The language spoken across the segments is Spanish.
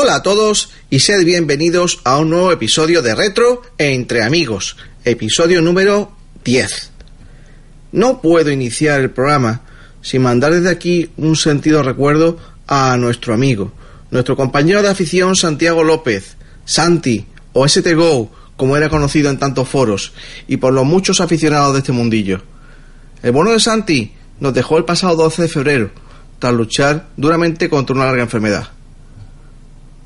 Hola a todos y sed bienvenidos a un nuevo episodio de Retro Entre Amigos, episodio número 10. No puedo iniciar el programa sin mandar desde aquí un sentido recuerdo a nuestro amigo, nuestro compañero de afición Santiago López, Santi o STGO, como era conocido en tantos foros, y por los muchos aficionados de este mundillo. El bueno de Santi nos dejó el pasado 12 de febrero, tras luchar duramente contra una larga enfermedad.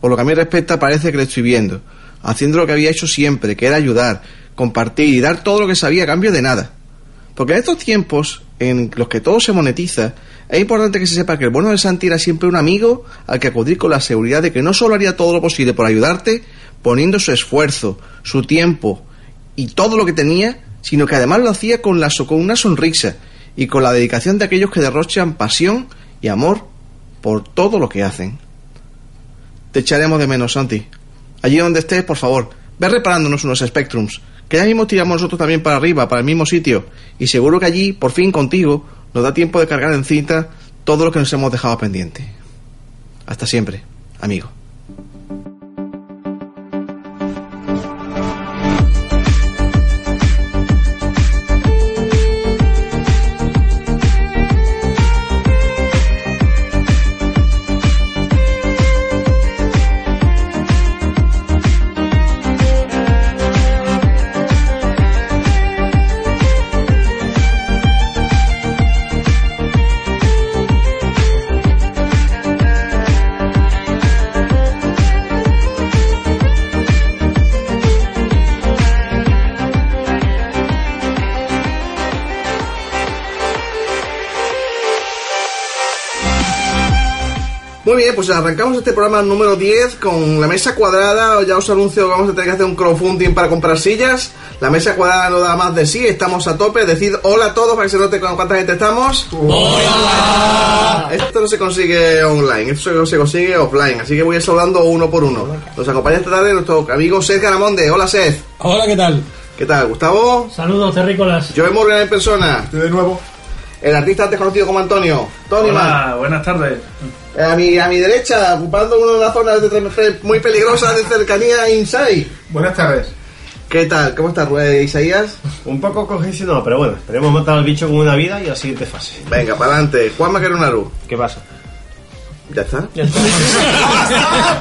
Por lo que a mí respecta, parece que le estoy viendo, haciendo lo que había hecho siempre, que era ayudar, compartir y dar todo lo que sabía a cambio de nada. Porque en estos tiempos, en los que todo se monetiza, es importante que se sepa que el bueno de Santi era siempre un amigo al que acudir con la seguridad de que no solo haría todo lo posible por ayudarte, poniendo su esfuerzo, su tiempo y todo lo que tenía, sino que además lo hacía con, la, con una sonrisa y con la dedicación de aquellos que derrochan pasión y amor por todo lo que hacen. Te echaremos de menos, Santi. Allí donde estés, por favor, ve reparándonos unos Spectrums, que ya mismo tiramos nosotros también para arriba, para el mismo sitio, y seguro que allí, por fin contigo, nos da tiempo de cargar en cinta todo lo que nos hemos dejado pendiente. Hasta siempre, amigo. Pues arrancamos este programa número 10 con la mesa cuadrada. Ya os anuncio que vamos a tener que hacer un crowdfunding para comprar sillas. La mesa cuadrada no da más de sí, estamos a tope. Decid hola a todos para que se note con cuánta gente estamos. ¡Hola! Esto no se consigue online, esto se consigue offline, así que voy a ir saludando uno por uno. Nos acompaña esta tarde nuestro amigo Seth Garamonde. Hola Seth. Hola, ¿qué tal? ¿Qué tal, Gustavo? Saludos, terrícolas. Joe Morgan en persona. de nuevo. El artista antes conocido como Antonio. Tony Man. Hola, buenas tardes. Eh, A mi, a mi derecha, ocupando una zona de muy peligrosa de cercanía, Inside. Buenas tardes. ¿Qué tal? ¿Cómo estás, Rue- Isaías? Un poco cogido, pero bueno, esperemos matar al bicho con una vida y a la siguiente fase. Venga, para adelante. Juan Maqueronaru. ¿Qué pasa? ¿Ya está? Ya está.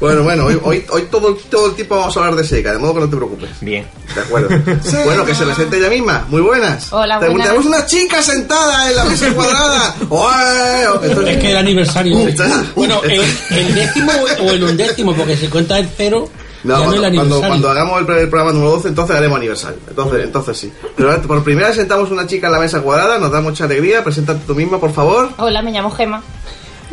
Bueno, bueno, hoy, hoy, hoy todo, todo el tiempo vamos a hablar de seca, de modo que no te preocupes. Bien. De acuerdo. Bueno, que se presente ella misma. Muy buenas. Hola, Te- buenas. Tenemos una chica sentada en la mesa cuadrada. Esto Es que el aniversario. Está- Bueno, el, el décimo o el undécimo, porque si cuenta el cero, No, ya no cuando, es el cuando, aniversario. cuando hagamos el, el programa número 12, entonces haremos aniversario. Entonces, entonces sí. Pero por primera vez sentamos una chica en la mesa cuadrada, nos da mucha alegría. Preséntate tú misma, por favor. Hola, me llamo Gema.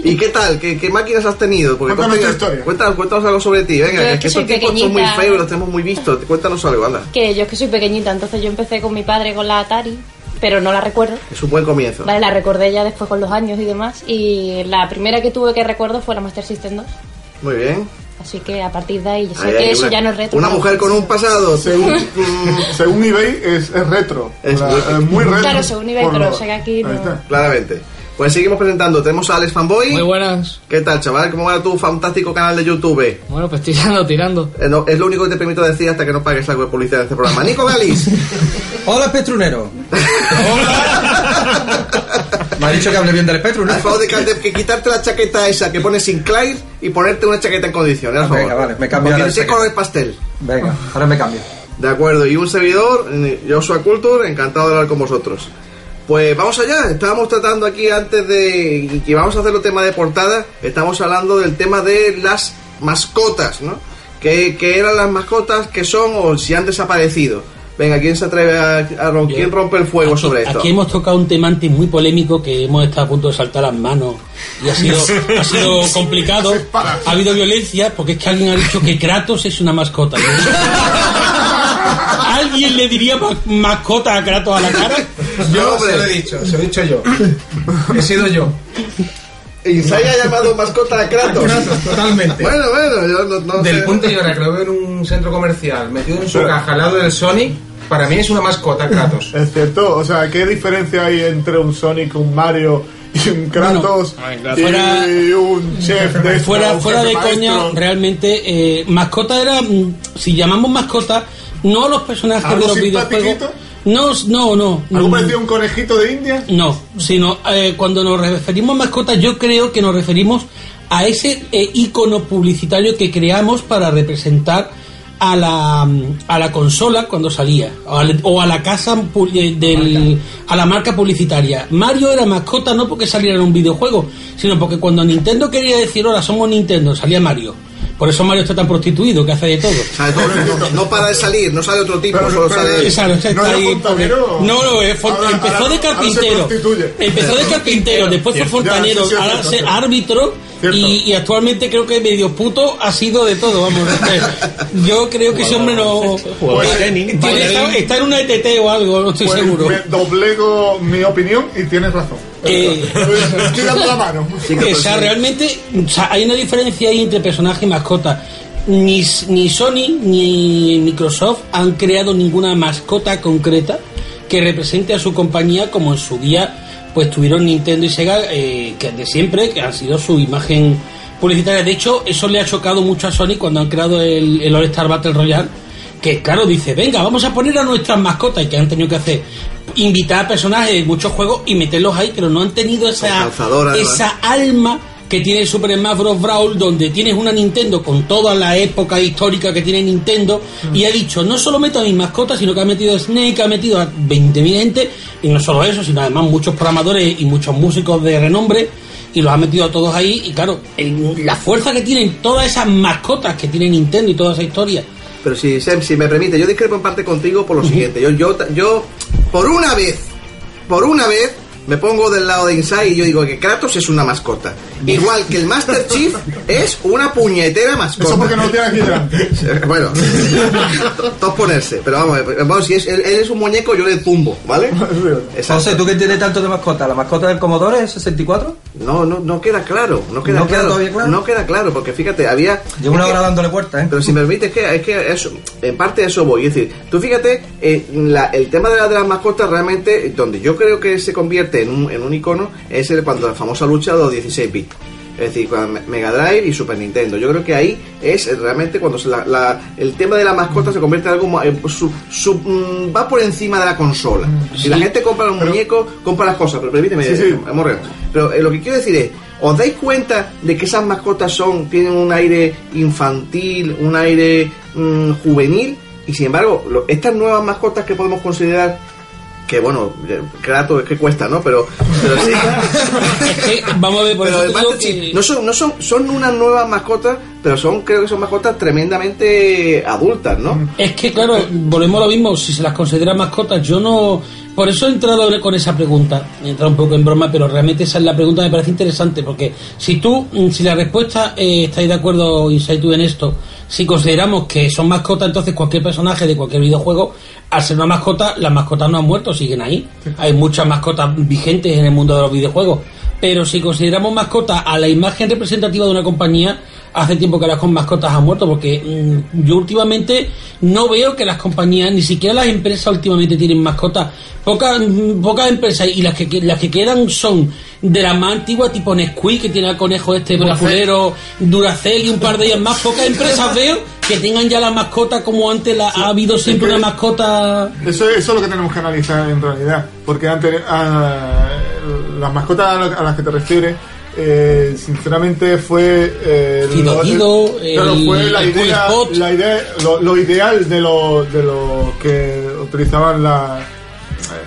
¿Y qué tal? ¿Qué, qué máquinas has tenido? Porque Cuéntanos tú has tu tenido- historia. Cuéntanos, cuéntanos algo sobre ti. Venga, Yo es que que estos soy tipos son muy pequeñita. feos, los tenemos muy vistos. Cuéntanos algo, anda. Que yo es que soy pequeñita, entonces yo empecé con mi padre con la Atari, pero no la recuerdo. Es un buen comienzo. Vale, la recordé ya después con los años y demás. Y la primera que tuve que recuerdo fue la Master System 2. Muy bien. Así que a partir de ahí, yo sé Ahí que eso una, ya no es retro. Una mujer con un pasado. Según, según eBay es, es retro. Es muy- es muy retro. Claro, según eBay, pero lo- que aquí no-. Claramente. Pues seguimos presentando. Tenemos a Alex Fanboy. Muy buenas. ¿Qué tal, chaval? ¿Cómo va tu fantástico canal de YouTube? Bueno, pues tirando, tirando. Eh, no, es lo único que te permito decir hasta que no pagues algo de publicidad en este programa. Nico Galis. Hola, Petrunero. Me ha dicho que hable bien del Petrun, ¿no? Haz favor de, que quitarte la chaqueta esa que pone Sinclair y ponerte una chaqueta en condiciones. Venga, favor. vale, me cambio Porque chaqueta. color es pastel. Venga, ahora me cambio. De acuerdo, y un servidor, Joshua Culture, encantado de hablar con vosotros. Pues vamos allá, estábamos tratando aquí antes de y que vamos a hacer el tema de portada, estamos hablando del tema de las mascotas, ¿no? ¿Qué, qué eran las mascotas, qué son o si han desaparecido? Venga, ¿quién se atreve a, a rom- quién rompe el fuego Aquí- sobre esto? Aquí hemos tocado un tema antes muy polémico que hemos estado a punto de saltar las manos y ha sido, ha sido complicado. Ha habido violencia porque es que alguien ha dicho que Kratos es una mascota. ¿Alguien le diría ma- mascota a Kratos a la cara? Yo, Se lo he dicho, se lo he dicho yo. He sido yo. Insai ha llamado mascota a Kratos. Totalmente. Bueno, bueno, yo no, no Del sé. punto y hora que lo veo en un centro comercial, metido en su caja al lado del Sonic, para mí es una mascota, Kratos. Es cierto, o sea, ¿qué diferencia hay entre un Sonic, un Mario y un Kratos Bueno, y fuera- un chef de esto, fuera un fuera de coña, realmente eh, mascota era, mm, si llamamos mascota, no los personajes ¿Algo de los videojuegos. No, no, no. ¿Algo parecido a un conejito de India? No, sino eh, cuando nos referimos a mascotas, yo creo que nos referimos a ese eh, icono publicitario que creamos para representar a la, a la consola cuando salía, o a, la- o a la casa, eh, del, a la marca publicitaria. Mario era mascota no porque saliera en un videojuego, sino porque cuando Nintendo quería decir, ahora somos Nintendo, salía Mario. Por eso Mario está tan prostituido, que hace de todo. No, no para de salir, no sale otro tipo, Pero- solo pero- sale. Esa- ¿No está ahí. No, no, es Ahora- empezó ahora- de carpintero. Empezó de carpintero, después fue fontanero, sí, ahora cierto. árbitro y, y actualmente creo que medio puto ha sido de todo, vamos. Yo creo que ese hombre no... Tenis. Tiene- está, está en una ETT o algo, no estoy Pues seguro. me doblego mi opinión y tienes razón. Eh, Estoy dando la mano. o sea, realmente o sea, hay una diferencia ahí entre personaje y mascota. Ni, ni Sony ni Microsoft han creado ninguna mascota concreta que represente a su compañía como en su día pues tuvieron Nintendo y Sega eh, que de siempre que han sido su imagen publicitaria. De hecho, eso le ha chocado mucho a Sony cuando han creado el, el All Star Battle Royale que claro dice venga vamos a poner a nuestras mascotas y que han tenido que hacer invitar a personajes de muchos juegos y meterlos ahí pero no han tenido esa esa alma que tiene Super Smash Bros. Brawl, donde tienes una Nintendo con toda la época histórica que tiene Nintendo, y ha dicho, no solo meto a mis mascotas, sino que ha metido a Snake, ha metido a 20.000 gente, y no solo eso, sino además muchos programadores y muchos músicos de renombre, y los ha metido a todos ahí, y claro, el- la fuerza que tienen todas esas mascotas que tiene Nintendo y toda esa historia. Pero si, si me permite, yo discrepo en parte contigo por lo siguiente. Yo, yo, yo, por una vez, por una vez, me pongo del lado de Inside y yo digo que Kratos es una mascota. Igual que el Master Chief es una puñetera mascota. Eso porque no lo tienes aquí delante. Bueno, todos ponerse, pero vamos, vamos si es, él, él es un muñeco, yo le tumbo, ¿vale? Exacto. José, ¿tú qué tienes tanto de mascota? ¿La mascota del Commodore 64? No, no, no queda claro, no queda ¿No queda claro, todavía claro? no queda claro, porque fíjate, había Llevo una es que- hora dándole vueltas, ¿eh? Pero si me permite, es que, es que eso, en parte a eso voy. Es decir, tú fíjate, eh, la- el tema de, la- de las mascotas realmente, donde yo creo que se convierte en un, en un icono, es el, cuando la famosa lucha de los 16 bits. Es decir, con Mega Drive y Super Nintendo. Yo creo que ahí es realmente cuando se la- la- el tema de la mascota se convierte en algo eh, mm, va por encima de la consola. Si la gente compra un muñeco, compra las cosas. Pero permíteme, Sí, sí. eh. Pero eh, lo que quiero decir es, ¿os dais cuenta de que esas mascotas son tienen un aire infantil, un aire mm, juvenil? Y sin embargo, lo- estas nuevas mascotas que podemos considerar que bueno, eh, Kratos es que cuesta, ¿no? Pero, pero sí. Es que, vamos a ver, por Pero eso que- no son, no son, son unas nuevas mascotas, pero son, creo que son mascotas tremendamente adultas, ¿no? Es que, claro, volvemos a lo mismo, si se las considera mascotas, yo no... Por eso he entrado con esa pregunta, he entrado un poco en broma, pero realmente esa es la pregunta, me parece interesante, porque si tú, mm, si la respuesta, eh, estáis de acuerdo, Inside tú en esto, si consideramos que son mascotas, entonces cualquier personaje de cualquier videojuego, al ser una mascota, las mascotas no han muerto, siguen ahí. Hay muchas mascotas vigentes en el mundo de los videojuegos. Pero si consideramos mascota a la imagen representativa de una compañía, hace tiempo que las con mascotas han muerto, porque mm, yo últimamente no veo que las compañías, ni siquiera las empresas últimamente tienen mascotas. Pocas, mm, pocas empresas y las que las que quedan son de la más antigua tipo Nesquik que tiene al conejo este brafulero, Duracell y un par de ellas más. Pocas empresas veo que tengan ya la mascota como antes la, ha habido siempre una mascota. Eso, eso es lo que tenemos que analizar en realidad. Porque antes, ah, las mascotas a las que te refieres, eh, sinceramente fue. eh, Fido lo- claro, fue la idea, la idea lo, lo ideal de lo, de lo que utilizaban la.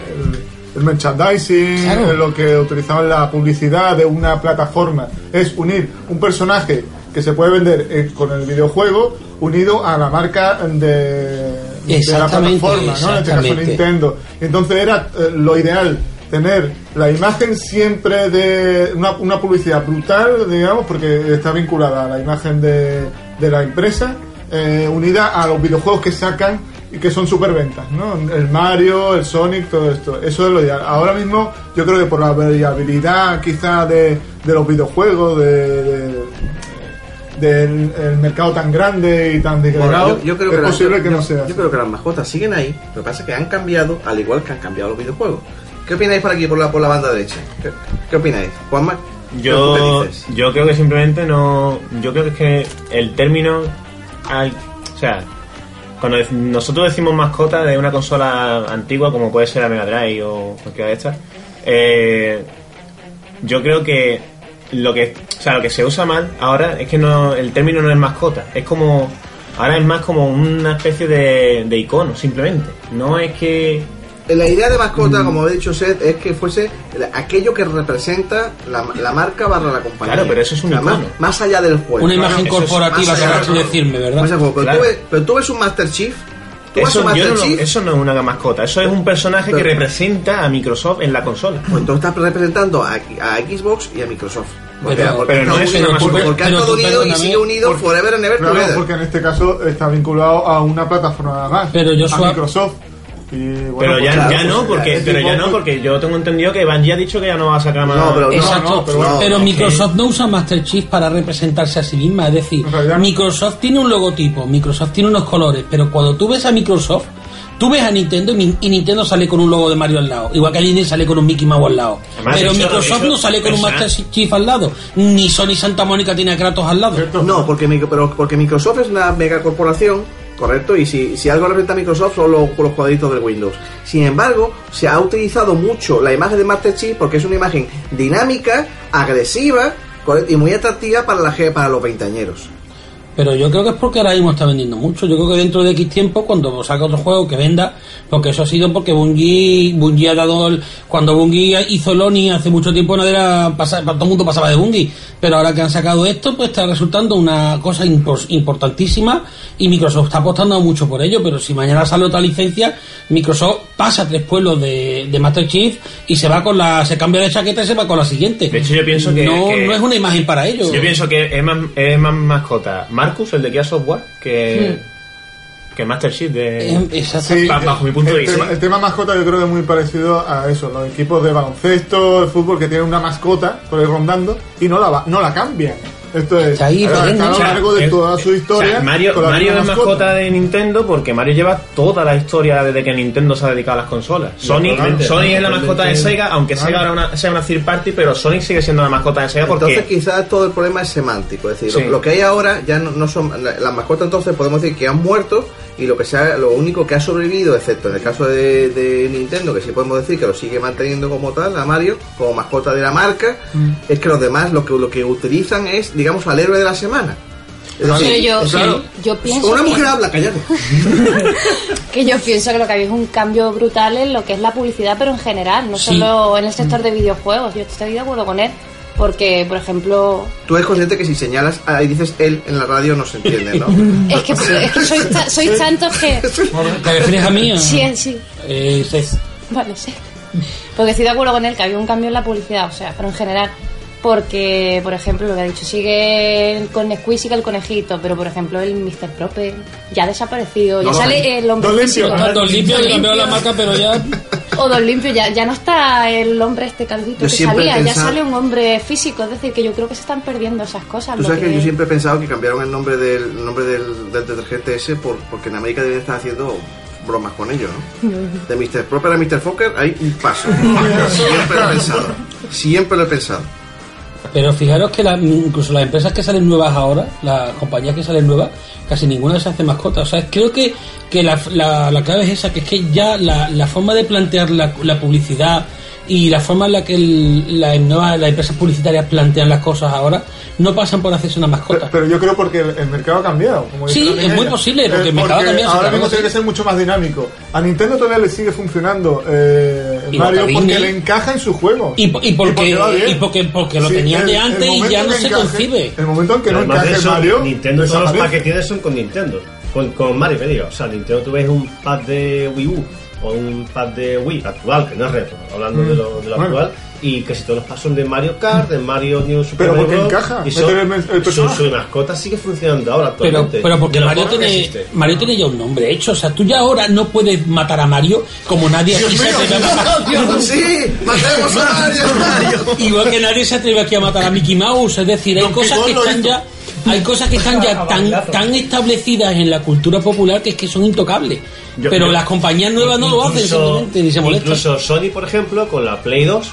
el- el merchandising, Claro. lo que utilizaban la publicidad de una plataforma, es unir un personaje que se puede vender eh, con el videojuego unido a la marca de, de la plataforma, ¿no? En este caso. Nintendo. Entonces era eh, lo ideal tener la imagen siempre de una, una publicidad brutal, digamos, porque está vinculada a la imagen de, de la empresa, eh, unida a los videojuegos que sacan y que son superventas, ¿no? El Mario, el Sonic, todo esto. Eso es lo ideal. Ahora mismo yo creo que por la variabilidad quizá de, de los videojuegos, de, de- del el mercado tan grande y tan Bueno, yo, yo creo es que posible que yo- no sea. Yo creo que las mascotas siguen ahí, lo que pasa es que han cambiado al igual que han cambiado los videojuegos. ¿Qué opináis por aquí, por la, por la banda derecha? ¿Qué, qué opináis? Juanma, ¿qué Yo, dices? yo creo que simplemente no. Yo creo que es que el término. al- o sea, cuando nosotros decimos mascota de una consola antigua, como puede ser la Mega Drive o cualquiera de estas, eh, yo creo que lo que. O sea, lo que se usa mal ahora es que no el término no es mascota. Es como. Ahora es más como una especie de, de icono, simplemente. No es que. La idea de Mm. mascota, como ha dicho Seth, es que fuese aquello que representa la, la marca barra la compañía. Claro, pero eso es un O sea, más, allá del juego. Una imagen es corporativa, querrás del- decirme, ¿verdad? Pero, Claro. tú ves, pero tú ves un Master Chief. Tú ves Eso, un Master no Chief. eso no es una mascota, eso es un personaje que representa a Microsoft en la consola. Pues tú estás representando a, a Xbox y a Microsoft. Porque, Pero- porque pero no es una porque, mascota. porque ha estado unido y sigue unido forever and ever Claro, together. porque en este caso está vinculado a una plataforma más. Pero yo a Microsoft. Y, bueno, pero pues ya, no, porque, pero ya no, porque yo tengo entendido que Bungie ha dicho que ya no va a sacar más. No, pero- Exacto, no, pero bueno, pero no, Microsoft no usa Master Chief para representarse a sí misma, es decir, Microsoft tiene un logotipo, Microsoft tiene unos colores, pero cuando tú ves a Microsoft, tú ves a Nintendo y, Ni- y Nintendo sale con un logo de Mario al lado, igual que Disney sale con un Mickey Mouse al lado. Además, pero eso- Microsoft eso- no sale con un Master Chief al lado, ni Sony Santa Mónica tiene a Kratos al lado. No, porque, pero porque Microsoft es una megacorporación, correcto, y si, algo representa Microsoft son los, cuadritos del Windows. Sin embargo, se ha utilizado mucho la imagen de Master Chief porque es una imagen dinámica, agresiva y muy atractiva para, la, para los veinteañeros. Pero yo creo que es porque ahora mismo está vendiendo mucho. Yo creo que dentro de X tiempo, cuando saca otro juego que venda, porque eso ha sido porque Bungie, Bungie ha dado. el- cuando Bungie hizo el Oni hace mucho tiempo, nadie era, pasa- todo el mundo pasaba de Bungie. Pero ahora que han sacado esto, pues está resultando una cosa impor- importantísima y Microsoft está apostando mucho por ello. Pero si mañana sale otra licencia, Microsoft pasa tres pueblos de, de Master Chief y se va con la. se cambia de chaqueta y se va con la siguiente. De hecho, yo pienso que- No, que- no es una imagen para ellos. Yo pienso que es más, es más mascota Marcus, el de Kia Software, que, que Master Chief de. Exacto. Sí, Ba- bajo mi punto de el, vista. tema, el tema mascota yo creo que es muy parecido a eso, los equipos de baloncesto, de fútbol que tienen una mascota por ahí rondando y no la va- no la cambian. Esto es Está ahí, largo de es- toda su o historia. sea, Mario, Mario es mascota de Nintendo porque Mario lleva toda la historia desde que Nintendo se ha dedicado a las consolas. Sony, totalmente. Sony es la mascota de. Sega, aunque Claro. Sega ahora una- sea una third party, pero Sony sigue siendo la mascota de Sega porque. Entonces quizás todo el problema es semántico, es decir, Sí. lo, lo que hay ahora ya no, no son la- las mascotas entonces podemos decir que han muerto y lo que sea lo único que ha sobrevivido, excepto en el caso de, de Nintendo, que sí podemos decir que lo sigue manteniendo como tal, a Mario, como mascota de la marca, Mm. es que los demás lo que lo que utilizan es, digamos, al héroe de la semana. Es Pero decir, yo, es claro, yo pienso una que- mujer habla, callate. que yo pienso que lo que había es un cambio brutal en lo que es la publicidad, pero en general, no Sí. solo en el sector de videojuegos. Yo estoy de acuerdo con él, porque, por ejemplo, Tú eres consciente que si señalas y dices él en la radio no se entiende, ¿no? es que, es que sois, ta- sois tantos que... ¿Te refieres a mí? o- Sí, sí, Eh, sí. vale, sí. Porque estoy de acuerdo con él que había un cambio en la publicidad, o sea, pero en general. Porque, por ejemplo, lo que ha dicho, sigue con Squeezie el conejito, pero por ejemplo el Mr. Proper ya ha desaparecido, ya No, sale el hombre Don. Limpio. Don Limpio, Don que cambió la Limpio. marca, pero ya. O Don Limpio, ya, ya no está el hombre este calvito Yo que salía, ya pensado- sale un hombre físico, es decir, que yo creo que se están perdiendo esas cosas. Tú sabes que que- yo siempre he pensado que cambiaron el nombre del nombre del, del detergente ese por, porque en América deben estar haciendo bromas con ello, ¿no? De Mr. Proper a Mr. Fokker hay un paso. Siempre lo he pensado. Siempre lo he pensado. Pero fijaros que la- incluso las empresas que salen nuevas ahora, las compañías que salen nuevas, casi ninguna se hace mascota. O sea, creo que, que la, la- la clave es esa, que es que ya la, la forma de plantear la, la publicidad y la forma en la que el- la nueva- las empresas publicitarias plantean las cosas ahora no pasan por hacerse una mascota. Pero, pero yo creo porque el, el mercado ha cambiado. Como Sí, es muy posible, porque el mercado ha cambiado, Ahora mismo tiene que ser mucho más dinámico. A Nintendo todavía le sigue funcionando eh, Mario porque le encaja en su juego. Y, po- y porque, y porque, porque lo Sí, tenían de antes y ya no se encaje- concibe. El momento en que no Además de encaje eso, Mario. Nintendo, todos los packs que tiene son con Nintendo. Con, con Mario, que digo. O sea, Nintendo tú ves un pack de Wii U o un pack de Wii actual, que no es retro, hablando de lo, de lo Mm. Bueno. actual, y casi todos los packs son de Mario Kart, de Mario New Super Pero porque Bros. encaja, Y son, el- su, mascota sigue funcionando ahora Pero, actualmente. pero porque De la Mario tiene. Mario tiene ya un nombre hecho. O sea, tú ya ahora no puedes matar a Mario como nadie aquí se atreve a matar. Sí, matemos a Mario, Mario. Igual que nadie se atreve aquí a matar a Mickey Mouse. Es decir, hay cosas que están hizo. ya. Hay cosas que están ya tan, tan establecidas en la cultura popular que es que son intocables. Yo- Pero yo- las compañías nuevas no lo hacen Incluso- simplemente, ni se molestan. Incluso Sony, por ejemplo, con la Play 2,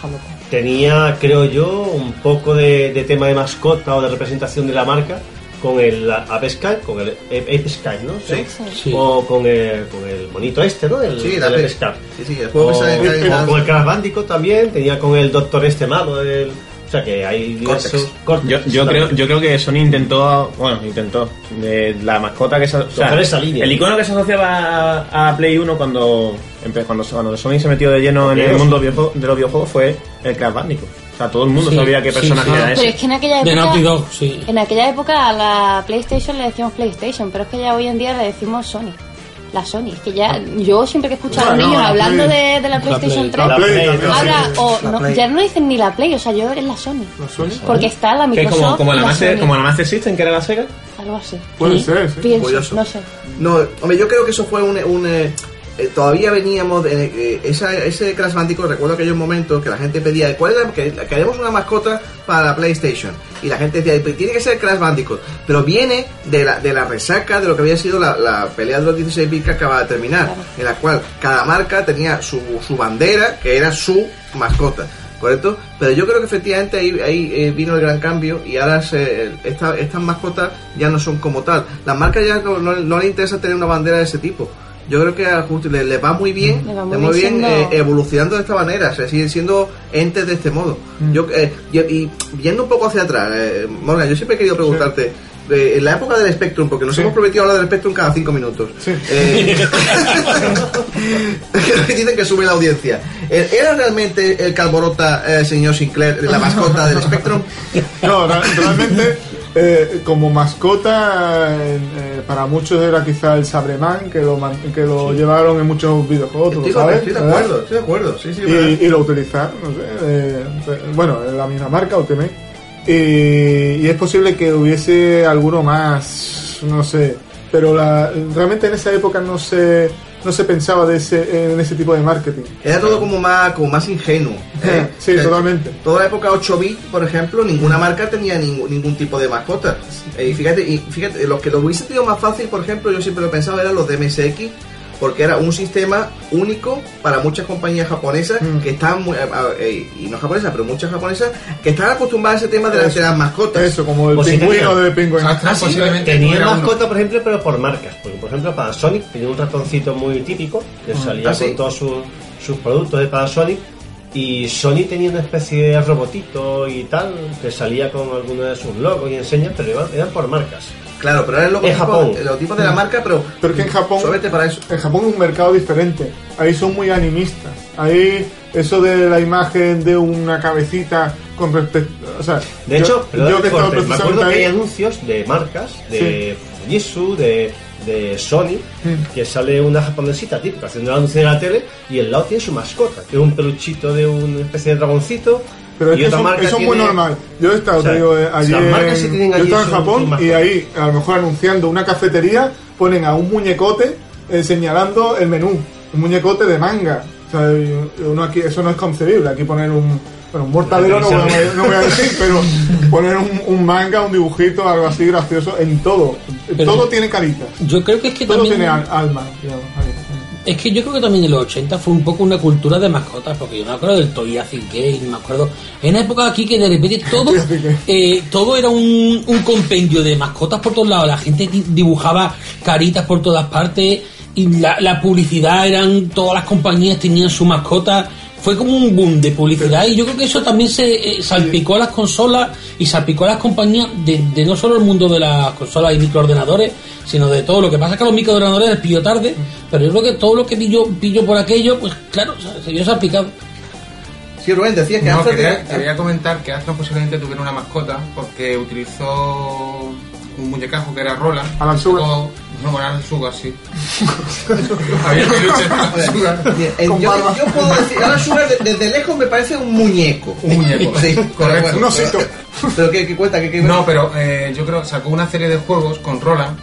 tenía, creo yo, un poco de, de tema de mascota o de representación de la marca con el Ape Sky, con el Ape Sky, ¿no? Sí. Sí. O con el, con el monito este, ¿no? El, Sí, el la Ape Sky. Sí, sí, el juego o, o con el Crash Bandicoot también, tenía con el Doctor este malo, el, sea que hay diversos Cortex Yo, creo, yo creo que Sony intentó, bueno, intentó, de la mascota que se, o sea, esa línea. el icono que se asociaba a, a Play 1 cuando, cuando, cuando Sony se metió de lleno en el mundo de los videojuegos fue el Crash Bandicoot. O sea, todo el mundo Sí, sabía qué personaje sí. era Pero ese. es que en aquella De época. Naughty Dog, sí. En aquella época a la PlayStation le decíamos PlayStation, pero es que ya hoy en día le decimos Sony. La Sony. Es que ya. Yo siempre que he escuchado a los Bueno, niños la hablando de, de la PlayStation 3. La Play. Ahora, o no, ya no dicen ni la Play, o sea, yo es la Sony. ¿La Sony? Porque está la Microsoft. como, como, la la Master, Sony. como la Master System, que era la Sega. Algo así. Puede Sí. ser, sí. Pienso, Curioso. no sé. No, hombre, yo creo que eso fue un... un, eh, todavía veníamos de eh, esa- ese Crash Bandicoot, recuerdo aquellos momentos que la gente pedía, ¿cuál era? Que queremos una mascota para la PlayStation. Y la gente decía, "Pues tiene que ser Crash Bandicoot. Pero viene de la, de la resaca de lo que había sido la, la pelea de los 16 bits que acaba de terminar, Claro. en la cual cada marca tenía su, su bandera, que era su mascota. ¿Correcto? Pero yo creo que efectivamente ahí, ahí eh, vino el gran cambio y ahora se, esta- estas mascotas ya no son como tal. Las marcas ya no, no, no les interesa tener una bandera de ese tipo. Yo creo que a Justi le, le va muy bien, va muy muy eh, evolucionando de esta manera, o sea, siguen siendo entes de este modo. Yo eh, y, y viendo un poco hacia atrás, eh, Morgan, yo siempre he querido preguntarte, en la época del Spectrum, porque nos Sí. hemos prometido hablar del Spectrum cada cinco minutos. Sí. Eh, dicen que sube la audiencia. Eh, ¿Era realmente el Calborota, eh, señor Sinclair, la mascota del Spectrum? No, realmente, eh, como mascota, eh, para muchos era quizá el Sabreman, que lo, que lo llevaron en muchos videojuegos, Estoy, sabes. estoy de acuerdo, estoy de acuerdo. Sí, sí, ¿verdad? y, y lo utilizaron, no sé, eh, eh, bueno, la misma marca, Ultimate. Y, y es posible que hubiese alguno más, no sé, pero la, realmente en esa época no se, no se pensaba de ese, en ese tipo de marketing. Era todo como más, como más ingenuo. ¿eh? Sí, Eh, totalmente. Toda la época 8 bit, por ejemplo, ninguna marca tenía ningún, ningún tipo de mascota. Eh, y fíjate, y fíjate, los que lo hubiese tenido más fácil, por ejemplo, yo siempre lo pensaba, eran los de MSX, porque era un sistema único para muchas compañías japonesas Mm. que estaban, muy- eh, y no japonesas, pero muchas japonesas, que estaban acostumbradas a ese tema de, las- de las mascotas. Eso, como el pingüino de. Astra Ah, sí, posiblemente tenía tuviera uno. mascota, por ejemplo, pero por marcas. Porque, por ejemplo, Panasonic tenía un ratoncito muy típico que salía Ah, ¿sí? con todos sus, sus productos de Panasonic. Y Sony tenía una especie de robotito y tal que salía con algunos de sus logos y enseñas, pero eran, eran por marcas. Claro, pero era el En logotipo, Japón. el logotipo de la marca, pero, Pero que en Japón, para eso. en Japón es un mercado diferente. Ahí son muy animistas. Ahí eso de la imagen de una cabecita con respecto, o sea, De yo- hecho, yo que estado corte, me acuerdo que hay anuncios de marcas, de Fujitsu, de, de Sony, Mm. que sale una japonesita típica haciendo el anuncio de la tele y el lado tiene su mascota, que es un peluchito de una especie de dragoncito. pero es que eso, es muy normal. Yo he estado, O sea, te digo, eh, allí en, sí tienen yo allí estaba en Japón y ahí, a lo mejor anunciando una cafetería, ponen a un muñecote eh, señalando el menú. Un muñecote de manga. O sea, y uno aquí, eso no es concebible. Aquí poner un, bueno, un mortadero no voy, a, no voy a decir, pero poner un, un manga, un dibujito, algo así gracioso en todo. Pero- todo tiene carita. Yo creo que es que Todo también... tiene al- alma, digamos. Es que yo creo que también en los 80 fue un poco una cultura de mascotas, porque yo me acuerdo del Toy Game, me acuerdo. En una época aquí que de repente todo, eh, todo era un, un compendio de mascotas por todos lados. La gente di- dibujaba caritas por todas partes y la, la publicidad eran, todas las compañías tenían su mascota. Fue como un boom de publicidad y yo creo que eso también se eh, salpicó a las consolas y salpicó a las compañías de, de no solo el mundo de las consolas y microordenadores, sino de todo. Lo que pasa es que los microordenadores les pilló tarde, pero yo creo que todo lo que pillo, pillo por aquello, pues claro, se vio salpicado. Sí, Rubén, decías que No, Astra quería, tenía- quería comentar que Astra posiblemente tuviera una mascota porque utilizó un muñecajo que era Roland. Alan Sugar. No, bueno, Alan Sugar, sí. Había peluche Alan Sugar. Bien, eh, Con yo, barba. yo puedo decir, Alan Sugar de- desde lejos me parece un muñeco. Un muñeco. Sí, Correcto. pero Un osito. Pero, pero ¿qué, qué cuenta? ¿Qué, qué- No, pero eh, yo creo que sacó una serie de juegos con Roland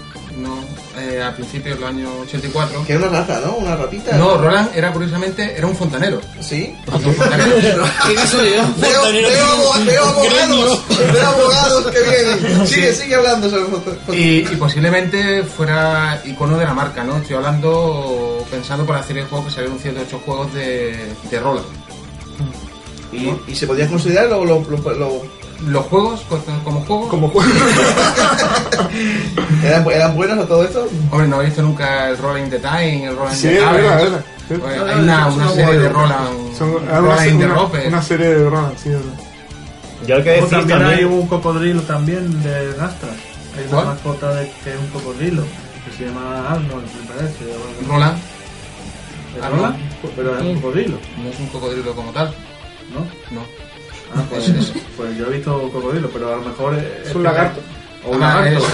eh, a principios del año 84. Que era una rata, ¿no? Una ratita. No, Roland era curiosamente era un fontanero. Sí. Un fontanero. ¿Qué? Veo, Fontanero veo, veo abogados, veo abogados que vienen. Sigue, sigue hablando sobre foto- Y, y posiblemente fuera icono de la marca, ¿no? Estoy hablando, pensando por la serie de juegos que salieron 108 juegos de, de Roland. Y, y se podía considerar lo, lo, lo- lo- Los juegos, pues, como juegos, Como juego. ¿eran, eran buenos a todo esto. Hombre, no he visto nunca el Roland in the Time, el Roland Sí, the Time. verdad, verdad. Hay una, una serie de Roland, Son una, Roland una- Rope. una serie de Roland, sí, verdad. Yo lo que O decís también hay también, un cocodrilo también de Gastra. Hay una mascota de, que es un cocodrilo, que se llama Arnold, me parece. Roland ¿Es. Roland? Pero es un cocodrilo, no es un cocodrilo como tal, ¿no? no. Ah, pues, Es- pues yo he visto cocodrilo, pero a lo mejor es, Es un lagarto. O un Ah, lagarto.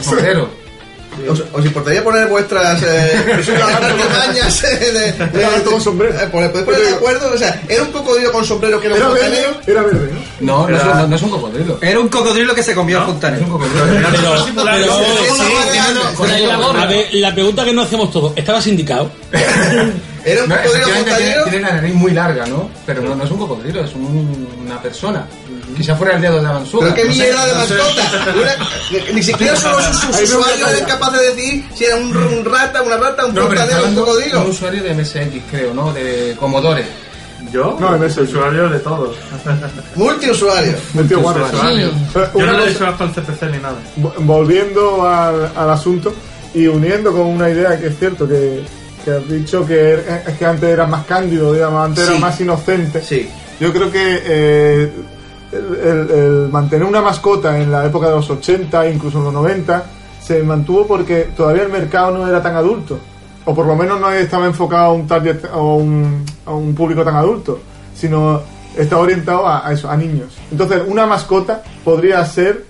es un. ¿Os, os importaría poner vuestras eh, artimañas eh, de, de, lagarto con sombrero. Eh, ¿Podéis poner de acuerdo? O sea, ¿era un cocodrilo con sombrero que era un Era fontanero? verde, era verde, ¿no? No, no, es, Era- un- no es un cocodrilo. Era un cocodrilo que se comió a Es un fontanero. cocodrilo. Pero, a ver, la pregunta que no hacemos todos, ¿estaba sindicado? ¿Era un No, cocodrilo tiene, la nariz muy larga, ¿no? Pero no, no es un cocodrilo, es un- una persona. Quizá fuera el dedo de. ¿Pero qué no mierda de no sé. mascota? Una- ni siquiera solo sus, usuarios eran capaces de decir si era un, un rata, una rata, un fontanero, un de un cocodrilo. usuario de MSX, creo, ¿no? De Commodore. Yo, No, en ese- usuario de todos. Multiusuario. El tío guarda. Usuario. Pero Yo no le he hecho hasta el CPC ni nada. Vo- volviendo al, al asunto y uniendo con una idea que es cierto que, que has dicho que, er- es que antes era más cándido, digamos, antes Sí. era más inocente. Sí. Yo creo que eh, el, el- el mantener una mascota en la época de los 80, incluso en los 90, se mantuvo porque todavía el mercado no era tan adulto. O por lo menos no estaba enfocado a un target o un, a un público tan adulto, sino estaba orientado a, a eso, a niños. Entonces, una mascota podría ser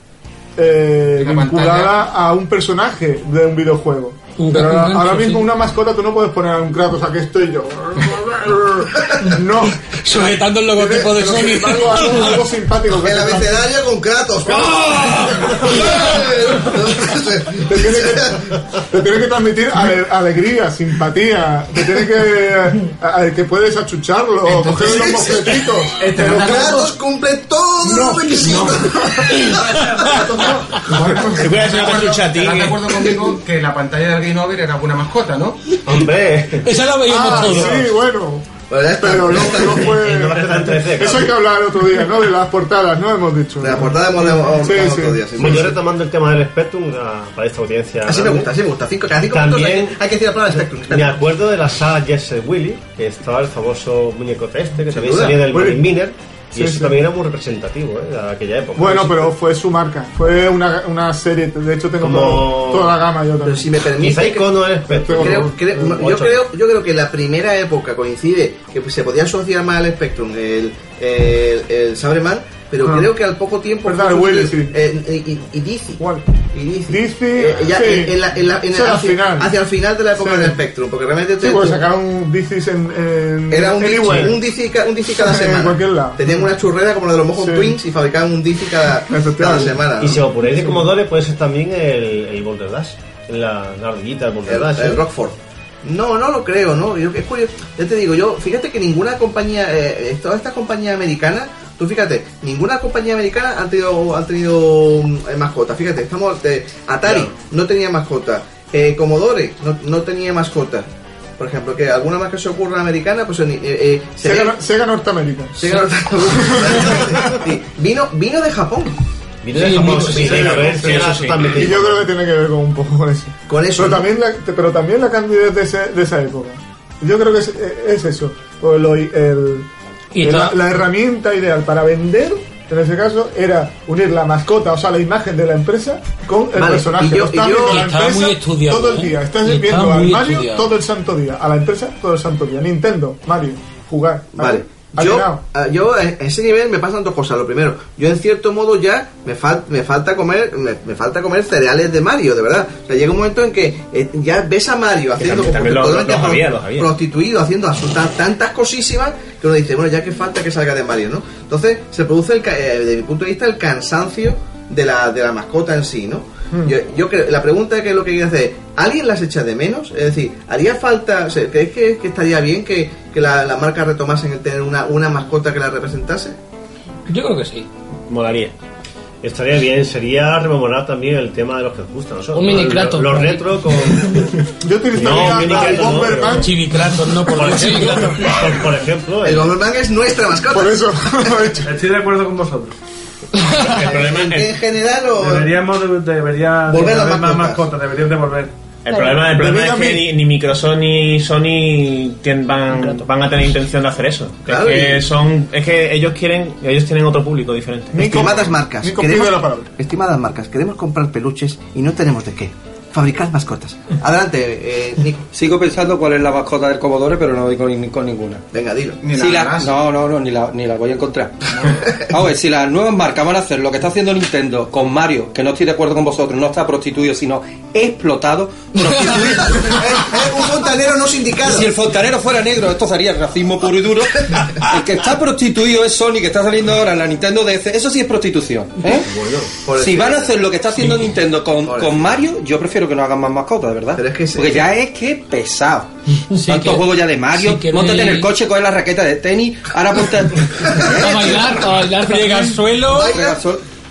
eh, La vinculada pantalla. a un personaje de un videojuego. Pero ahora, mismo una mascota tú no puedes poner a un Kratos, aquí estoy yo. No. Sujetando el logotipo de Sony. embargo, algo, algo simpático que El te, abecedario con Kratos. te tiene que, te tiene que transmitir ale- alegría, simpatía, te tiene que a- a- que puedes achucharlo, o coger sí, sí. mosquetitos. Pero Kratos cumple todos los requisitos. Una cachucha a ti. ¿Estás de que- acuerdo conmigo que la pantalla del Game Over era una mascota, no? hombre, Esa la veíamos Ah, todos. sí, bueno. Bueno, ya está. Pero no, Ya está. no fue. no va a estar en 13, Eso hay que hablar otro día, ¿no? De las portadas, ¿no? Hemos dicho. De la portada hemos hablado Sí, sí. otro día. sí, Bueno, sí. yo retomando el tema del Spectrum ah, para esta audiencia. Así me gusta, así me gusta. Cinco, cada cinco También- minutos hay, que- hay que decir la palabra Spectrum. Me acuerdo de la saga Yes Willy, que estaba el famoso muñeco este, que también duda. salía del Willy. Y Sí, eso sí. también era muy representativo ¿eh? de aquella época. Bueno, pero fue su marca. Fue una, una serie. De hecho, tengo Como- todo- toda la gama yo Pero también. si me permite. Icono. Creo, creo- Un yo, creo, yo creo que la primera época coincide que se podía asociar más al Spectrum el, el, el Sabreman, pero Ah. creo que al poco tiempo. Willy, sustituido- sí. eh, y, y, y Dizzy. ¿Cuál? Y Dizzy. Dizzy, Eh, ya sí. en, en la, en la- en Sí, al hacia, final. hacia el final de la época Sí. del Spectrum, porque realmente Sí, te- pues tú- sacaron en, en. era un. Dizzy- un, Dizzy, un Dizzy cada En semana. cualquier lado. Tenían una churrera como la de los Mojon Sí. Twins y fabricaban un Dizzy cada, cada semana. Y ¿no? si os ponéis de Commodore, puede ser también el, el Boulder Dash, la, la ardillita del Boulder el, Dash. el ¿eh? Rockford. No, no lo creo, ¿no? Yo, es curioso. Ya te digo, yo, fíjate que ninguna compañía, eh, eh, todas estas compañías americanas, tú fíjate, ninguna compañía americana han tenido, han tenido mm, eh, mascota. Fíjate, estamos, eh, Atari Claro. no tenía mascota, eh, Commodore no, no tenía mascota. Por ejemplo, que alguna más que se ocurra americana, pues eh, eh, se Sega, ve- Sega Norteamérica. Sega Sí, vino, vino de Japón. Vino de Sí, Japón, sí, sí, Y yo creo que tiene que ver con un poco con eso. Con eso. Pero ¿no? también la, pero también la candidez de, ese- de esa época. Yo creo que es, es eso. O lo- el- Y la, herramienta ideal para vender, en ese caso, era unir la mascota, o sea, la imagen de la empresa con el Vale, personaje. y yo- y yo- la empresa muy estudiado, todo el ¿eh? día. Estás viendo al Mario estudiado. todo el santo día. A la empresa todo el santo día. Nintendo, Mario, jugar. Vale. ¿Ha Yo, ah, yo a ese nivel me pasan dos cosas. Lo primero, yo en cierto modo ya me, fal- me falta comer me, me falta comer cereales de Mario, de verdad. O sea, llega un momento en que eh, ya ves a Mario haciendo también- también lo- totalmente los pro- había, los había. prostituido, haciendo absoluta- tantas cosísimas que uno dice, bueno, ya que falta que salga de Mario, ¿no? Entonces se produce, el, ca- eh, desde mi punto de vista, el cansancio de la, de la mascota en sí, ¿no? Yo, yo creo, la pregunta que es lo que quiero hacer, ¿alguien las echa de menos? Es decir, ¿haría falta, o sea, ¿crees que, que estaría bien que, que la, la marca retomasen el tener una, una mascota que la representase? Yo creo que sí. Molaría. Estaría bien, sería rememorar también el tema de los que os gusta a nosotros. Un mini Los- Kratos, Los retro con. Yo utilizaría No, Kratos no, no, por Por lo ejemplo, por, por ejemplo, El el, Bomberman es nuestra mascota. Por eso lo he hecho. Estoy de acuerdo con vosotros. El problema, ¿En, el, en general o...? Deberíamos de, debería Volver haber más mascotas. mascotas, deberían de volver. el problema, el problema es que ni, ni Microsoft ni Sony tien- van, van a tener intención de hacer eso. Claro, es, que son, es que ellos quieren, ellos tienen otro público diferente. Estimadas marcas, estimadas marcas, queremos comprar peluches y no tenemos de qué. Fabricar mascotas. Adelante, eh, Nico. Sigo pensando cuál es la mascota del Commodore, pero no doy con, con ninguna. Venga, dilo. Ni Si la la- más. no, no, no, ni la, ni la voy a encontrar. A ver, si las nuevas marcas van a hacer lo que está haciendo Nintendo con Mario, que no estoy de acuerdo con vosotros, no está prostituido, sino explotado. prostituido. Eh, un fontanero no sindicado. si el fontanero fuera negro, esto sería racismo puro y duro. El que está prostituido es Sony, que está saliendo ahora en la Nintendo DS. Eso sí es prostitución. ¿eh? si van a hacer lo que está haciendo Nintendo con, con Mario, yo prefiero que no hagan más mascotas, de verdad. Pero es que sí. Porque ya es que pesado. Sí, Tantos que- juegos ya de Mario, sí, que montate en me- el coche, coge la raqueta de tenis, ahora ponte. A bailar, a bailar, friega al suelo.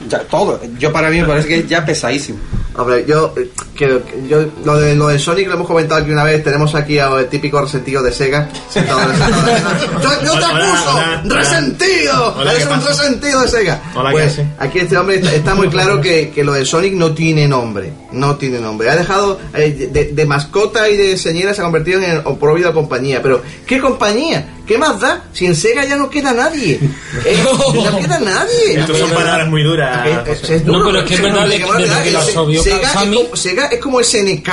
Ya, todo. Yo para mí me parece que es ya pesadísimo. Hombre, yo eh, creo que yo lo de lo de Sonic lo hemos comentado aquí una vez, tenemos aquí al típico resentido de Sega sentado en el sofá. Yo, yo te acuso, hola, hola. resentido, Hola, eres ¿qué un resentido de Sega. Hola, pues aquí este hombre está, está muy claro que, que lo de Sonic no tiene nombre, no tiene nombre. Ha dejado eh, de, de mascota y de señora se ha convertido en oprobio compañía, pero ¿qué compañía? ¿Qué más da? Si en Sega ya no queda nadie. Eh, no queda nadie. Estas son palabras muy duras. Eh, eh, es No, pero es que es verdad, que Sega, es como, Sega es como SNK.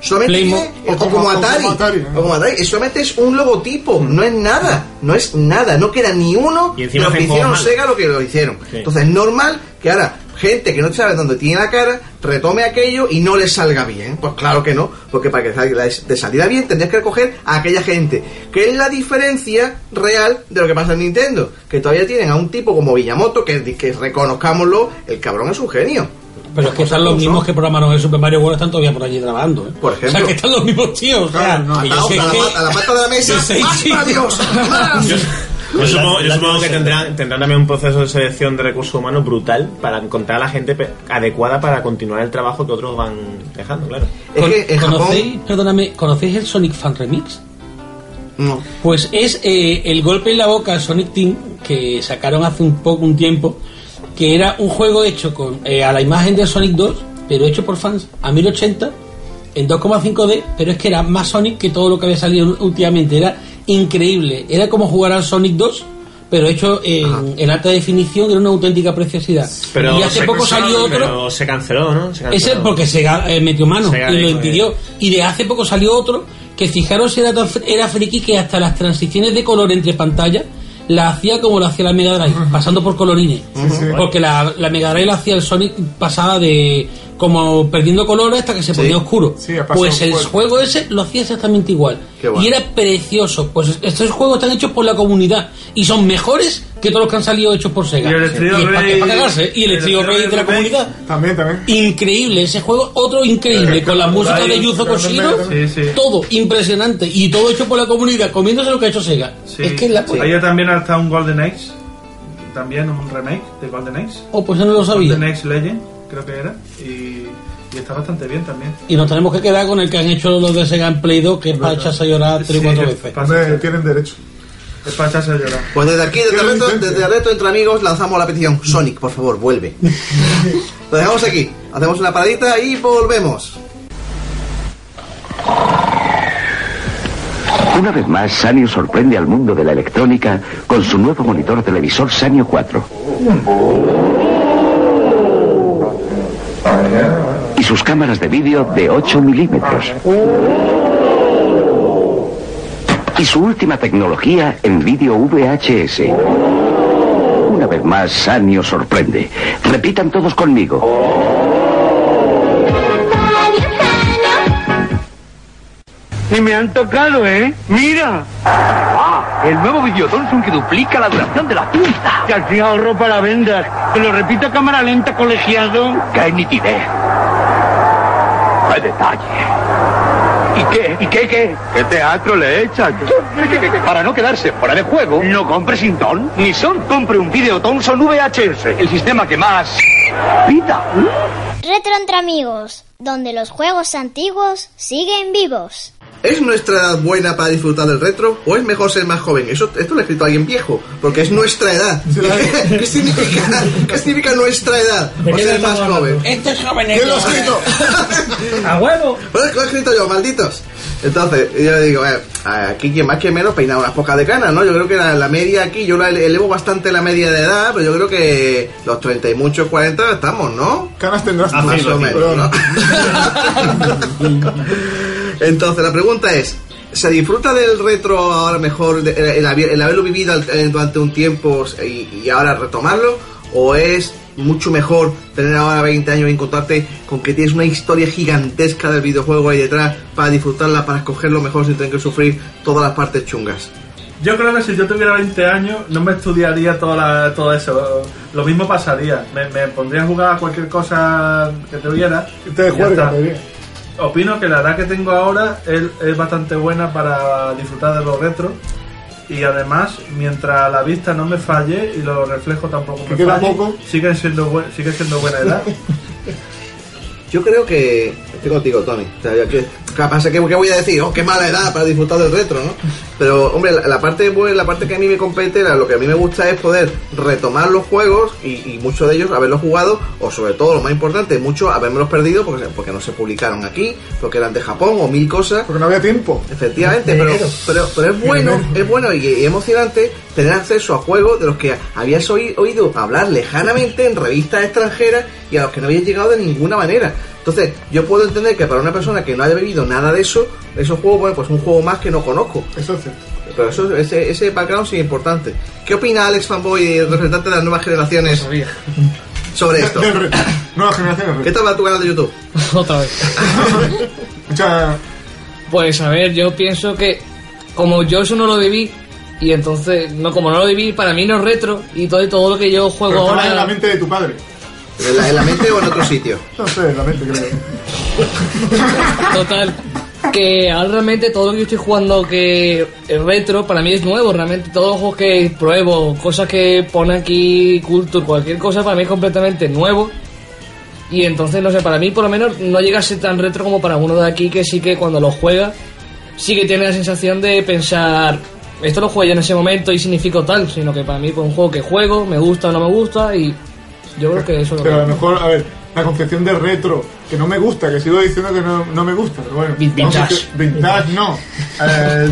Solamente Playmo. o, O como- como o como Atari, o como Atari, es solamente es un logotipo, no es nada, no es nada, no queda ni uno Y de encima lo que hicieron mal. Sega lo que lo hicieron. Sí. Entonces es normal que ahora gente que no sabe dónde tiene la cara retome aquello y no le salga bien. Pues claro que no, porque para que salga de salida bien tendrías que recoger a aquella gente. Que es la diferencia real de lo que pasa en Nintendo. Que todavía tienen a un tipo como Villamoto, que, que reconozcámoslo, el cabrón es un genio. Pero es que están los mismos que programaron el Super Mario World, están todavía por allí grabando. ¿eh? Por O sea, ejemplo. que están los mismos tíos. O sea, Claro, no, que A yo la, sé a la que- ma- a la mata de la mesa, ¡más Dios! ¡Más! Yo supongo, yo que tendrán, tendrán también un proceso de selección de recursos humanos brutal para encontrar a la gente adecuada para continuar el trabajo que otros van dejando, claro. Es que en ¿Conocéis, Japón... perdóname, ¿conocéis el Sonic Fan Remix? No. Pues es eh, el golpe en la boca Sonic Team que sacaron hace un poco un tiempo, que era un juego hecho con eh, a la imagen de Sonic 2, pero hecho por fans a 1080 en 2,5D, pero es que era más Sonic que todo lo que había salido últimamente, era increíble, era como jugar al Sonic 2 pero hecho en, en alta definición era una auténtica preciosidad. Pero y hace se, poco salió otro pero se canceló, ¿no? Se ese canceló. porque Sega eh, metió mano y lo impidió. Y de hace poco salió otro que fijaros era tan era friki que hasta las transiciones de color entre pantallas la hacía como lo hacía la Mega Drive, pasando por colorines. sí. Porque la, la Mega Drive la hacía el Sonic pasaba de como perdiendo colores hasta que se ponía oscuro. Sí, pues el fuerte. juego ese lo hacía exactamente igual. Bueno. Y era precioso. Pues estos juegos están hechos por la comunidad y son mejores que todos los que han salido hechos por Sega. Y el Street es of para, cagarse. Y el el of de la Rage comunidad También, también. increíble ese juego otro increíble con la música de Yuzo Koshiro Sí, sí. todo impresionante y todo hecho por la comunidad comiéndose lo que ha hecho Sega Sí. es que es la Ahí también está un Golden Axe. También un remake de Golden Axe. oh pues yo no lo sabía Golden Axe Legend, creo que era. Y, y está bastante bien también. y nos tenemos que quedar con el que han hecho los de Sega en Play 2 que es para echarse a llorar tres o Sí, cuatro veces pasa- tienen derecho. Es para echarse a llorar. Pues desde aquí, desde el, Qué reto, licencia. desde entre amigos, lanzamos la petición. Sonic, por favor, vuelve. Lo dejamos aquí. Hacemos una paradita y volvemos. Una vez más, Sanio sorprende al mundo de la electrónica con su nuevo monitor televisor Sanio 4. Y sus cámaras de vídeo de 8 milímetros. Y su última tecnología en vídeo VHS. Una vez más, Sanio sorprende. Repitan todos conmigo. Y me han tocado, ¿eh? ¡Mira! El nuevo Videotonsun que duplica la duración de la cinta. Que al fin ahorro para vendas. Te lo repito a cámara lenta, colegiado. ¡Qué nitidez! ¡Qué detalle! ¿Y qué? ¿Y qué qué? ¿Qué teatro le echan? Para no quedarse fuera de juego, no compre sin ton ni son. Compre un video Thomson VHS, el sistema que más pida. Retro entre amigos, donde los juegos antiguos siguen vivos. ¿Es nuestra edad buena para disfrutar del retro o es mejor ser más joven? Eso, esto lo ha escrito alguien viejo, porque es nuestra edad. ¿Qué significa, ¿Qué significa nuestra edad? O ser más joven. Este es joven. ¿Quién lo ha escrito? ¡A huevo! Bueno, es que lo he escrito yo, malditos. Entonces, yo digo, eh, aquí quien más que menos peina unas pocas de canas, ¿no? Yo creo que la, la media aquí, yo la ele- elevo bastante la media de edad, pero yo creo que los 30 y muchos 40 estamos, ¿no? Canas tendrás. Más o menos, ¿no? Entonces, la pregunta es, ¿se disfruta del retro ahora mejor, de- el, haber- el haberlo vivido eh, durante un tiempo y, y ahora retomarlo? ¿O es mucho mejor tener ahora 20 años y encontrarte con que tienes una historia gigantesca del videojuego ahí detrás para disfrutarla, para escogerlo mejor sin tener que sufrir todas las partes chungas? Yo creo que si yo tuviera 20 años no me estudiaría toda la- todo eso. Lo mismo pasaría. Me, me pondría a jugar a cualquier cosa que tuviera. Te y Opino que la edad que tengo ahora es, es bastante buena para disfrutar de los retro. Y además, mientras la vista no me falle y los reflejos tampoco me fallen, poco. siguen siendo, buen- sigue siendo buena edad. Yo creo que. Estoy contigo, Tony. O sea, que, ¿qué voy a decir? Oh, qué mala edad para disfrutar del retro, ¿no? Pero, hombre, la, la parte buena, la parte que a mí me compete, la- lo que a mí me gusta es poder retomar los juegos y, y muchos de ellos haberlos jugado, o sobre todo, lo más importante, muchos habérmelos perdido porque, porque no se publicaron aquí, porque eran de Japón o mil cosas. Porque no había tiempo. Efectivamente, pero, pero, pero es bueno, es bueno y, y emocionante tener acceso a juegos de los que habías oí- oído hablar lejanamente en revistas extranjeras y a los que no habías llegado de ninguna manera. Entonces, yo puedo entender que para una persona que no haya vivido nada de eso, esos juegos, bueno, pues un juego más que no conozco. Eso es cierto. Pero eso, ese, ese background sí es importante. ¿Qué opina Alex Fanboy, el representante de las nuevas generaciones, sobre esto? Nuevas generaciones. ¿Qué tal va tu canal de YouTube? Otra vez. Pues a ver, yo pienso que como yo eso no lo viví y entonces no como no lo viví para mí no es retro y todo todo lo que yo juego Pero ahora en la mente de tu padre. ¿En la, en la mente o en otro sitio? No sé, en la mente creo. Total. Que ahora realmente todo lo que yo estoy jugando que es retro, para mí es nuevo. Realmente todos los juegos que pruebo, cosas que pone aquí, Culture, cualquier cosa, para mí es completamente nuevo. Y entonces, no sé, para mí por lo menos no llega a ser tan retro como para uno de aquí que sí que cuando lo juega, sí que tiene la sensación de pensar, esto lo jugué yo en ese momento y significó tal, sino que para mí pues, un juego que juego, me gusta o no me gusta y yo creo que eso es lo Pero a lo mejor, a ver, la concepción de retro, que no me gusta, que sigo diciendo que no, no me gusta, pero bueno. Vintage. Vintage no. Eh,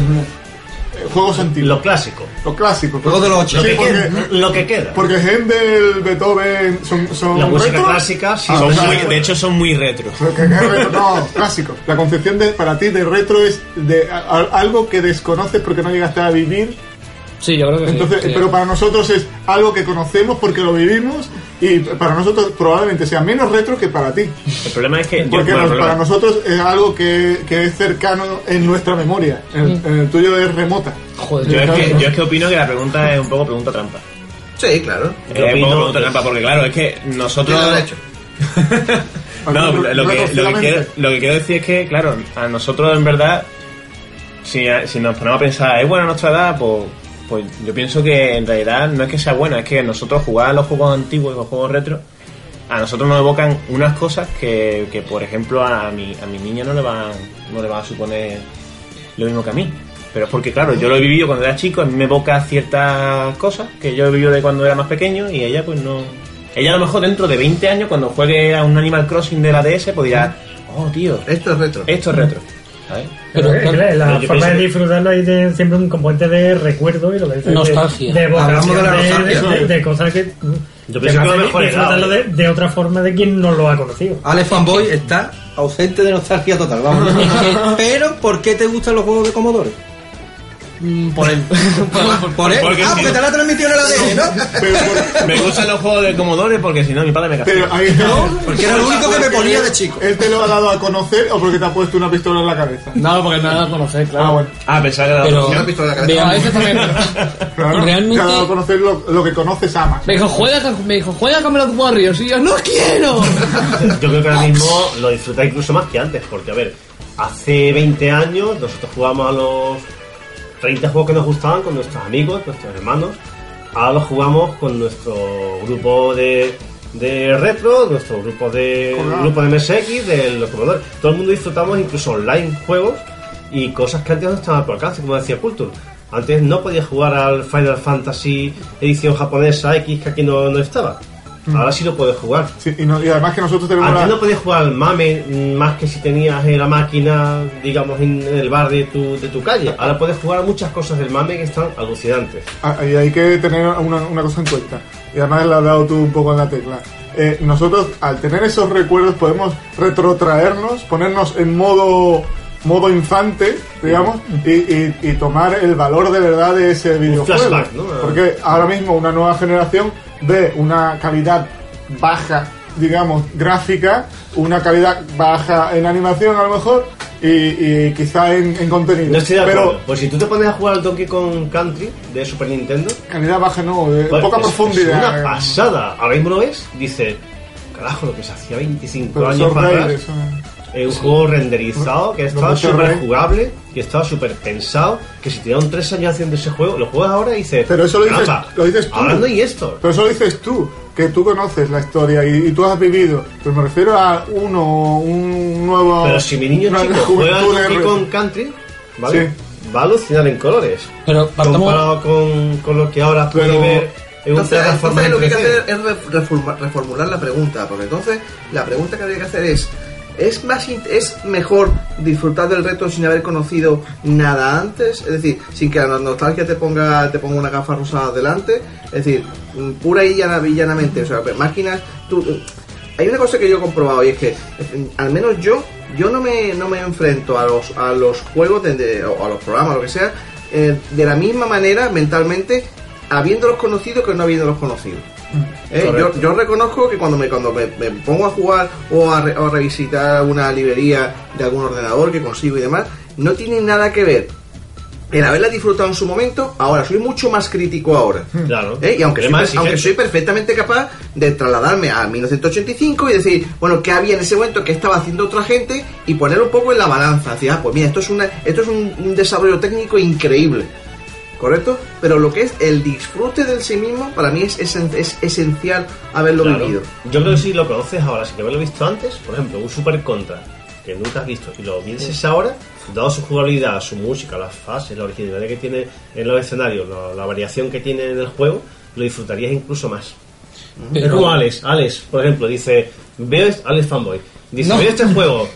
juegos antiguos. Lo clásico. Los clásicos. Juegos de los Sí, 80. porque, Lo que queda. porque Händel, Beethoven son, son La música retro. clásica, sí, Ah, Son claro. muy- de hecho, son muy retro. Pero no, clásicos. La concepción de, para ti de retro es de a- a- algo que desconoces porque no llegaste a vivir. Sí, yo creo que sí, Entonces, sí. pero para nosotros es algo que conocemos porque lo vivimos y para nosotros probablemente sea menos retro que para ti. El problema es que. yo- Porque nos- el para nosotros es algo que, que es cercano en nuestra memoria. En, en el tuyo es remota. Joder, yo, es que, yo es que opino que la pregunta es un poco pregunta trampa. Sí, claro. Es un poco pregunta trampa, porque claro, es que nosotros. Tiene derecho. No, lo que, lo, que quiero, lo que quiero decir es que, claro, a nosotros en verdad, si, si nos ponemos a pensar, ¿es buena nuestra edad? Pues, pues yo pienso que en realidad no es que sea buena, es que nosotros jugar a los juegos antiguos y los juegos retro, a nosotros nos evocan unas cosas que, que por ejemplo, a mi, a mi niña no le, van, no le va a suponer lo mismo que a mí. Pero es porque, claro, yo lo he vivido cuando era chico, a mí me evoca ciertas cosas que yo he vivido de cuando era más pequeño y ella pues no... Ella a lo mejor dentro de 20 años, cuando juegue a un Animal Crossing de la DS, pues dirá, oh, tío, Esto es retro. esto es retro. ¿Sabes? Pero que la, la Yo forma de disfrutarlo hay de- siempre un componente de recuerdo y lo que dices, Nostalgia. De, de la de- nostalgia, de, sí. de cosas que. Yo que pienso que hace lo mejor disfrutarlo de, de otra forma de quien no lo ha conocido. Alex Fanboy está ausente de nostalgia total, vamos. Pero, ¿por qué te gustan los juegos de Commodore? Mm, por él. ¿Por él? Porque ah, porque te la ha transmitido en el ADN, ¿no? Me gustan los juegos de Commodore porque si no mi padre me castiga. Pero ahí está. Porque era lo único que me ponía de chico. ¿Él te lo ha dado a conocer o porque te ha puesto una pistola en la cabeza? No, porque me ha dado a conocer, claro. Ah, bueno. Ah, pensaba que era Una pistola en la cabeza. ese también. Claro, Realmente- Te ha dado a conocer lo, lo que conoces amas. Me dijo, juega, con- me dijo, juega Camelot Warriors. Y yo, ¡no quiero! Yo creo que ahora mismo lo disfrutáis incluso más que antes, porque a ver, hace 20 años nosotros jugábamos a los 30 juegos que nos gustaban con nuestros amigos, nuestros hermanos. Ahora los jugamos con nuestro grupo de, de retro, nuestro grupo de Hola. grupo de MSX, de los Commodore. Todo el mundo disfrutamos incluso online juegos y cosas que antes no estaban por alcance, como decía Culture. Antes no podías jugar al Final Fantasy edición japonesa X que aquí no, no estaba. Ahora sí lo puedes jugar. Sí, y, no- y además que nosotros tenemos Antes la- no podías jugar al mame mm, más que si tenías en la máquina, digamos, en el bar de tu, de tu calle. Ahora puedes jugar a muchas cosas del mame que están alucinantes. Ah, Y hay que tener una, una cosa en cuenta. Y además le has dado tú un poco en la tecla. Eh, nosotros, al tener esos recuerdos, podemos retrotraernos, ponernos en modo modo infante, digamos, y, y- y tomar el valor de verdad de ese videojuego. flashback, ¿no? Porque ahora mismo una nueva generación ve una calidad baja, digamos, gráfica, una calidad baja en animación a lo mejor, y, y quizá en, en contenido. No estoy de acuerdo. Pero Pues si tú te pones a jugar al Donkey Kong Country de Super Nintendo, calidad baja no, de pues poca es- profundidad. Es una pasada. Ahora mismo lo ves, dice, carajo, lo que se hacía 25 años para atrás. Es un juego renderizado que Profesor súper jugable y estaba súper pensado. Que si te tres años haciendo ese juego, lo juegas ahora y dices. Pero eso lo dices, "Caramba, lo dices tú. Ahora no hay esto. Pero eso lo dices tú, que tú conoces la historia y, y tú has vivido. Pero me refiero a uno, un nuevo. Pero si mi niño chico juega al. Kong Country, ¿vale? Sí. Va a alucinar en colores. Pero partamos- Comparado con, con lo que ahora puede Pero- ver en una Entonces, plataforma entonces lo que hay que en 3D. hacer es reformular la pregunta, porque entonces la pregunta que habría que hacer es ¿es más es mejor disfrutar del reto sin haber conocido nada antes? Es decir, sin que la nostalgia te ponga te ponga una gafa rosada delante, es decir, mm, pura y llana- llanamente, o sea, máquinas tú hay una cosa que yo he comprobado y es que mm, al menos yo yo no me no me enfrento a los a los juegos de, o a los programas lo que sea eh, de la misma manera mentalmente habiéndolos conocido que no habiéndolos conocido Eh, yo, yo reconozco que cuando me cuando me, me pongo a jugar o a, re- o a revisitar alguna librería de algún ordenador que consigo y demás, no tiene nada que ver el haberla disfrutado en su momento, ahora soy mucho más crítico ahora. Claro. ¿Eh? Y aunque soy, Además, aunque soy perfectamente capaz de trasladarme a 1985 y decir, bueno, ¿qué había en ese momento? ¿Qué estaba haciendo otra gente? Y poner un poco en la balanza. Decir, ah, pues mira, esto es, una, esto es un, un desarrollo técnico increíble. ¿Correcto? Pero lo que es el disfrute del sí mismo, para mí es, esen- es esencial haberlo Claro. vivido. Yo creo que si lo conoces ahora, sin haberlo visto antes, por ejemplo, un Super Contra que nunca has visto y lo vieses ahora, dado su jugabilidad, su música, las fases, la originalidad que tiene en los escenarios, la, la variación que tiene en el juego, lo disfrutarías incluso más. Pero- Es como Alex, Alex, por ejemplo, dice, veo Alex Fanboy, dice, No. veo este juego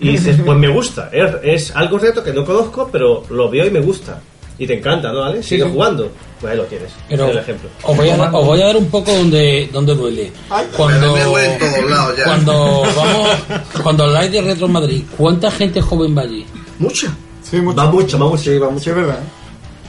y dices, pues me gusta, es, es algo reto que no conozco, pero lo veo y me gusta. Y te encanta, ¿no, Alex? Sigue jugando. Pues ahí lo tienes. Pero el ejemplo. os voy, a, os voy a dar un poco donde, donde duele. Cuando, me duele en todos lados ya. cuando vamos, cuando habláis de Retro Madrid, ¿cuánta gente joven va allí? Mucha. Sí. Va mucho, va mucho. Sí, va mucho, es verdad.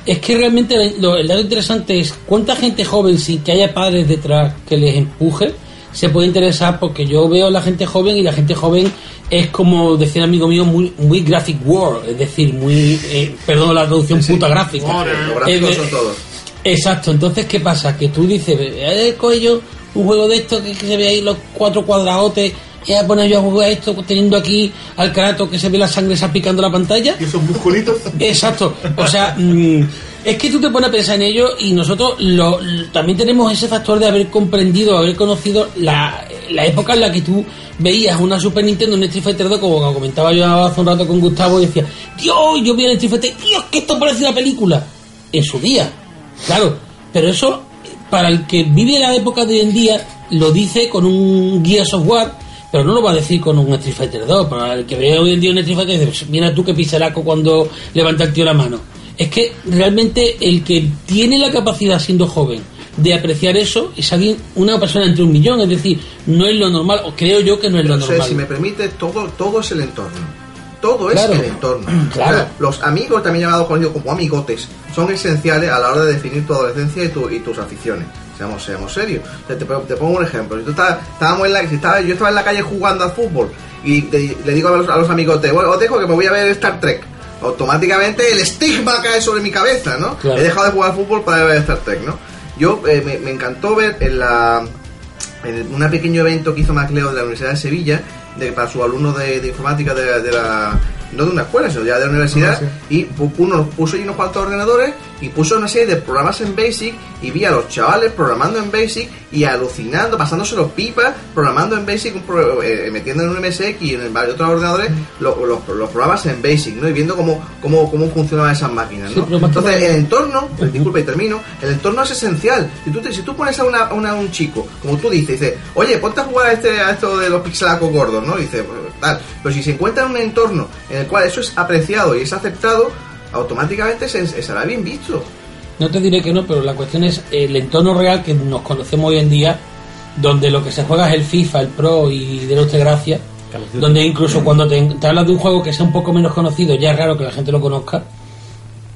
Es que realmente lo- el dato interesante es cuánta gente joven, sin que haya padres detrás que les empuje, se puede interesar porque yo veo a la gente joven y la gente joven es como decía un amigo mío muy muy graphic world, es decir, muy eh, perdón la traducción puta gráfica. Los Eh, son todos. Exacto, entonces ¿qué pasa? Que tú dices, eh, coño, un juego de esto que, que se ve ahí los cuatro cuadradotes, y a poner yo a jugar esto teniendo aquí al carato que se ve la sangre salpicando la pantalla. Y esos musculitos. Exacto, o sea, mm, es que tú te pones a pensar en ello y nosotros lo, también tenemos ese factor de haber comprendido, haber conocido la, la época en la que tú veías una Super Nintendo, un Street Fighter 2, como comentaba yo hace un rato con Gustavo, y decía, Dios, yo vi el Street Fighter, Dios, que esto parece una película, en su día, claro, pero eso, para el que vive la época de hoy en día, lo dice con un guía software, pero no lo va a decir con un Street Fighter 2. Para el que ve hoy en día un Street Fighter, dice, "Pues mira tú que pisaraco cuando levanta el tío la mano. Es que realmente el que tiene la capacidad siendo joven de apreciar eso es alguien, una persona entre un millón, es decir, no es lo normal, o creo yo que no es lo sea, normal. si me permite, todo, todo es el entorno. todo es el entorno. Claro. O sea, los amigos, también llamados conocidos como amigotes, son esenciales a la hora de definir tu adolescencia y, tu- y tus aficiones. Seamos, seamos serios. Te, te- te pongo un ejemplo. Si tú estás- estábamos en la, si estaba, yo estaba en la calle jugando al fútbol y te- le digo a los, a los amigotes, bueno, os dejo que me voy a ver Star Trek. Automáticamente el estigma cae sobre mi cabeza, ¿no? Claro. He dejado de jugar al fútbol para ver Star Trek, ¿no? Yo eh, me, encantó ver en la en un pequeño evento que hizo Macleo de la Universidad de Sevilla de, para sus alumnos de, de informática de, de la no de una escuela sino ya de la universidad y pu- uno puso ahí unos cuantos ordenadores y puso una serie de programas en Basic y vi a los chavales programando en Basic y alucinando pasándoselo pipa programando en Basic un pro- eh, metiendo en un MSX y en varios otros ordenadores lo- los, los programas en Basic ¿no? y viendo cómo, cómo, cómo funcionaban esas máquinas Sí, ¿no? entonces el entorno, pues, disculpa y termino, el entorno es esencial. Si tú, te- si tú pones a, una, a una- un chico, como tú dices, dices, oye, ponte a jugar a, este, a esto de los pixelacos gordos, ¿no? Dice, "Pues, tal. Pero si se encuentra en un entorno en el cual eso es apreciado y es aceptado, automáticamente se, se será bien visto. No te diré que no, pero la cuestión es el entorno real que nos conocemos hoy en día, donde lo que se juega es el FIFA, el Pro y de los de gracia, donde incluso cuando te, te hablas de un juego que sea un poco menos conocido, ya es raro que la gente lo conozca,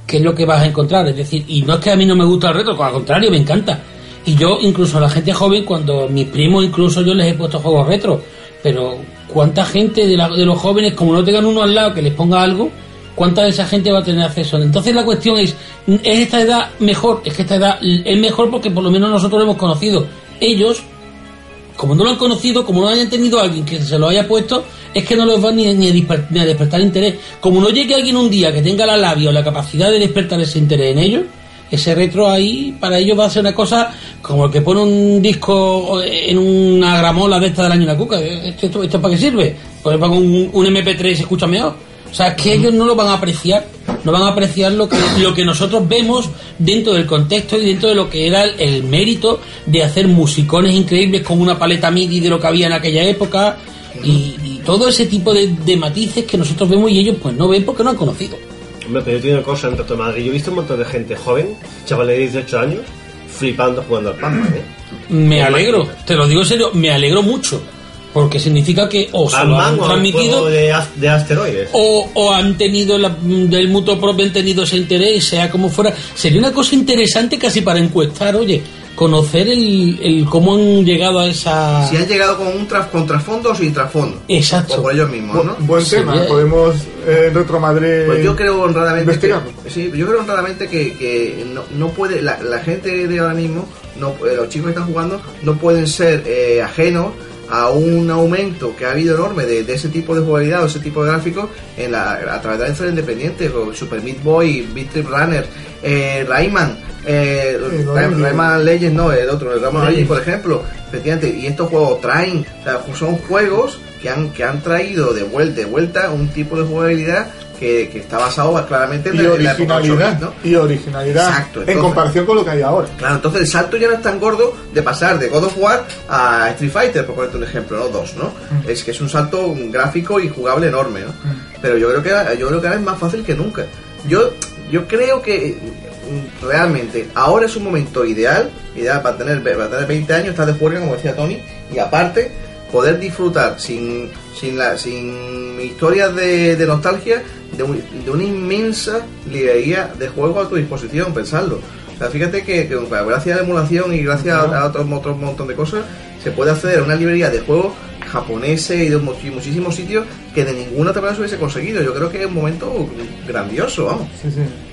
¿qué es lo que vas a encontrar? Es decir, y no es que a mí no me gusta el retro, al contrario, me encanta. Y yo, incluso a la gente joven, cuando mis primos, incluso yo les he puesto juegos retro, pero ¿cuánta gente de, la- de los jóvenes, como no tengan uno al lado que les ponga algo, cuánta de esa gente va a tener acceso? Entonces la cuestión es, ¿es esta edad mejor? Es que esta edad es mejor porque por lo menos nosotros lo hemos conocido. Ellos, como no lo han conocido, como no hayan tenido a alguien que se lo haya puesto, es que no los va ni, ni a, ni a despertar interés. Como no llegue alguien un día que tenga la labia o la capacidad de despertar ese interés en ellos, ese retro ahí para ellos va a ser una cosa como el que pone un disco en una gramola de esta del año en la cuca. ¿Esto, esto, esto para qué sirve? Pues para un, un MP3 se escucha mejor. O sea, es que ellos no lo van a apreciar, no van a apreciar lo que, lo que nosotros vemos dentro del contexto y dentro de lo que era el, mérito de hacer musicones increíbles con una paleta MIDI de lo que había en aquella época y, y todo ese tipo de, de matices que nosotros vemos y ellos pues no ven porque no han conocido. Hombre, pero yo tengo una cosa en Tanto Madrid. Yo he visto un montón de gente joven, chavales de 18 años, flipando jugando al Pac-Man, ¿eh? Me alegro, te lo digo en serio, me alegro mucho. Porque significa que o se lo han transmitido de asteroides. o, o han tenido la- del mutuo propio han tenido ese interés, sea como fuera. Sería una cosa interesante casi para encuestar, oye, conocer el, el cómo han llegado a esa. Si han llegado con un tras, con trasfondo o sin trasfondo. Exacto. O por ellos mismos, ¿no? Bu- buen tema, Sería- podemos eh, en Retro Madrid. Pues yo creo honradamente que, sí, yo creo honradamente que, que no, no puede la, la gente de ahora mismo, no, eh, los chicos que están jugando, no pueden ser eh, ajenos a un aumento que ha habido enorme de, de ese tipo de jugabilidad o ese tipo de gráficos en la, a través de la historia independiente, o Super Meat Boy, Beat Trip Runner, eh, Rayman, eh, Sí, lo Ray- mismo. Rayman Legends, no, el otro, el Rayman Legends. Legends, por ejemplo, efectivamente, y estos juegos traen, o sea, son juegos que han, que han traído de vuelta, de vuelta un tipo de jugabilidad que, que está basado claramente en Y la, en la época 8 originalidad. Y originalidad. Exacto, en comparación con lo que hay ahora. Claro, entonces el salto ya no es tan gordo de pasar de God of War a Street Fighter, por ponerte un ejemplo, ¿no? Dos, ¿no? Es que es un salto gráfico y jugable enorme, ¿no? Pero yo creo que yo creo que ahora es más fácil que nunca. Yo, yo creo que mm, realmente ahora es un momento ideal, ideal para tener, para tener 20 años, estar de juerga, como decía Tony, y aparte poder disfrutar sin, sin, la, sin historias de, de nostalgia de, un- de una inmensa librería de juegos a tu disposición, pensarlo. O sea, fíjate que, que gracias a la emulación y gracias a, a otro, otro montón de cosas se puede acceder a una librería de juegos japoneses y de much- muchísimos sitios que de ninguna otra manera se hubiese conseguido. Yo creo que es un momento grandioso, vamos.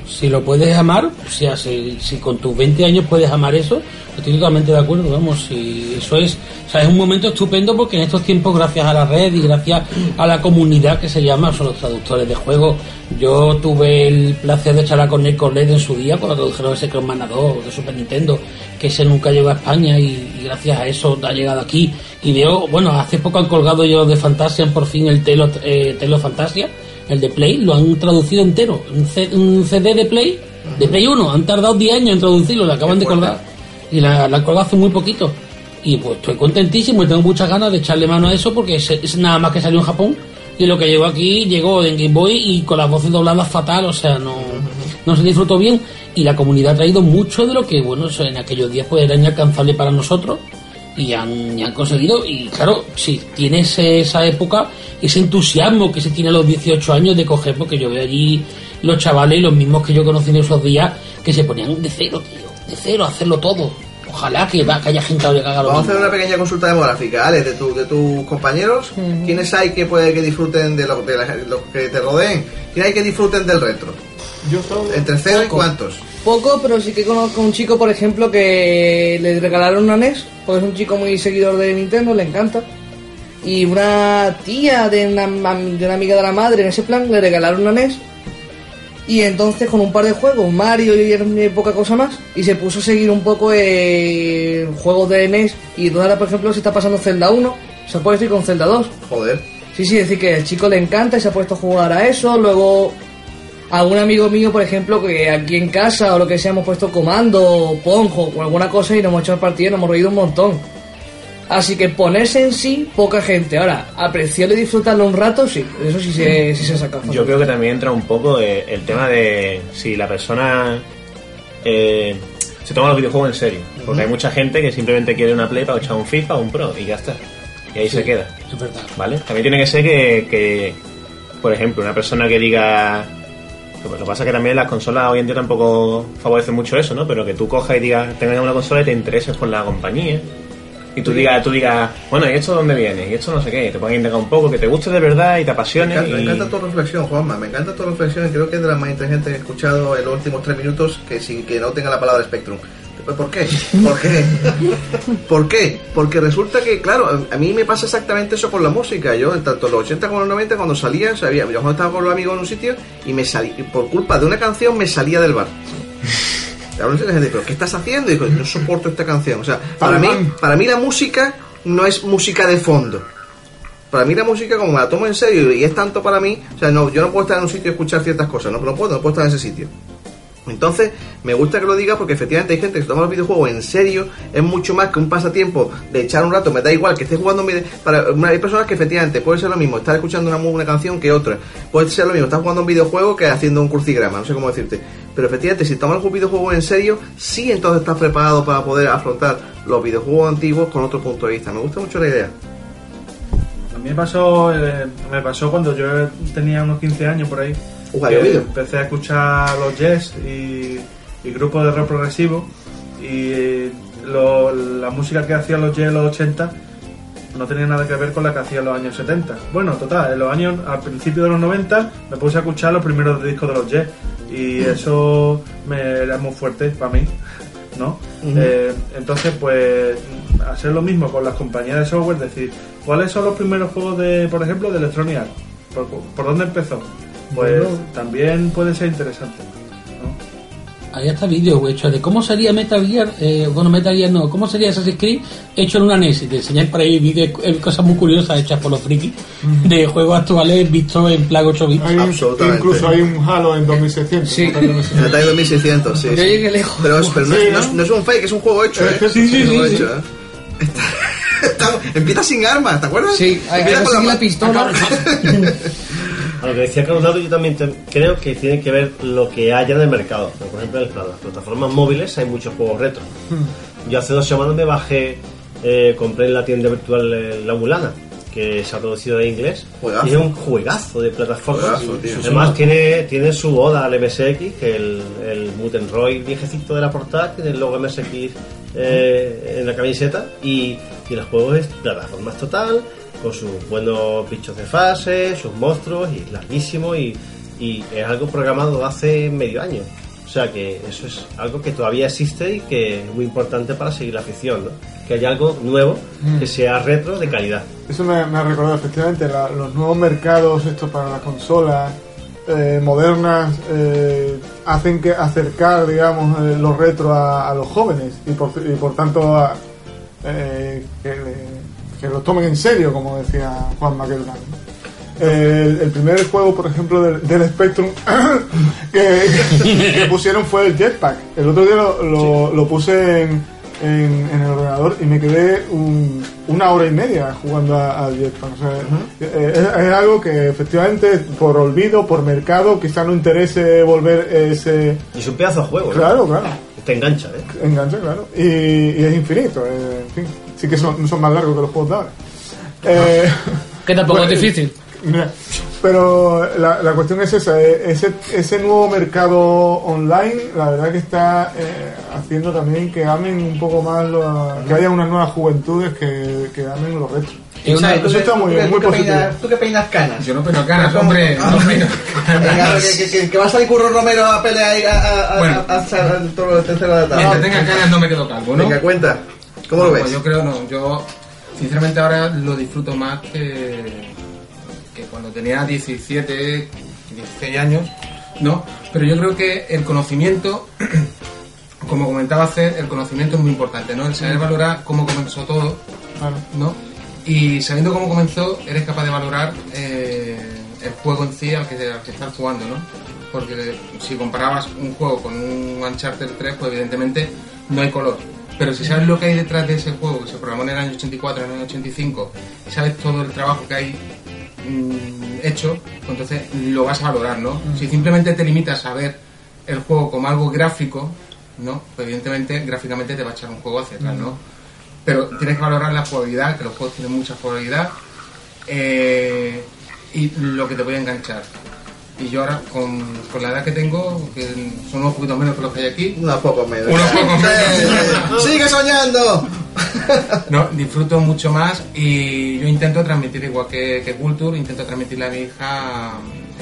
Si lo puedes amar, o sea, si, si con tus 20 años puedes amar eso, estoy totalmente de acuerdo, vamos, si eso es, o un momento estupendo porque en estos tiempos, gracias a la red y gracias a la comunidad que se llama, son los traductores de juegos, yo tuve el placer de charlar con Nick Led en su día cuando tradujeron ese Crossman 2 de Super Nintendo, que ese nunca llegó a España y, y gracias a eso ha llegado aquí. Y veo, bueno, hace poco han colgado yo de Fantasia por fin el Telo, eh, Telo Fantasia, el de Play, lo han traducido entero, un, C- un CD de Play, de Play 1, han tardado 10 años en traducirlo, lo acaban de colgar. Y la, la han colgado hace muy poquito. Y pues estoy contentísimo y tengo muchas ganas de echarle mano a eso porque es, es nada más que salió en Japón. Y lo que llegó aquí llegó en Game Boy y con las voces dobladas fatal, o sea, no, no se disfrutó bien. Y la comunidad ha traído mucho de lo que, bueno, en aquellos días pues era inalcanzable para nosotros. Y han, y han conseguido. Y claro, si tienes esa época, ese entusiasmo que se tiene a los 18 años de coger, porque yo veo allí los chavales, los mismos que yo conocí en esos días, que se ponían de cero, tío, de cero, a hacerlo todo. Ojalá que, va- que haya gente que haga lo Vamos a mismo. hacer una pequeña consulta demográfica, Alex, de, tu- de tus compañeros. ¿Quiénes hay que puede que disfruten de lo, de la- los que te rodeen? ¿Quién hay que disfruten del retro? Yo solo. ¿Entre cero y cuántos? Poco, pero sí que conozco un chico, por ejemplo, que le regalaron una NES, porque es un chico muy seguidor de Nintendo, le encanta. Y una tía de una, de una amiga de la madre en ese plan le regalaron una NES. Y entonces con un par de juegos, Mario y poca cosa más, y se puso a seguir un poco eh, juegos de NES. Y ahora, por ejemplo, se está pasando Zelda 1, se ha puesto ir con Zelda 2. Joder. Sí, sí, es decir, que el chico le encanta y se ha puesto a jugar a eso. Luego, a un amigo mío, por ejemplo, que aquí en casa o lo que sea, hemos puesto comando, ponjo o alguna cosa y nos hemos echado partido y nos hemos reído un montón. Así que ponerse en sí, poca gente. Ahora, apreciarlo y disfrutarlo un rato, sí, eso sí se, sí se saca. Yo creo que también entra un poco eh, el tema de si la persona eh, se toma los videojuegos en serio. Porque hay mucha gente que simplemente quiere una Play para echar un FIFA o un Pro y ya está. Y ahí Sí, se queda. Es verdad. ¿Vale? También tiene que ser que, que, por ejemplo, una persona que diga... Lo que pasa es que también las consolas hoy en día tampoco favorecen mucho eso, ¿no? Pero que tú cojas y digas, tengas una consola y te intereses por la compañía. Y tú digas, tú digas, bueno, ¿y esto de dónde viene? Y esto no sé qué. Y te pongas a indagar un poco, que te guste de verdad y te Me apasione. me encanta tu reflexión, Juanma. Me encanta tu reflexión y creo que es de las más inteligentes que he escuchado en los últimos tres minutos que sin que no tenga la palabra Spectrum. Pues, ¿Por qué? ¿Por qué? ¿Por qué? Porque resulta que, claro, a mí me pasa exactamente eso con la música. Yo, en tanto los 80 como en los 90, cuando salía, sabía, yo estaba con los amigos en un sitio y me salí, por culpa de una canción me salía del bar. ¿pero qué estás haciendo? Y digo, no soporto esta canción. O sea, para mí, para mí la música no es música de fondo. Para mí la música, como me la tomo en serio y es tanto para mí, o sea, no, yo no puedo estar en un sitio y escuchar ciertas cosas, no, no puedo, no puedo estar en ese sitio. Entonces, me gusta que lo diga porque efectivamente hay gente que toma los videojuegos en serio, es mucho más que un pasatiempo de echar un rato, me da igual que esté jugando para hay personas que efectivamente puede ser lo mismo, estar escuchando una, canción que otra, puede ser lo mismo, estar jugando un videojuego que haciendo un crucigrama, no sé cómo decirte, pero efectivamente si tomas un videojuego en serio, sí entonces estás preparado para poder afrontar los videojuegos antiguos con otro punto de vista. Me gusta mucho la idea. A mí me pasó, eh, me pasó cuando yo tenía unos 15 años por ahí. Empecé a escuchar los jazz y, y grupos de rock progresivo y eh, lo- la música que hacían los jazz en los 80 no tenía nada que ver con la que hacían en los años 70. Bueno, total, en los años, al principio de los 90 me puse a escuchar los primeros discos de los jazz y eso me era muy fuerte para mí, ¿no? Eh, entonces, pues, hacer lo mismo con las compañías de software, decir, ¿cuáles son los primeros juegos de, por ejemplo, de Electronic Arts? ¿Por, por dónde empezó? Pues Bueno. también puede ser interesante. Ahí está vídeo hecho de cómo sería Metal Gear, eh, bueno, Metal Gear no, cómo sería Assassin's Creed hecho en una NES. Y te enseñáis por ahí vídeos, eh, cosas muy curiosas hechas por los frikis de juegos actuales vistos en plan 8 bits. Hay- incluso hay un Halo en 2600. Sí. En el 2600, sí. Yo llegué lejos. Pero, pero no, Sí, es, no ¿no? es- no es un fake, es un juego hecho, ¿eh? Sí, sí, Es un juego sí, hecho, ¿eh? Está- empieza sin armas, ¿te acuerdas? Sí, hay que Empieza con la ma- pistola. A lo que decía Carlos Dato, yo también te- creo que tiene que ver lo que haya en el mercado. Por ejemplo, en las plataformas móviles hay muchos juegos retro. Yo hace dos semanas me bajé, eh, compré en la tienda virtual eh, La Mulana, que se ha traducido de inglés. Juegazo. Y es un juegazo de plataformas. Juegazo, tío. Además, tiene, tiene su oda al MSX, que el, el Mutenroy viejecito de la portada tiene el logo MSX eh, en la camiseta. Y, y el juego es plataformas total, con sus buenos bichos de fase, sus monstruos, y es larguísimo. Y, y es algo programado hace medio año. O sea que eso es algo que todavía existe y que es muy importante para seguir la afición, ¿no? Que haya algo nuevo Mm. que sea retro de calidad. Eso me, me ha recordado efectivamente la- los nuevos mercados estos para las consolas eh, modernas eh, hacen que acercar digamos eh, los retro a, a los jóvenes y por, y por tanto a, eh, que, le- que los tomen en serio como decía Juan Maquelman el, el primer juego, por ejemplo, del, del Spectrum que, que pusieron fue el Jetpack. El otro día lo, lo- lo puse en, en- en el ordenador y me quedé un- una hora y media jugando a- al Jetpack. O sea, eh, es, es algo que efectivamente por olvido, por mercado, quizá no interese volver ese... Y es un pedazo de juego, ¿no? Claro, claro. Te engancha, ¿eh? Engancha, claro. Y, y es infinito, eh, en fin. Sí que son, son más largos que los juegos de ahora. Eh, Que tampoco bueno, es difícil. Pero la, la cuestión es esa, eh, ese, ese nuevo mercado online, la verdad que está eh, haciendo también que amen un poco más, lo- que haya unas nuevas juventudes que, que amen los retro. ¿Tú Eso qué- está muy tú bien, muy tú positivo. peinas- ¿Tú que peinas canas? Yo no peino canas, hombre. Ah, no peino canas. que, que- que va a salir Curro Romero a pelear ahí a, a, Bueno. a, a, a- al toro de tercera de la tarde. Mientras tenga canas ¿Cómo lo ves? pues yo creo no. Yo, sinceramente, ahora lo disfruto más que, que cuando tenía 17, 16 años, ¿no? Pero yo creo que el conocimiento, como comentaba hacer, el conocimiento es muy importante, ¿no? El saber valorar cómo comenzó todo, ¿no? Y sabiendo cómo comenzó, eres capaz de valorar eh, el juego en sí al que, al que estás jugando, ¿no? Porque si comparabas un juego con un Uncharted 3, pues evidentemente no hay color. Pero si sabes lo que hay detrás de ese juego, que se programó en el año 84, en el año 85, y sabes todo el trabajo que hay mm, hecho, pues entonces lo vas a valorar, ¿no? Si simplemente te limitas a ver el juego como algo gráfico, ¿no? Pues evidentemente gráficamente te va a echar un juego hacia atrás, ¿no? Pero tienes que valorar la jugabilidad, que los juegos tienen mucha jugabilidad, eh, y lo que te voy a enganchar. Y yo ahora, con, con la edad que tengo, que son unos poquitos menos que los que hay aquí, Unos pocos menos. unos pocos menos. ¡Sigue soñando! No, disfruto mucho más y yo intento transmitir, igual que, que Culture, intento transmitirle a mi hija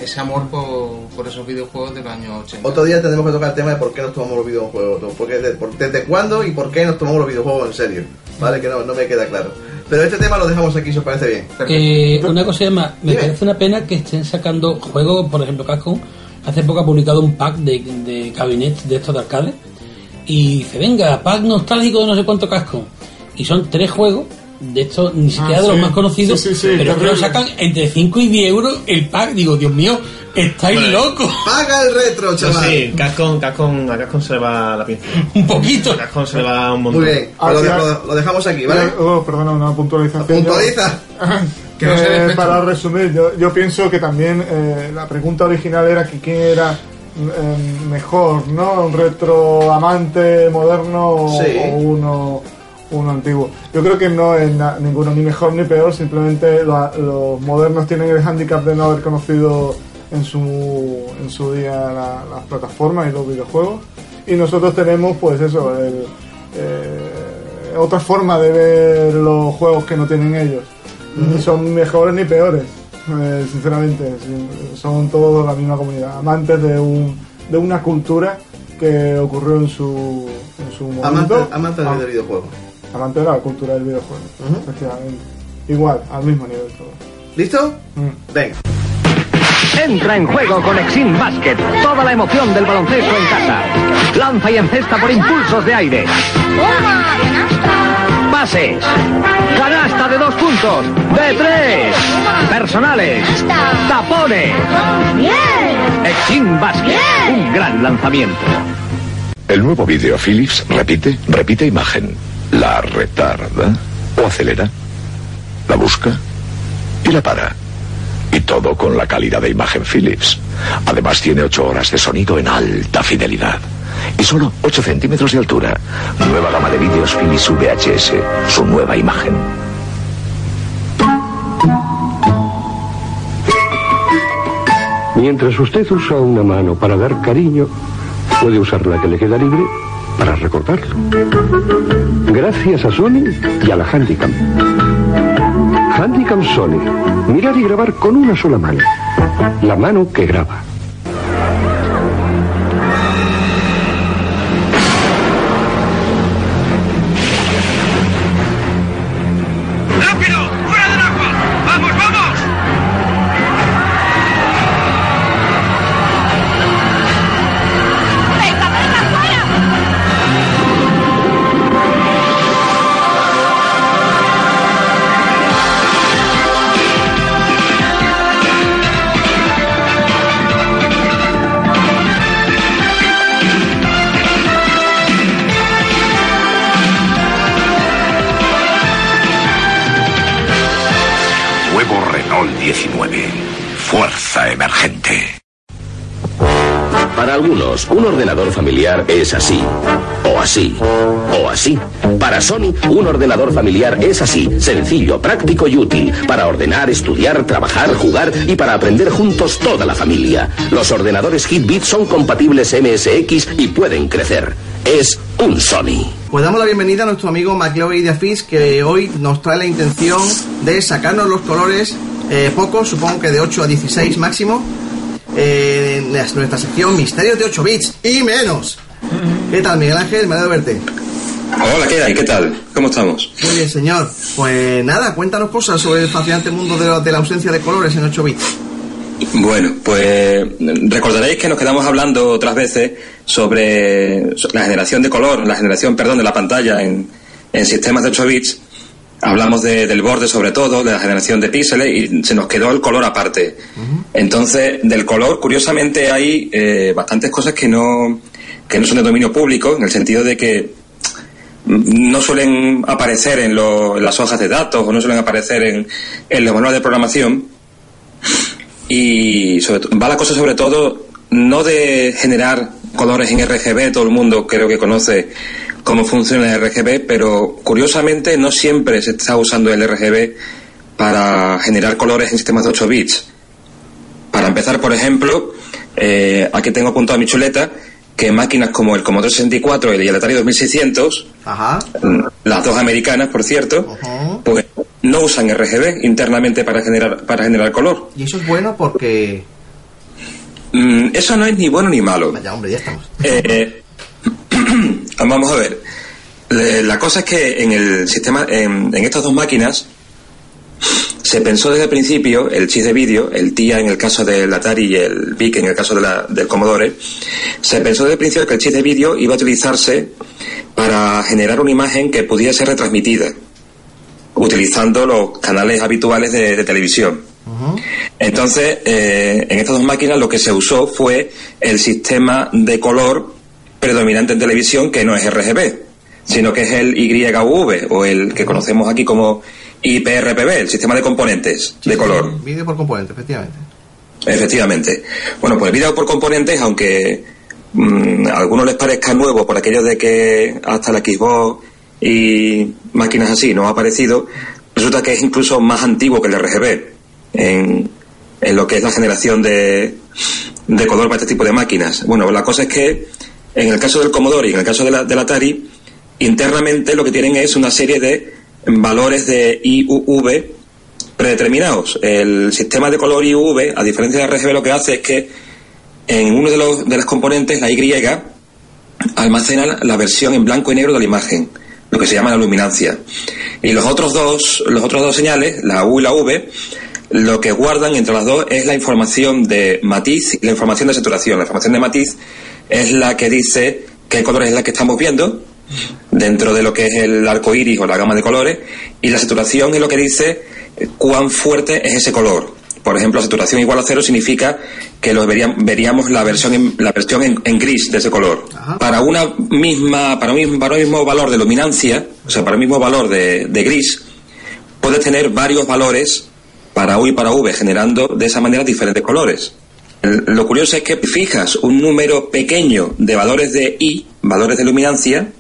ese amor por, por esos videojuegos de los años 80. Otro día tenemos que tocar el tema de por qué nos tomamos los videojuegos. Porque de- por- ¿Desde cuándo y por qué nos tomamos los videojuegos en serio? ¿Vale? Que no, no me queda claro. Pero este tema lo dejamos aquí, si os parece bien. Eh, una cosa más, me Dime. parece una pena que estén sacando juegos, por ejemplo, Capcom hace poco ha publicado un pack de, de cabinets de estos de arcade y dice, venga, pack nostálgico de no sé cuánto Capcom. Y son tres juegos, de estos ni siquiera Ah, de los sí. más conocidos, Sí, sí, sí, pero que lo sacan entre 5 y 10 euros el pack. Digo, Dios mío, estáis Bueno. locos. ¡Paga el retro, chaval! sí, Capcom, Capcom, a Capcom se le va la pinza. Un poquito. A Capcom se le va un montón. Muy bien, Ah, pues lo, ah. lo- lo dejamos aquí, ¿vale? Oh, perdona, una puntualización. Puntualiza. Que no se Eh, para resumir, yo, yo pienso que también eh, la pregunta original era que quién era eh, mejor, ¿no? Un retro amante moderno Sí. o uno, uno antiguo. Yo creo que no es na- ninguno ni mejor ni peor, simplemente la- los modernos tienen el hándicap de no haber conocido en su, en su día la- las plataformas y los videojuegos. Y nosotros tenemos, pues eso, el, eh, otra forma de ver los juegos que no tienen ellos. Ni son mejores ni peores, eh, sinceramente. Son todos la misma comunidad, amantes de, un, de una cultura que ocurrió en su, en su momento. Amante, amante Ah, del videojuego. Amante de la cultura del videojuego, Ujú. efectivamente. Igual, al mismo nivel todo. ¿Listo? Mm. Venga. Entra en juego con Exim Basket. Toda la emoción del baloncesto en casa. Lanza y encesta por impulsos de aire. Pases. Canasta de dos puntos. De tres. Personales. Tapones. Exim Basket. Un gran lanzamiento. El nuevo vídeo Philips repite, repite imagen. La retarda o acelera. La busca y la para. Y todo con la calidad de imagen Philips. Además tiene 8 horas de sonido en alta fidelidad. Y solo 8 centímetros de altura. Nueva gama de vídeos Philips VHS. Su nueva imagen. Mientras usted usa una mano para dar cariño, puede usar la que le queda libre para recortarlo. Gracias a Sony y a la Handycam. Handycam Sony. Mirar y grabar con una sola mano. La mano que graba. Emergente. Para algunos, un ordenador familiar es así, o así, o así. Para Sony, un ordenador familiar es así, sencillo, práctico y útil, para ordenar, estudiar, trabajar, jugar y para aprender juntos toda la familia. Los ordenadores Hitbit son compatibles MSX y pueden crecer. Es un Sony. Pues damos la bienvenida a nuestro amigo McLeod de Fish que hoy nos trae la intención de sacarnos los colores, eh, pocos, supongo que de 8 a 16 máximo, eh, en nuestra sección Misterios de 8 bits y menos. ¿Qué tal, Miguel Ángel? Me alegro de verte. Hola, ¿qué hay? ¿Qué tal? ¿Cómo estamos? Muy bien, señor. Pues nada, cuéntanos cosas sobre el fascinante mundo de la, de la ausencia de colores en 8 bits. Bueno, pues recordaréis que nos quedamos hablando otras veces sobre la generación de color, la generación, perdón, de la pantalla en, en sistemas de 8 bits. Hablamos de- del borde sobre todo, de la generación de píxeles y se nos quedó el color aparte. Entonces, del color, curiosamente, hay eh, bastantes cosas que no, que no son de dominio público, en el sentido de que no suelen aparecer en, lo- en las hojas de datos o no suelen aparecer en, en los manuales de programación. Y sobre va la cosa sobre todo no de generar colores en RGB, todo el mundo creo que conoce cómo funciona el RGB, pero curiosamente no siempre se está usando el RGB para generar colores en sistemas de 8 bits. Para empezar, por ejemplo, eh, aquí tengo apuntado a mi chuleta que máquinas como el Commodore 64 y el Atari 2600, Ajá. mm, las dos americanas, por cierto, pues no usan RGB internamente para generar para generar color. Y eso es bueno porque... Mm, eso no es ni bueno ni malo. Vaya, hombre, ya estamos. Eh, vamos a ver. La cosa es que en el sistema, en, en estas dos máquinas, se pensó desde el principio el chip de vídeo, el TIA en el caso del Atari y el VIC en el caso de la- del Commodore, se pensó desde el principio que el chip de vídeo iba a utilizarse para generar una imagen que pudiera ser retransmitida, utilizando los canales habituales de- de televisión. Entonces, eh, en estas dos máquinas lo que se usó fue el sistema de color predominante en televisión, que no es RGB, sino que es el YUV, o el que conocemos aquí como IPRPB, el sistema de componentes de color. Vídeo por componente, efectivamente. Efectivamente. Bueno, pues el vídeo por componentes, aunque mm, a algunos les parezca nuevo por aquello de que hasta la Xbox y máquinas así no ha aparecido, resulta que es incluso más antiguo que el RGB en, en lo que es la generación de, de color para este tipo de máquinas. Bueno, la cosa es que en el caso del Commodore y en el caso de la- del Atari, internamente lo que tienen es una serie de valores de IUV predeterminados. El sistema de color IUV, a diferencia de RGB, lo que hace es que en uno de los de las componentes, la Y, almacena la versión en blanco y negro de la imagen, lo que se llama la luminancia. Y los otros dos, los otros dos señales, la U y la V, lo que guardan entre las dos es la información de matiz y la información de saturación. La información de matiz es la que dice qué color es la que estamos viendo dentro de lo que es el arco iris o la gama de colores y la saturación es lo que dice cuán fuerte es ese color. Por ejemplo, saturación igual a cero significa que lo veríamos, veríamos la versión en, la versión en, en gris de ese color. Para una misma, para un mismo, para un mismo valor de luminancia, o sea, para un mismo valor de, de gris, puedes tener varios valores para U y para V, generando de esa manera diferentes colores. Lo curioso es que fijas un número pequeño de valores de I, valores de luminancia,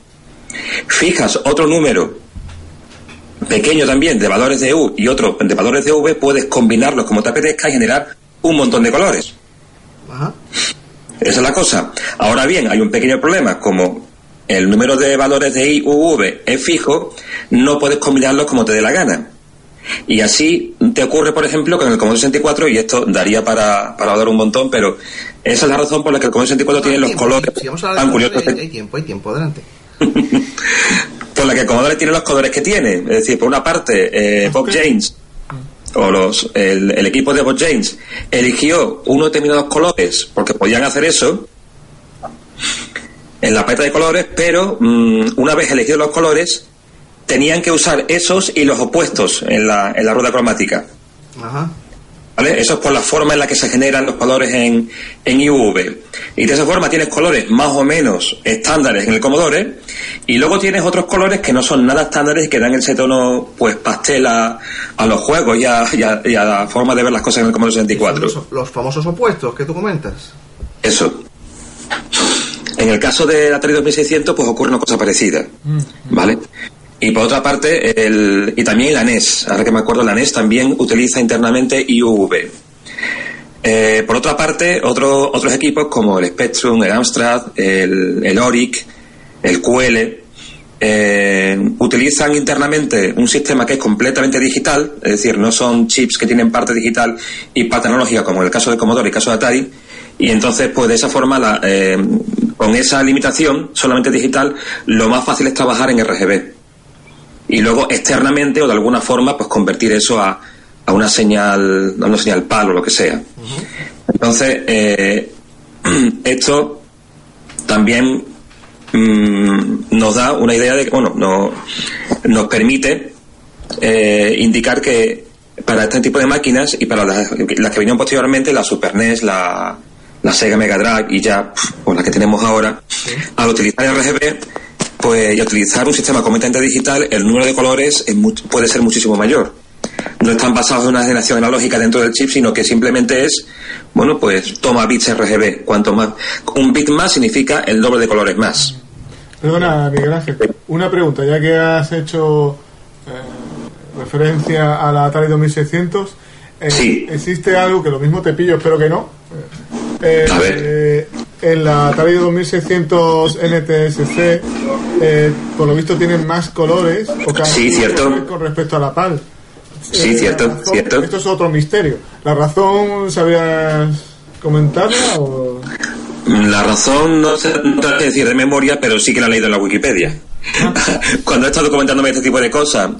fijas otro número pequeño también de valores de U y otro de valores de V, puedes combinarlos como te apetezca y generar un montón de colores. Esa es la cosa. Ahora bien, hay un pequeño problema, como el número de valores de I u V es fijo, no puedes combinarlos como te dé la gana. Y así te ocurre, por ejemplo, con el Commodore 64, y esto daría para, para hablar un montón, pero esa es la razón por la que el Commodore 64 tiene los colores Si vamos a hablar tan de curiosos hay, hay tiempo, hay tiempo, adelante. por la que el Commodore tiene los colores que tiene. Es decir, por una parte, eh, Bob James o los, el, el equipo de Bob James eligió unos determinados colores porque podían hacer eso en la paleta de colores, pero mm, una vez elegidos los colores, tenían que usar esos y los opuestos en la, en la rueda cromática. Ajá. ¿Vale? Eso es por la forma en la que se generan los colores en, en IUV. Y de esa forma tienes colores más o menos estándares en el Commodore y luego tienes otros colores que no son nada estándares y que dan ese tono pues pastel a, a los juegos y a, y a- y a la forma de ver las cosas en el Commodore 64. Los, los famosos opuestos que tú comentas. Eso. En el caso del Atari 2600, pues ocurre una cosa parecida, ¿vale? Y por otra parte, el, y también la NES, ahora que me acuerdo, la NES también utiliza internamente IUV. Eh, por otra parte, otro- otros equipos como el Spectrum, el Amstrad, el, el Oric, el QL, eh, utilizan internamente un sistema que es completamente digital, es decir, no son chips que tienen parte digital y parte como en el caso de Commodore y el caso de Atari, y entonces, pues de esa forma, la, eh, con esa limitación solamente digital, lo más fácil es trabajar en RGB. Y luego externamente o de alguna forma, pues convertir eso a, a una señal, a una señal PAL o lo que sea. Entonces, eh, esto también mm, nos da una idea de que, bueno, no, nos permite eh, indicar que para este tipo de máquinas y para las, las que vinieron posteriormente, la Super NES, la, la Sega Mega Drive y ya, o la que tenemos ahora, al utilizar RGB, pues y utilizar un sistema completamente digital, el número de colores es mu- puede ser muchísimo mayor. No están basados en una generación analógica dentro del chip, sino que simplemente es, bueno, pues toma bits RGB. Cuanto más, un bit más significa el doble de colores más. Perdona, Miguel Ángel. Una pregunta, ya que has hecho eh, referencia a la Atari 2600. eh, ¿Existe algo que lo mismo te pillo, espero que no? Eh, A ver. En la Atari 2600 NTSC, eh, por lo visto tienen más colores o Sí, cierto. con respecto a la PAL. Sí, Eh, cierto, razón- cierto. Esto es otro misterio. ¿La razón sabías comentarla o...? La razón no sé no sé decir de memoria, pero sí que la he leído en la Wikipedia. Cuando he estado comentándome este tipo de cosas,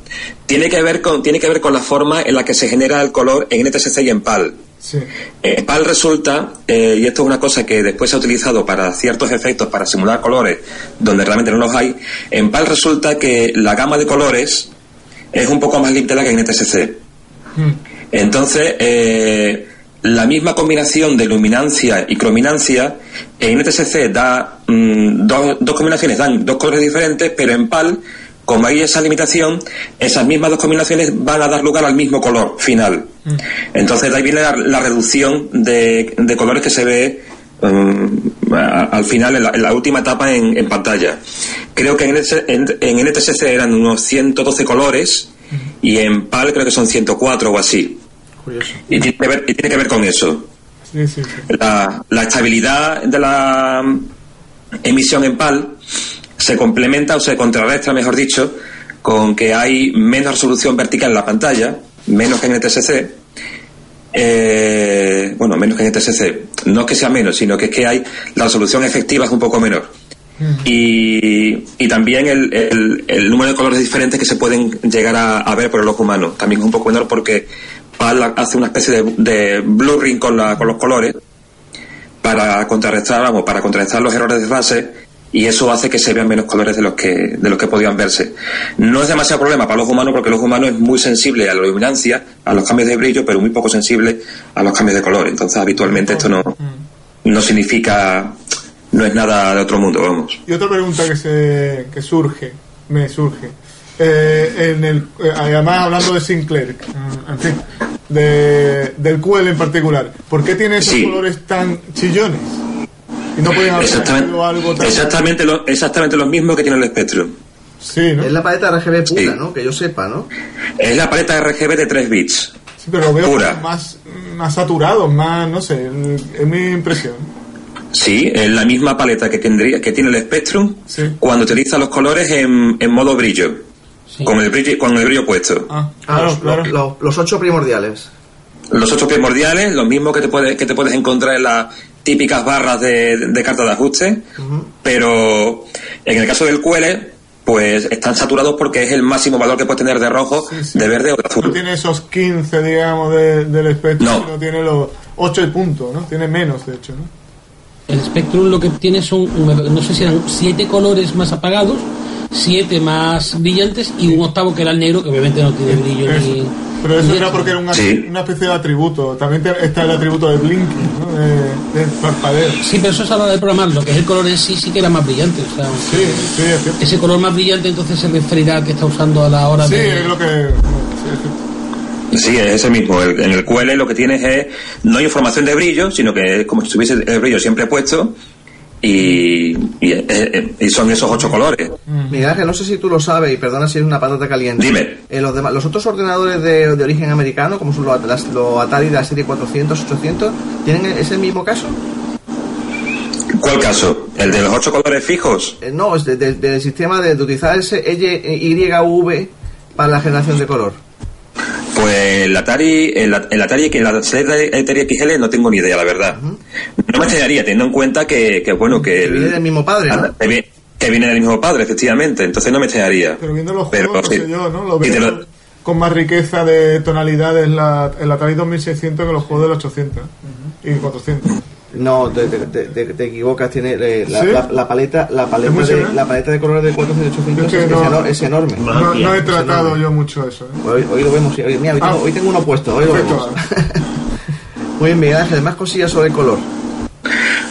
tiene que ver con tiene que ver con la forma en la que se genera el color en NTSC y en PAL. Sí. En PAL resulta, eh, y esto es una cosa que después se ha utilizado para ciertos efectos, para simular colores donde realmente no los hay, en PAL resulta que la gama de colores es un poco más limitada que en NTSC. Entonces, eh, la misma combinación de luminancia y crominancia en NTSC da mm, dos, dos combinaciones, dan dos colores diferentes, pero en PAL, como hay esa limitación, esas mismas dos combinaciones van a dar lugar al mismo color final. Entonces, de ahí viene la, la reducción de, de colores que se ve mm, a- al final, en la, en la última etapa en, en pantalla. Creo que en, en- en NTSC eran unos 112 colores y en PAL creo que son 104 o así. Y tiene que ver, y tiene que ver con eso. Sí, sí, sí. La, la estabilidad de la mm, emisión en PAL se complementa o se contrarresta, mejor dicho, con que hay menos resolución vertical en la pantalla, menos que en el TSC. Eh, bueno, menos que en el TSC. No es que sea menos, sino que es que hay la resolución efectiva es un poco menor. Y, y también el, el- el número de colores diferentes que se pueden llegar a, a ver por el ojo humano. También es un poco menor porque PAL hace una especie de, de blurring con, la, con los colores para contrarrestar, vamos, para contrarrestar los errores de fase y eso hace que se vean menos colores de los que de los que podían verse. No es demasiado problema para el ojo humano porque el ojo humano es muy sensible a la luminancia, a los cambios de brillo, pero muy poco sensible a los cambios de color. Entonces, habitualmente esto no no significa no es nada de otro mundo, vamos. Y otra pregunta que se que surge, me surge. Eh, en el, eh, además, hablando de Sinclair, mm, en fin, de, del QL en particular, ¿por qué tiene esos Sí. colores tan chillones? Y no pueden haber Exactamente, algo tan. exactamente, lo, exactamente lo mismo que tiene el Spectrum. Sí, ¿no? Es la paleta RGB pura, Sí. ¿no? Que yo sepa, ¿no? Es la paleta RGB de 3 bits. Sí, pero lo veo Pura. más, más saturados, más, no sé, es mi impresión. Sí, es la misma paleta que tendría que tiene el Spectrum cuando utiliza los colores en, en modo brillo, con el brillo con el brillo puesto. Ah, los, los- los- los ocho primordiales. Los ocho primordiales, los mismos que te puedes que te puedes encontrar en las típicas barras de, de carta de ajuste, pero en el caso del QL, pues están saturados porque es el máximo valor que puedes tener de rojo, de verde o de No azul. tiene esos 15, digamos, de- del espectro, No. sino tiene los 8 y punto, ¿no? Tiene menos, de hecho, ¿no? El Spectrum lo que tiene son, no sé si eran siete colores más apagados, siete más brillantes y un octavo que era el negro, que obviamente no tiene brillo ni. Pero eso ni era porque era una, Sí. una especie de atributo. También te- está el atributo de blinking, ¿no? De, de parpadeo. Sí, pero eso es a la hora de programar. Lo que es el color en sí sí que era más brillante. O sea, Sí, sí, es cierto. ese color más brillante entonces se referirá al que está usando a la hora Sí, de. es lo que. Sí, es ese mismo. El- en el QL lo que tienes es no hay información de brillo, sino que es como si tuviese el brillo siempre puesto y, y, eh, eh, y son esos ocho colores. Miguel Ángel, no sé si tú lo sabes y perdona si es una patata caliente. Dime. Eh, los, demás- los otros ordenadores de, de origen americano, como son los, las- los Atari de la serie 400, 800, ¿tienen ese mismo caso? ¿Cuál caso? ¿El de los ocho colores fijos? Eh, no, es de- de- del sistema de, de utilizar ese YV para la generación de color. Pues el Atari, el, el Atari, que la serie de Atari XL no tengo ni idea, la verdad. No me extrañaría, teniendo en cuenta que, que bueno, que... el- Viene del mismo padre, ¿no? que vi- que viene del mismo padre, efectivamente, entonces no me extrañaría. Pero viendo los Pero, juegos, no sí. sé yo, ¿no? Lo Y te veo lo- con más riqueza de tonalidades la, el Atari 2600 que los juegos del 800 y 400. No, te, te- te- te- te equivocas, tiene eh, la, ¿Sí? la- la paleta la ¿Es paleta de, la paleta de colores de 400 800 Es que es, no- es enorme. No, no he tratado yo mucho eso. ¿eh? Hoy, hoy lo vemos, hoy, mira, hoy, Ah. tengo, hoy tengo uno puesto, hoy lo vemos. Muy bien, Miguel Ángel, más cosillas sobre el color.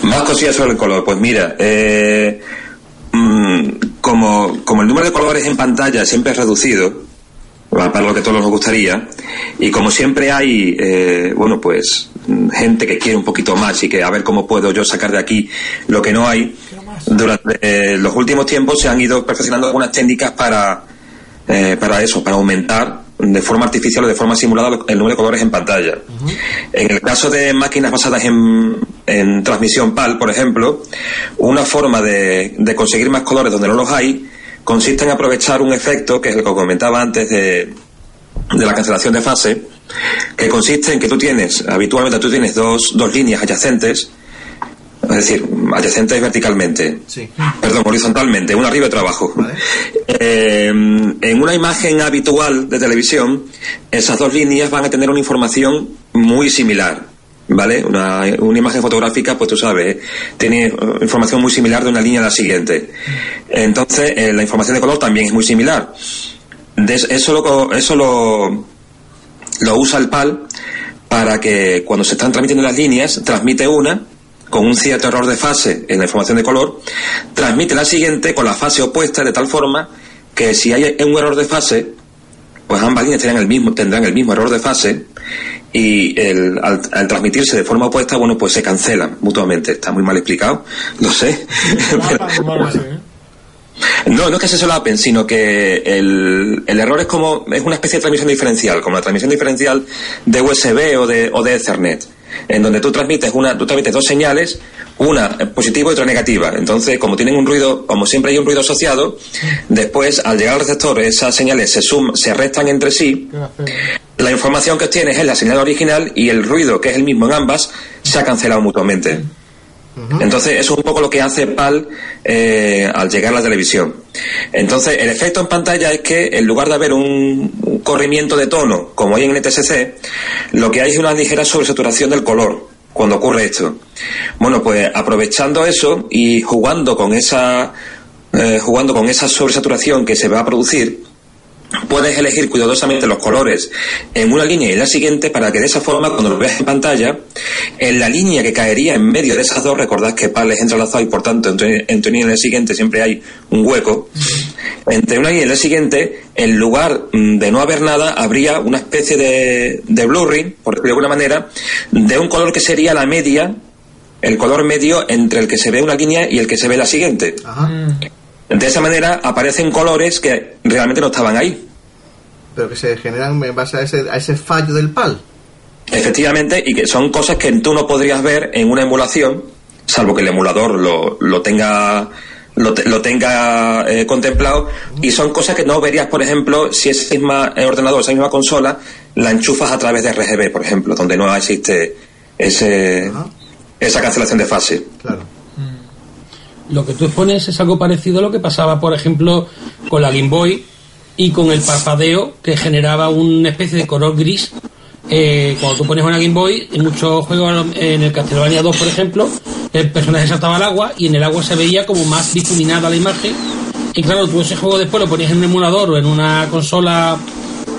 Más cosillas sobre el color. Pues mira, eh, mm, como, como el número de colores en pantalla siempre es reducido, para lo que todos nos gustaría, y como siempre hay, eh, bueno, pues gente que quiere un poquito más y que a ver cómo puedo yo sacar de aquí lo que no hay, durante eh, los últimos tiempos se han ido perfeccionando algunas técnicas para, eh, para eso, para aumentar de forma artificial o de forma simulada el número de colores en pantalla. En el caso de máquinas basadas en, en transmisión PAL, por ejemplo, una forma de, de conseguir más colores donde no los hay consiste en aprovechar un efecto que es el que comentaba antes de, de la cancelación de fase, que consiste en que tú tienes, habitualmente tú tienes dos, dos líneas adyacentes, es decir, adyacentes verticalmente, Sí. perdón, horizontalmente, una arriba y otra abajo. Eh, en una imagen habitual de televisión, esas dos líneas van a tener una información muy similar. ¿Vale? Una, una imagen fotográfica, pues tú sabes, tiene eh, información muy similar de una línea a la siguiente. Entonces, eh, la información de color también es muy similar. De eso- eso lo, eso lo, lo usa el PAL para que cuando se están transmitiendo las líneas, transmite una con un cierto error de fase en la información de color, transmite la siguiente con la fase opuesta de tal forma que si hay un error de fase, pues ambas líneas tendrán el mismo, tendrán el mismo error de fase y el- al, al transmitirse de forma opuesta, bueno, pues se cancelan mutuamente. Está muy mal explicado, lo sé. No, no es que se solapen, sino que el, el error es como es una especie de transmisión diferencial, como la transmisión diferencial de USB o de, o de Ethernet, en donde tú transmites una, tú transmites dos señales, una positiva y otra negativa. Entonces, como tienen un ruido, como siempre hay un ruido asociado, después al llegar al receptor esas señales se suman, se restan entre sí. La información que obtienes es la señal original y el ruido, que es el mismo en ambas, se ha cancelado mutuamente. Entonces, eso es un poco lo que hace PAL eh, al llegar a la televisión. Entonces, el efecto en pantalla es que en lugar de haber un, corrimiento de tono, como hay en NTSC, lo que hay es una ligera sobresaturación del color cuando ocurre esto. Bueno, pues aprovechando eso y jugando con esa, eh, jugando con esa sobresaturación que se va a producir, puedes elegir cuidadosamente los colores en una línea y en la siguiente para que de esa forma cuando lo veas en pantalla en la línea que caería en medio de esas dos recordad que PAL es entrelazado y por tanto entre, una y la siguiente siempre hay un hueco. Entre una línea y la siguiente en lugar de no haber nada habría una especie de, de blurring por de alguna manera de un color que sería la media el color medio entre el que se ve una línea y el que se ve la siguiente de esa manera aparecen colores que realmente no estaban ahí. Pero que se generan en base a ese, a ese fallo del PAL. Efectivamente, y que son cosas que tú no podrías ver en una emulación, salvo que el emulador lo, lo tenga lo, te- lo tenga eh, contemplado, y son cosas que no verías, por ejemplo, si ese misma eh, ordenador, esa misma consola, la enchufas a través de RGB, por ejemplo, donde no existe ese, esa cancelación de fase. Lo que tú expones es algo parecido a lo que pasaba, por ejemplo, con la Game Boy y con el parpadeo que generaba una especie de color gris. Eh, cuando tú pones una Game Boy, en muchos juegos, en el Castlevania 2, por ejemplo, el personaje saltaba al agua y en el agua se veía como más difuminada la imagen. Y claro, tú ese juego después lo ponías en un emulador o en una consola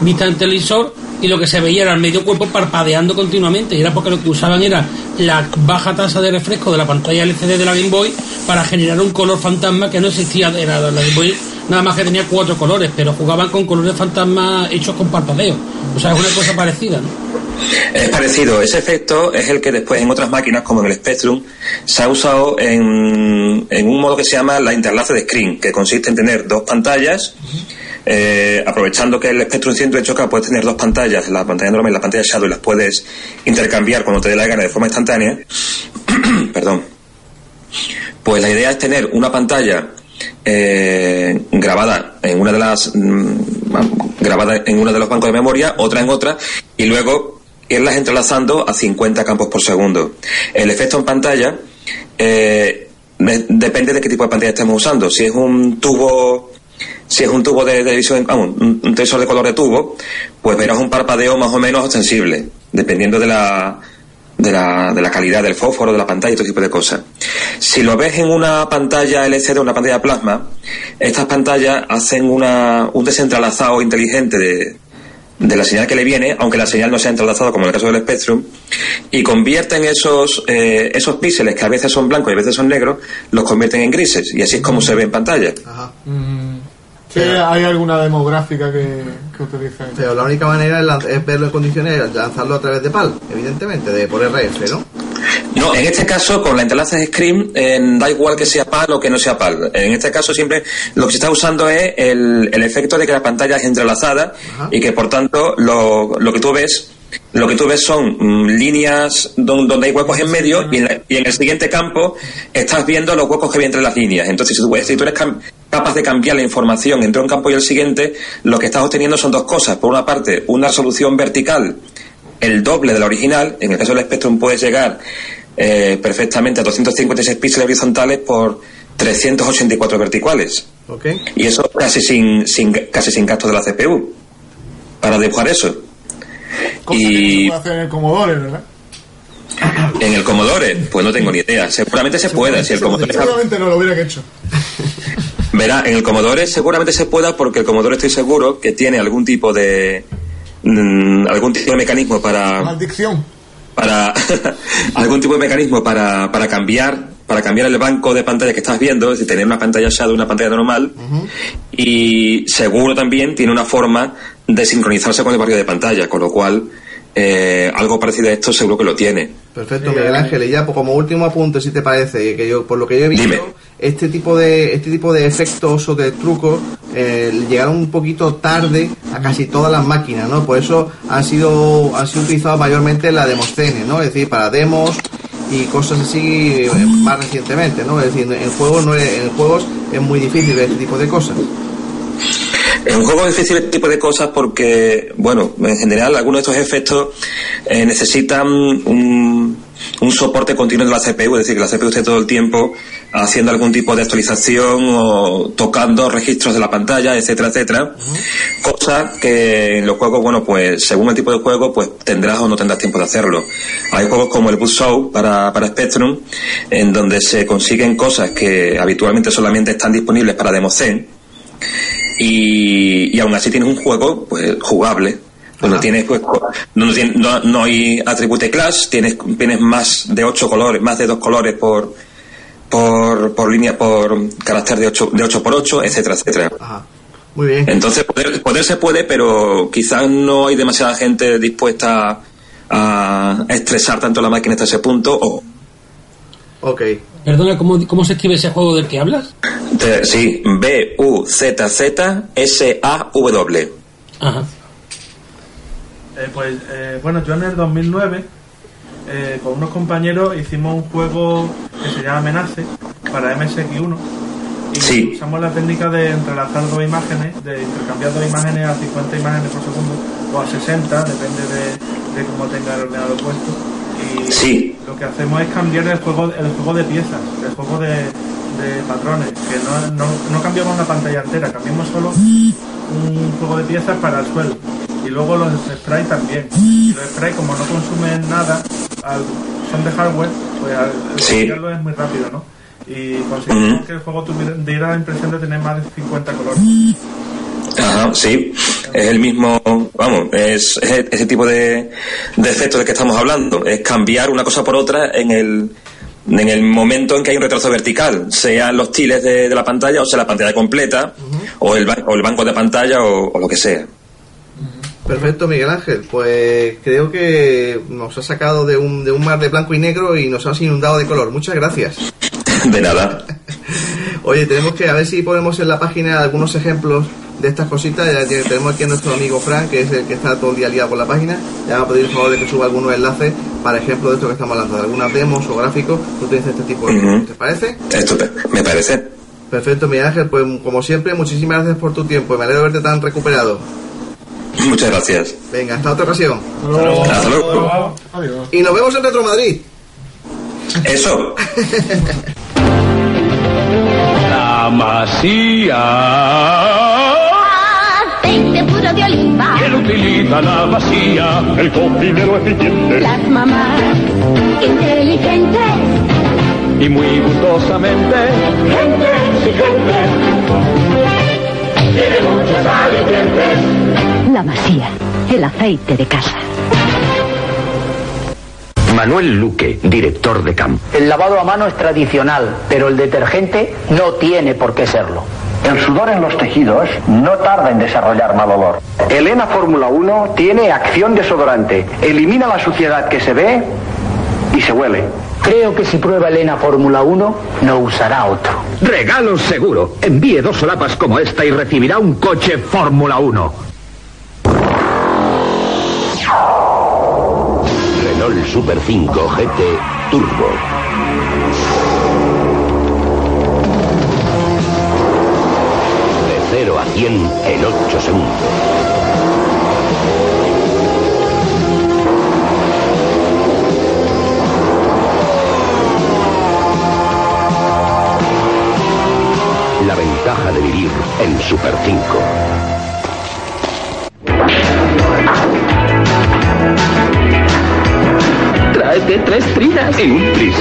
vista en televisor y lo que se veía era el medio cuerpo parpadeando continuamente y era porque lo que usaban era la baja tasa de refresco de la pantalla LCD de la Game Boy para generar un color fantasma que no existía, era la Game Boy nada más que tenía cuatro colores, pero jugaban con colores fantasma hechos con parpadeo. O sea, es una cosa parecida, ¿no? Es parecido, ese efecto es el que después en otras máquinas como en el Spectrum se ha usado en, en un modo que se llama la interlace de screen, que consiste en tener dos pantallas, eh, aprovechando que el Spectrum 100 de choca puedes tener dos pantallas, la pantalla normal y la pantalla Shadow, y las puedes intercambiar cuando te dé la gana de forma instantánea. Perdón. Pues la idea es tener una pantalla eh, grabada en una de las mm, grabada en uno de los bancos de memoria, otra en otra, y luego irlas entrelazando a 50 campos por segundo. El efecto en pantalla eh, de- depende de qué tipo de pantalla estemos usando. Si es un tubo si es un tubo de televisión, un, un televisor de color de tubo, pues verás un parpadeo más o menos ostensible, dependiendo de la, de la, de la calidad del fósforo, de la pantalla y todo tipo de cosas. Si lo ves en una pantalla LCD, una pantalla plasma, estas pantallas hacen una, un desentralazado inteligente de, de la señal que le viene, aunque la señal no sea entrelazada como en el caso del Spectrum, y convierten esos, eh, esos píxeles que a veces son blancos y a veces son negros, los convierten en grises, y así es como se ve en pantalla. Sí, hay alguna demográfica que, que utiliza. Pero la única manera es, es verlo en condiciones de lanzarlo a través de PAL, evidentemente, de por RF, ¿no? No, en este caso, con la interlace Scream, eh, da igual que sea PAL o que no sea PAL. En este caso, siempre lo que se está usando es el, el efecto de que la pantalla es entrelazada y que, por tanto, lo, lo que tú ves. Lo que tú ves son mm, líneas don- donde hay huecos en medio y en, la- y en el siguiente campo estás viendo los huecos que hay entre las líneas. Entonces, si tú, si tú eres cam- capaz de cambiar la información entre un campo y el siguiente, lo que estás obteniendo son dos cosas. Por una parte, una resolución vertical el doble de la original. En el caso del Spectrum puedes llegar eh, perfectamente a 256 píxeles horizontales por 384 verticales. ¿Ok? Y eso casi sin, sin casi sin gasto de la CPU para dibujar eso. Y Se puede hacer en el Commodore, ¿verdad? en el Commodore, pues no tengo ni idea. Seguramente se pueda. Si el Commodore Seguramente no lo hubieran hecho. Verá, en el Commodore seguramente se pueda porque el Commodore estoy seguro que tiene algún tipo de mm, algún tipo de mecanismo para Maldición. para algún tipo de mecanismo para, para cambiar para cambiar el banco de pantalla que estás viendo, es decir, tener una pantalla shadow, una pantalla normal, y seguro también tiene una forma de sincronizarse con el barrio de pantalla, con lo cual eh, algo parecido a esto seguro que lo tiene. Perfecto, Miguel Ángel. Y ya pues, como último apunte, si te parece, que yo por lo que yo he visto, este tipo de este tipo de efectos o de trucos eh, llegaron un poquito tarde a casi todas las máquinas, ¿no? Por eso han sido han sido utilizados mayormente en la Demoscene, ¿no? Es decir, para demos y cosas así eh, más recientemente, ¿no? Es decir, en juegos no es- en juegos es muy difícil ver este tipo de cosas. En un juego es difícil este tipo de cosas porque, bueno, en general algunos de estos efectos eh, necesitan un, un soporte continuo de la CPU, es decir, que la CPU esté todo el tiempo haciendo algún tipo de actualización o tocando registros de la pantalla, etcétera, etcétera. Cosa que en los juegos, bueno, pues según el tipo de juego, pues tendrás o no tendrás tiempo de hacerlo. Hay juegos como el Show para, para Spectrum, en donde se consiguen cosas que habitualmente solamente están disponibles para Democen y, y aún así tienes un juego pues jugable donde tienes pues donde tien- no, no hay atribute class tienes tienes más de ocho colores más de dos colores por por, por línea por carácter de 8 de 8 por 8 etcétera etcétera Muy bien. entonces poder, poder se puede pero quizás no hay demasiada gente dispuesta a estresar tanto la máquina hasta ese punto o Ok. Perdona, ¿cómo, ¿cómo se escribe ese juego del que hablas? te- sí B U Z Z S A W Ajá. Eh, pues eh, bueno, yo en el 2009 eh, con unos compañeros hicimos un juego que se llama Menace para MSX1 y Sí. usamos la técnica de entrelazar dos imágenes, de intercambiar dos imágenes a 50 imágenes por segundo o a 60, depende de, de cómo tenga el ordenador puesto. Y Sí. lo que hacemos es cambiar el juego, el juego de piezas, el juego de, de patrones, que no, no, no cambiamos la pantalla entera, cambiamos solo un juego de piezas para el suelo. Y luego los sprites también. Y los sprites, como no consumen nada, al- son de hardware, pues al Sí. cambiarlo es muy rápido, ¿no? Y conseguimos que el juego tuviera diera la impresión de tener más de 50 colores. Ajá, sí. es el mismo, vamos, es, es ese tipo de, de efecto de que estamos hablando, es cambiar una cosa por otra en el, en el momento en que hay un retraso vertical, sean los tiles de, de la pantalla o sea la pantalla completa o, el, o el banco de pantalla o, o lo que sea. Perfecto, Miguel Ángel. Pues creo que nos ha sacado de un, de un mar de blanco y negro y nos has inundado de color. Muchas gracias. De nada. Oye, tenemos que a ver si ponemos en la página algunos ejemplos de estas cositas. Ya que tenemos aquí a nuestro amigo Frank, que es el que está todo el día liado con la página. Le vamos a pedir el favor de que suba algunos enlaces para ejemplos de esto que estamos hablando, de algunas demos o gráficos que utilicen este tipo de cosas. ¿Te parece? Esto me parece. Perfecto, Miguel Ángel. Pues como siempre, muchísimas gracias por tu tiempo. y Me alegro de verte tan recuperado. Muchas gracias. Venga, hasta otra ocasión. Hasta luego. Y nos vemos en Retro Madrid. Eso. La masía. Aceite puro de oliva. ¿Quién utiliza la masía? El cocinero eficiente. Las mamás inteligentes. Y muy gustosamente. Gente exigente. Tiene muchos alicientes. La masía, el aceite de casa. Manuel Luque, director de campo. El lavado a mano es tradicional, pero el detergente no tiene por qué serlo. El sudor en los tejidos no tarda en desarrollar mal olor. Elena Fórmula 1 tiene acción desodorante. Elimina la suciedad que se ve y se huele. Creo que si prueba Elena Fórmula 1, no usará otro. Regalos seguro. Envíe dos solapas como esta y recibirá un coche Fórmula 1. Renault Super 5 GT Turbo. 0 a 100 en 8 segundos. La ventaja de vivir en Super 5. Tráete tres trinas. En un tris.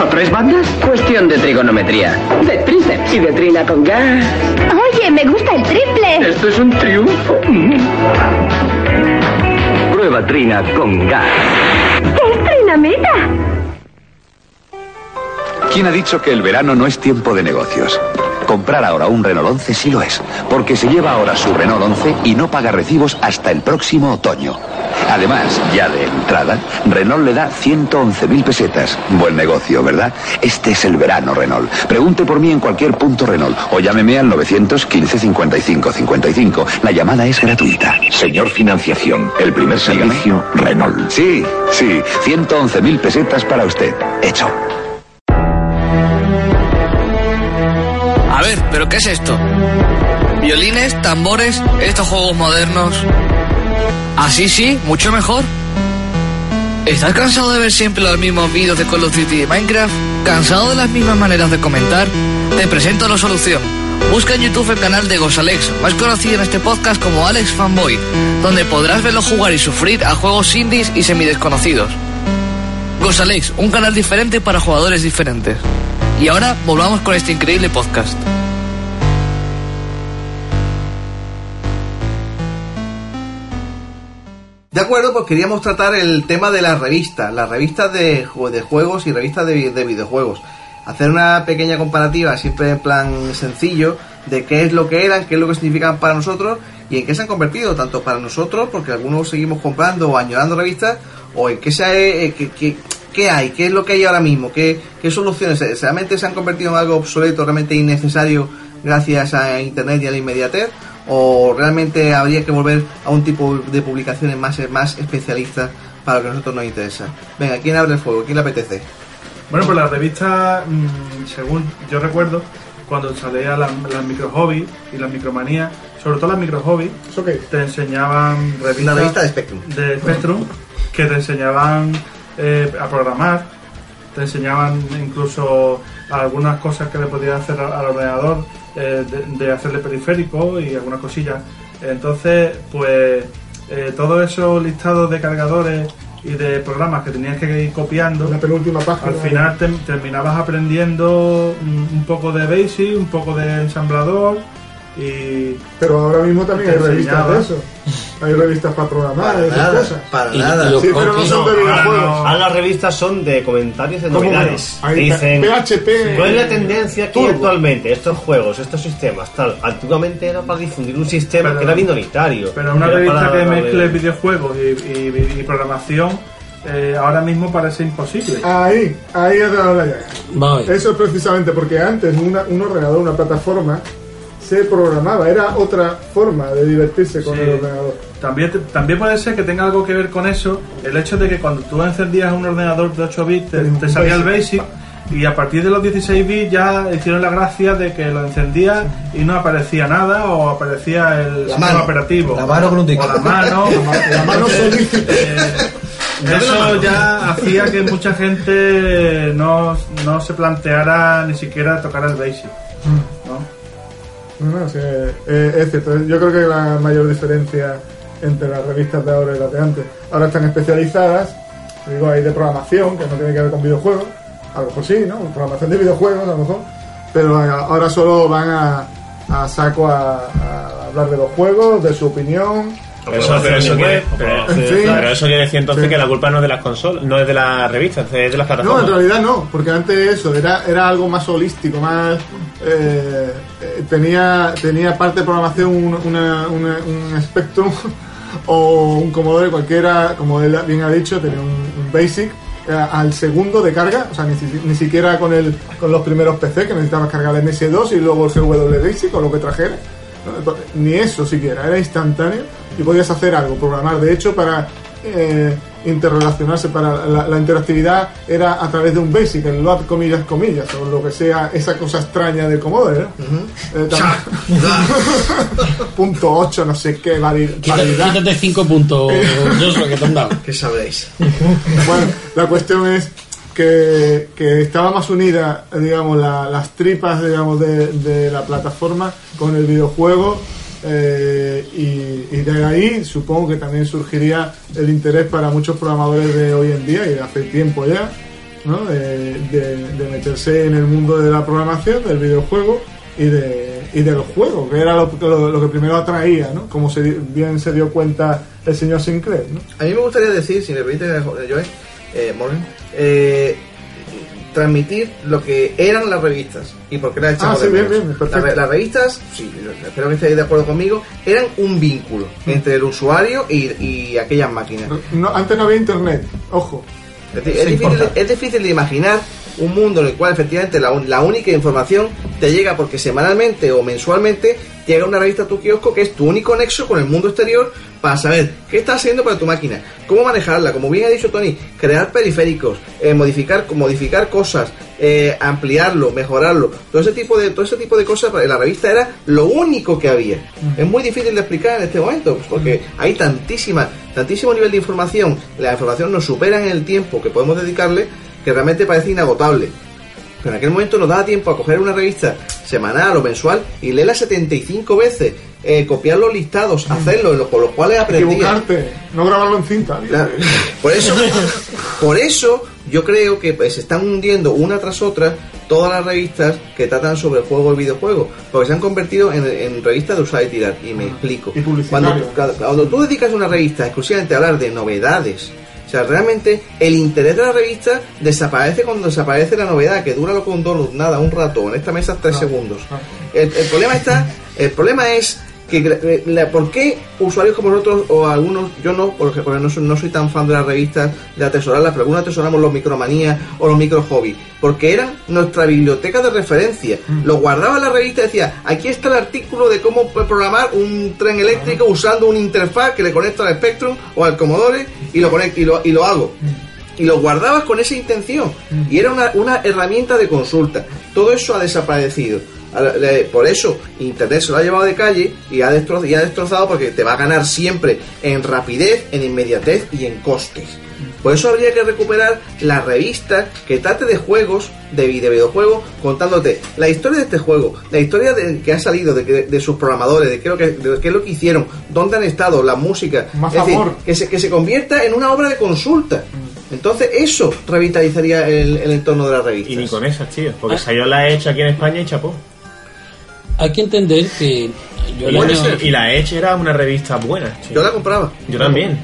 ¿O tres bandas? Cuestión de trigonometría. De tríceps y de trina con gas. Oye, me gusta el triple. Esto es un triunfo. Prueba Trina con gas. ¡Es trinamita! ¿Quién ha dicho que el verano no es tiempo de negocios? Comprar ahora un Renault 11 sí lo es, porque se lleva ahora su Renault 11 y no paga recibos hasta el próximo otoño. Además, ya de entrada, Renault le da 111.000 pesetas. Buen negocio, ¿verdad? Este es el verano Renault. Pregunte por mí en cualquier punto Renault o llámeme al 915 55 55. La llamada es gratuita. Señor Financiación, el primer servicio Renault. Sí, sí, 111.000 pesetas para usted. Hecho. A ver, ¿pero qué es esto? ¿Violines, tambores, estos juegos modernos? Así sí, mucho mejor. ¿Estás cansado de ver siempre los mismos vídeos de Call of Duty y Minecraft? ¿Cansado de las mismas maneras de comentar? Te presento la solución. Busca en YouTube el canal de Gosalex, más conocido en este podcast como Alex Fanboy, donde podrás verlo jugar y sufrir a juegos indies y semidesconocidos. Gosalex, un canal diferente para jugadores diferentes. Y ahora volvamos con este increíble podcast. De acuerdo, pues queríamos tratar el tema de las revistas, las revistas de, de juegos y revistas de, de videojuegos. Hacer una pequeña comparativa, siempre en plan sencillo, de qué es lo que eran, qué es lo que significan para nosotros y en qué se han convertido, tanto para nosotros, porque algunos seguimos comprando o añorando revistas, o en qué, se ha- eh, qué, qué- qué hay, qué es lo que hay ahora mismo, qué, qué soluciones, Eh, realmente se han convertido en algo obsoleto, realmente innecesario gracias a Internet y a la inmediatez, o realmente habría que volver a un tipo de publicaciones más, más especialistas para lo que a nosotros nos interesa. Venga, ¿quién abre el fuego? ¿Quién le apetece? Bueno, pues la revista, mm, según yo recuerdo, cuando salía las la micro hobby y las micromanías, sobre todo las micro hobby, te enseñaban revistas revista de Spectrum. de Spectrum que te enseñaban eh, a programar, te enseñaban incluso algunas cosas que le podías hacer al, al ordenador, eh, de, de hacerle periférico y algunas cosillas. Entonces, pues eh, todos esos listados de cargadores y de programas que tenías que ir copiando, La penúltima página. al final te- terminabas aprendiendo un poco de Basic, un poco de ensamblador y Pero ahora mismo también hay revistas de eso. Hay revistas para programar, Para esas nada, cosas. para Y- nada. y los Sí, pero no cookies- son de ahora videojuegos. no. Ahora las revistas son de comentarios de novedades. Dicen PHP, cuál es la tendencia aquí Turbo. actualmente, estos juegos, estos sistemas, tal. Antiguamente era para difundir un sistema Pero- que era minoritario. Pero una revista para que mezcle videojuegos y, y- y programación eh, ahora mismo parece imposible. Ahí, ahí es donde la. Eso es precisamente porque antes una- un ordenador, una plataforma, se programaba, era otra forma de divertirse con Sí. el ordenador. También, te- también puede ser que tenga algo que ver con eso el hecho de que cuando tú encendías un ordenador de 8 bits te, te salía el BASIC. y a partir de los 16 bits ya hicieron la gracia de que lo encendías y no aparecía nada o aparecía el sistema mano. operativo. La mano con un o la mano La mano eh, eso ya hacía que mucha gente no, no se planteara ni siquiera tocar el BASIC ¿no? Sí, eh, es cierto. Yo creo que la mayor diferencia entre las revistas de ahora y las de antes. Ahora están especializadas, digo, hay de programación, que no tiene que ver con videojuegos. A lo mejor sí, ¿no? Programación de videojuegos, a lo mejor. Pero a- ahora solo van a, saco a hablar de los juegos, de su opinión. Pero eso, pero eso quiere, pero, Sí. pero eso quiere decir entonces Sí. que la culpa no es de las consolas, no es de las revistas, es de las No, plataformas. en realidad no, porque antes eso era, era algo más holístico, más eh, eh, tenía tenía parte de programación un, una- una- un Spectrum o un Commodore cualquiera, como él bien ha dicho, tenía un, un Basic eh, al segundo de carga, o sea, ni, ni siquiera con el con los primeros PC que necesitabas cargar el MS2 y luego el GW Basic o lo que trajera. ¿no? Ni eso siquiera, era instantáneo y podías hacer algo, programar. De hecho, para eh, interrelacionarse, para la, la interactividad era a través de un basic, el load comillas comillas, o lo que sea, esa cosa extraña del Commodore. ¿no? Eh, tam- punto 8, no sé qué, Quita- variedad. Quítate 5 puntos, Joshua, que te han dado. ¿Qué sabréis? Bueno, la cuestión es que, que estaba más unida, digamos, la- las tripas, digamos, de, de la plataforma con el videojuego. Eh, y, de ahí supongo que también surgiría el interés para muchos programadores de hoy en día y de hace tiempo ya, de, de- de meterse en el mundo de la programación, del videojuego y, de, y del juego, que era lo, que primero atraía, ¿no? como se, bien se dio cuenta el señor Sinclair. ¿no? A mí me gustaría decir, si me permite, Joe, eh, Morgan, eh, transmitir lo que eran las revistas y por qué las echamos Ah, sí, bien, bien. Las, re- las revistas, sí, espero que estéis de acuerdo conmigo, eran un vínculo entre el usuario y, y aquellas máquinas. No, antes no había internet, ojo. Es, difícil, es difícil de imaginar un mundo en el cual efectivamente la, la única información te llega porque semanalmente o mensualmente llega una revista a tu kiosco que es tu único nexo con el mundo exterior para saber qué está haciendo para tu máquina, cómo manejarla, como bien ha dicho Tony, crear periféricos, eh, modificar, modificar cosas, eh, ampliarlo, mejorarlo, todo ese tipo de todo ese tipo de cosas en la revista era lo único que había. Es muy difícil de explicar en este momento, pues, porque hay tantísima, tantísimo nivel de información, la información nos supera en el tiempo que podemos dedicarle que realmente parece inagotable. Pero en aquel momento nos daba tiempo a coger una revista semanal o mensual y leerla 75 veces, eh, copiar los listados, hacerlo, lo- con los cuales. Equivocarte, no grabarlo en cinta. Claro. Por eso, por eso yo creo que pues, se están hundiendo una tras otra todas las revistas que tratan sobre juego y videojuego, porque se han convertido en, en revistas de usar y tirar. Y me explico. Cuando, cuando- cuando tú dedicas una revista exclusivamente a hablar de novedades, sea, realmente el interés de la revista desaparece cuando desaparece la novedad, que dura lo con donut, nada, un rato, en esta mesa tres segundos. El, el problema está, el problema es que eh, la- ¿por qué usuarios como nosotros o algunos, yo no, porque, porque no, soy, no soy tan fan de las revistas, de atesorarlas, pero algunos atesoramos los micromanías o los micro hobby, porque eran nuestra biblioteca de referencia. Lo guardaba en la revista y decía, aquí está el artículo de cómo programar un tren eléctrico usando una interfaz que le conecta al Spectrum o al Commodore y lo conect- y lo, y lo hago. Y lo guardabas con esa intención. Y era una, una herramienta de consulta. Todo eso ha desaparecido por eso internet se lo ha llevado de calle y ha, destrozado, y ha destrozado porque te va a ganar siempre en rapidez en inmediatez y en costes por eso habría que recuperar la revista que trate de juegos, de, vi- de videojuegos, contándote la historia de este juego, la historia de, que ha salido, de, que- de sus programadores, de qué, es lo que, de qué es lo que hicieron, dónde han estado, la música. Más es decir, amor. que se, que se convierta en una obra de consulta. Entonces eso revitalizaría el, el entorno de la revista. Y ni con esas, tío. Porque salió la hecha aquí en España y chapó. Hay que entender que yo el año-. Y la Edge era una revista buena. sí. Yo la compraba. Yo también.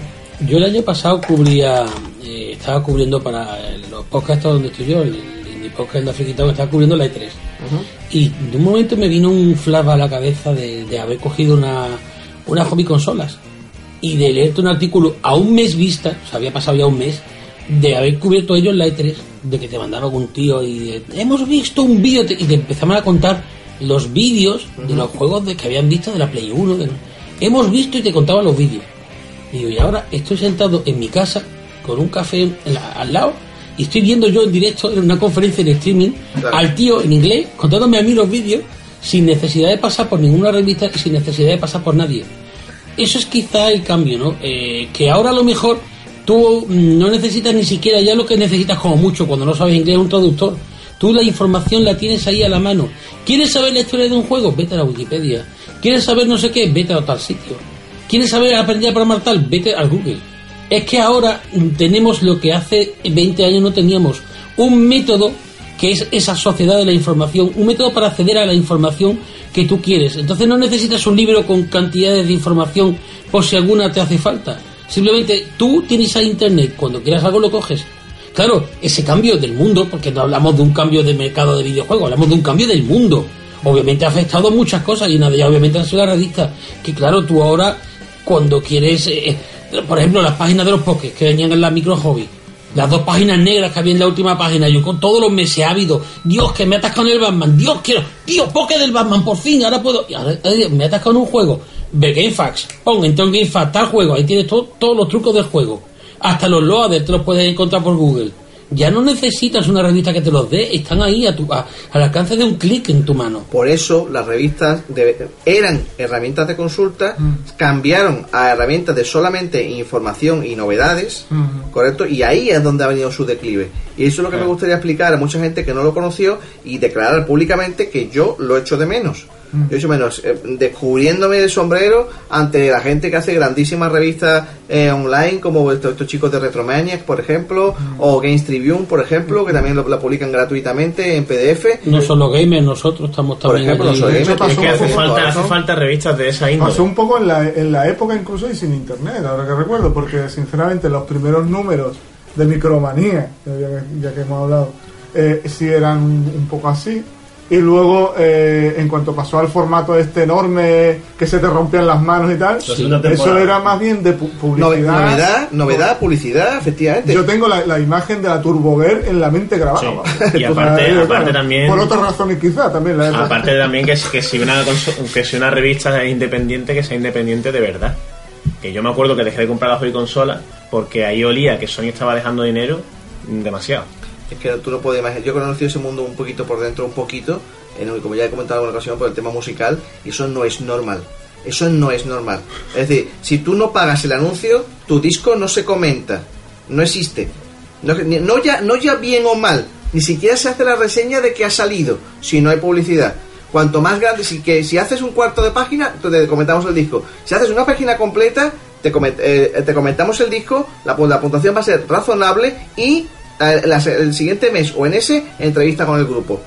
Yo el año pasado cubría, eh, estaba cubriendo para los podcasts donde estoy yo, el, el podcast de Afriquita, estaba cubriendo la E3. Y de un momento me vino un flash a la cabeza de, de haber cogido una, una hobby consolas y de leerte un artículo a un mes vista, o sea, había pasado ya un mes, de haber cubierto ellos la E3, de que te mandaba algún tío y de, hemos visto un vídeo y te empezaban a contar los vídeos de los juegos de, que habían visto de la Play 1. de- hemos visto y te contaban los vídeos. Y digo, y ahora estoy sentado en mi casa con un café la- al lado y estoy viendo yo en directo en una conferencia en streaming Claro. al tío en inglés contándome a mí los vídeos sin necesidad de pasar por ninguna revista y sin necesidad de pasar por nadie. Eso es quizá el cambio, ¿no? Eh, que ahora a lo mejor tú mm, no necesitas ni siquiera ya lo que necesitas como mucho cuando no sabes inglés un traductor. Tú la información la tienes ahí a la mano. ¿Quieres saber la historia de un juego? Vete a la Wikipedia. ¿Quieres saber no sé qué? Vete a tal sitio. ¿Quieres saber aprender a programar tal? Vete al Google. Es que ahora tenemos lo que hace 20 años no teníamos. Un método que es esa sociedad de la información, un método para acceder a la información que tú quieres. Entonces no necesitas un libro con cantidades de información por si alguna te hace falta. Simplemente tú tienes a internet, cuando quieras algo lo coges. Claro, ese cambio del mundo, porque no hablamos de un cambio de mercado de videojuegos, hablamos de un cambio del mundo. Obviamente ha afectado muchas cosas y una de ellas obviamente han sido las revistas. Que claro, tú ahora cuando quieres, eh, eh, por ejemplo, las páginas de los pokés que venían en la micro hobby, las dos páginas negras que había en la última página, yo con todos los meses habido, Dios, que me en el Batman, Dios, quiero, tío, poke del Batman, por fin, ahora puedo, y ahora, eh, me en un juego, ve GameFAQs, pon en en GameFAQs tal juego, ahí tienes todo- todos los trucos del juego, hasta los loaders te los puedes encontrar por Google. Ya no necesitas una revista que te los dé, están ahí a tu, a- al alcance de un clic en tu mano. Por eso las revistas de- eran herramientas de consulta, cambiaron a herramientas de solamente información y novedades, ¿correcto? Y ahí es donde ha venido su declive. Y eso es lo que me gustaría explicar a mucha gente que no lo conoció y declarar públicamente que yo lo echo de menos. Yo echo menos, eh, descubriéndome de sombrero ante la gente que hace grandísimas revistas eh, online, como estos, estos chicos de Retromaniac, por ejemplo, o Games Tribune, por ejemplo, que también lo, la publican gratuitamente en PDF. No solo gamers, nosotros estamos también ejemplo, allí. los gamers, pasó Es que hace falta, hace revistas de esa índole. Pasó un poco en la, en la época incluso y sin internet, ahora que recuerdo, porque sinceramente los primeros números de Micromanía, ya que, ya que hemos hablado, eh, sí eran un poco así. Y luego, eh, en cuanto pasó al formato este enorme que se te rompían las manos y tal, eso era más bien de pu- publicidad. Nove- novedad, novedad, publicidad, efectivamente. Yo tengo la, la imagen de la Turboguer en la mente grabada. Y aparte- también- Por otras razones quizá también. La Aparte también que, que si una que si una revista es independiente, que sea independiente de verdad. Que yo me acuerdo que dejé de comprar la Hobby consola porque ahí olía que Sony estaba dejando dinero demasiado. Es que tú no puedes imaginar. Yo he conocido ese mundo un poquito por dentro, un poquito, en como ya he comentado en alguna ocasión por el tema musical, y eso no es normal. Eso no es normal. Es decir, si tú no pagas el anuncio, tu disco no se comenta. No existe. No, ya, no ya bien o mal, ni siquiera se hace la reseña de que ha salido, si no hay publicidad. Cuanto más grande, si, que, si haces un cuarto de página, te comentamos el disco. Si haces una página completa, te, eh, te comentamos el disco, la, la puntuación va a ser razonable y la- el siguiente mes o en ese, entrevista con el grupo.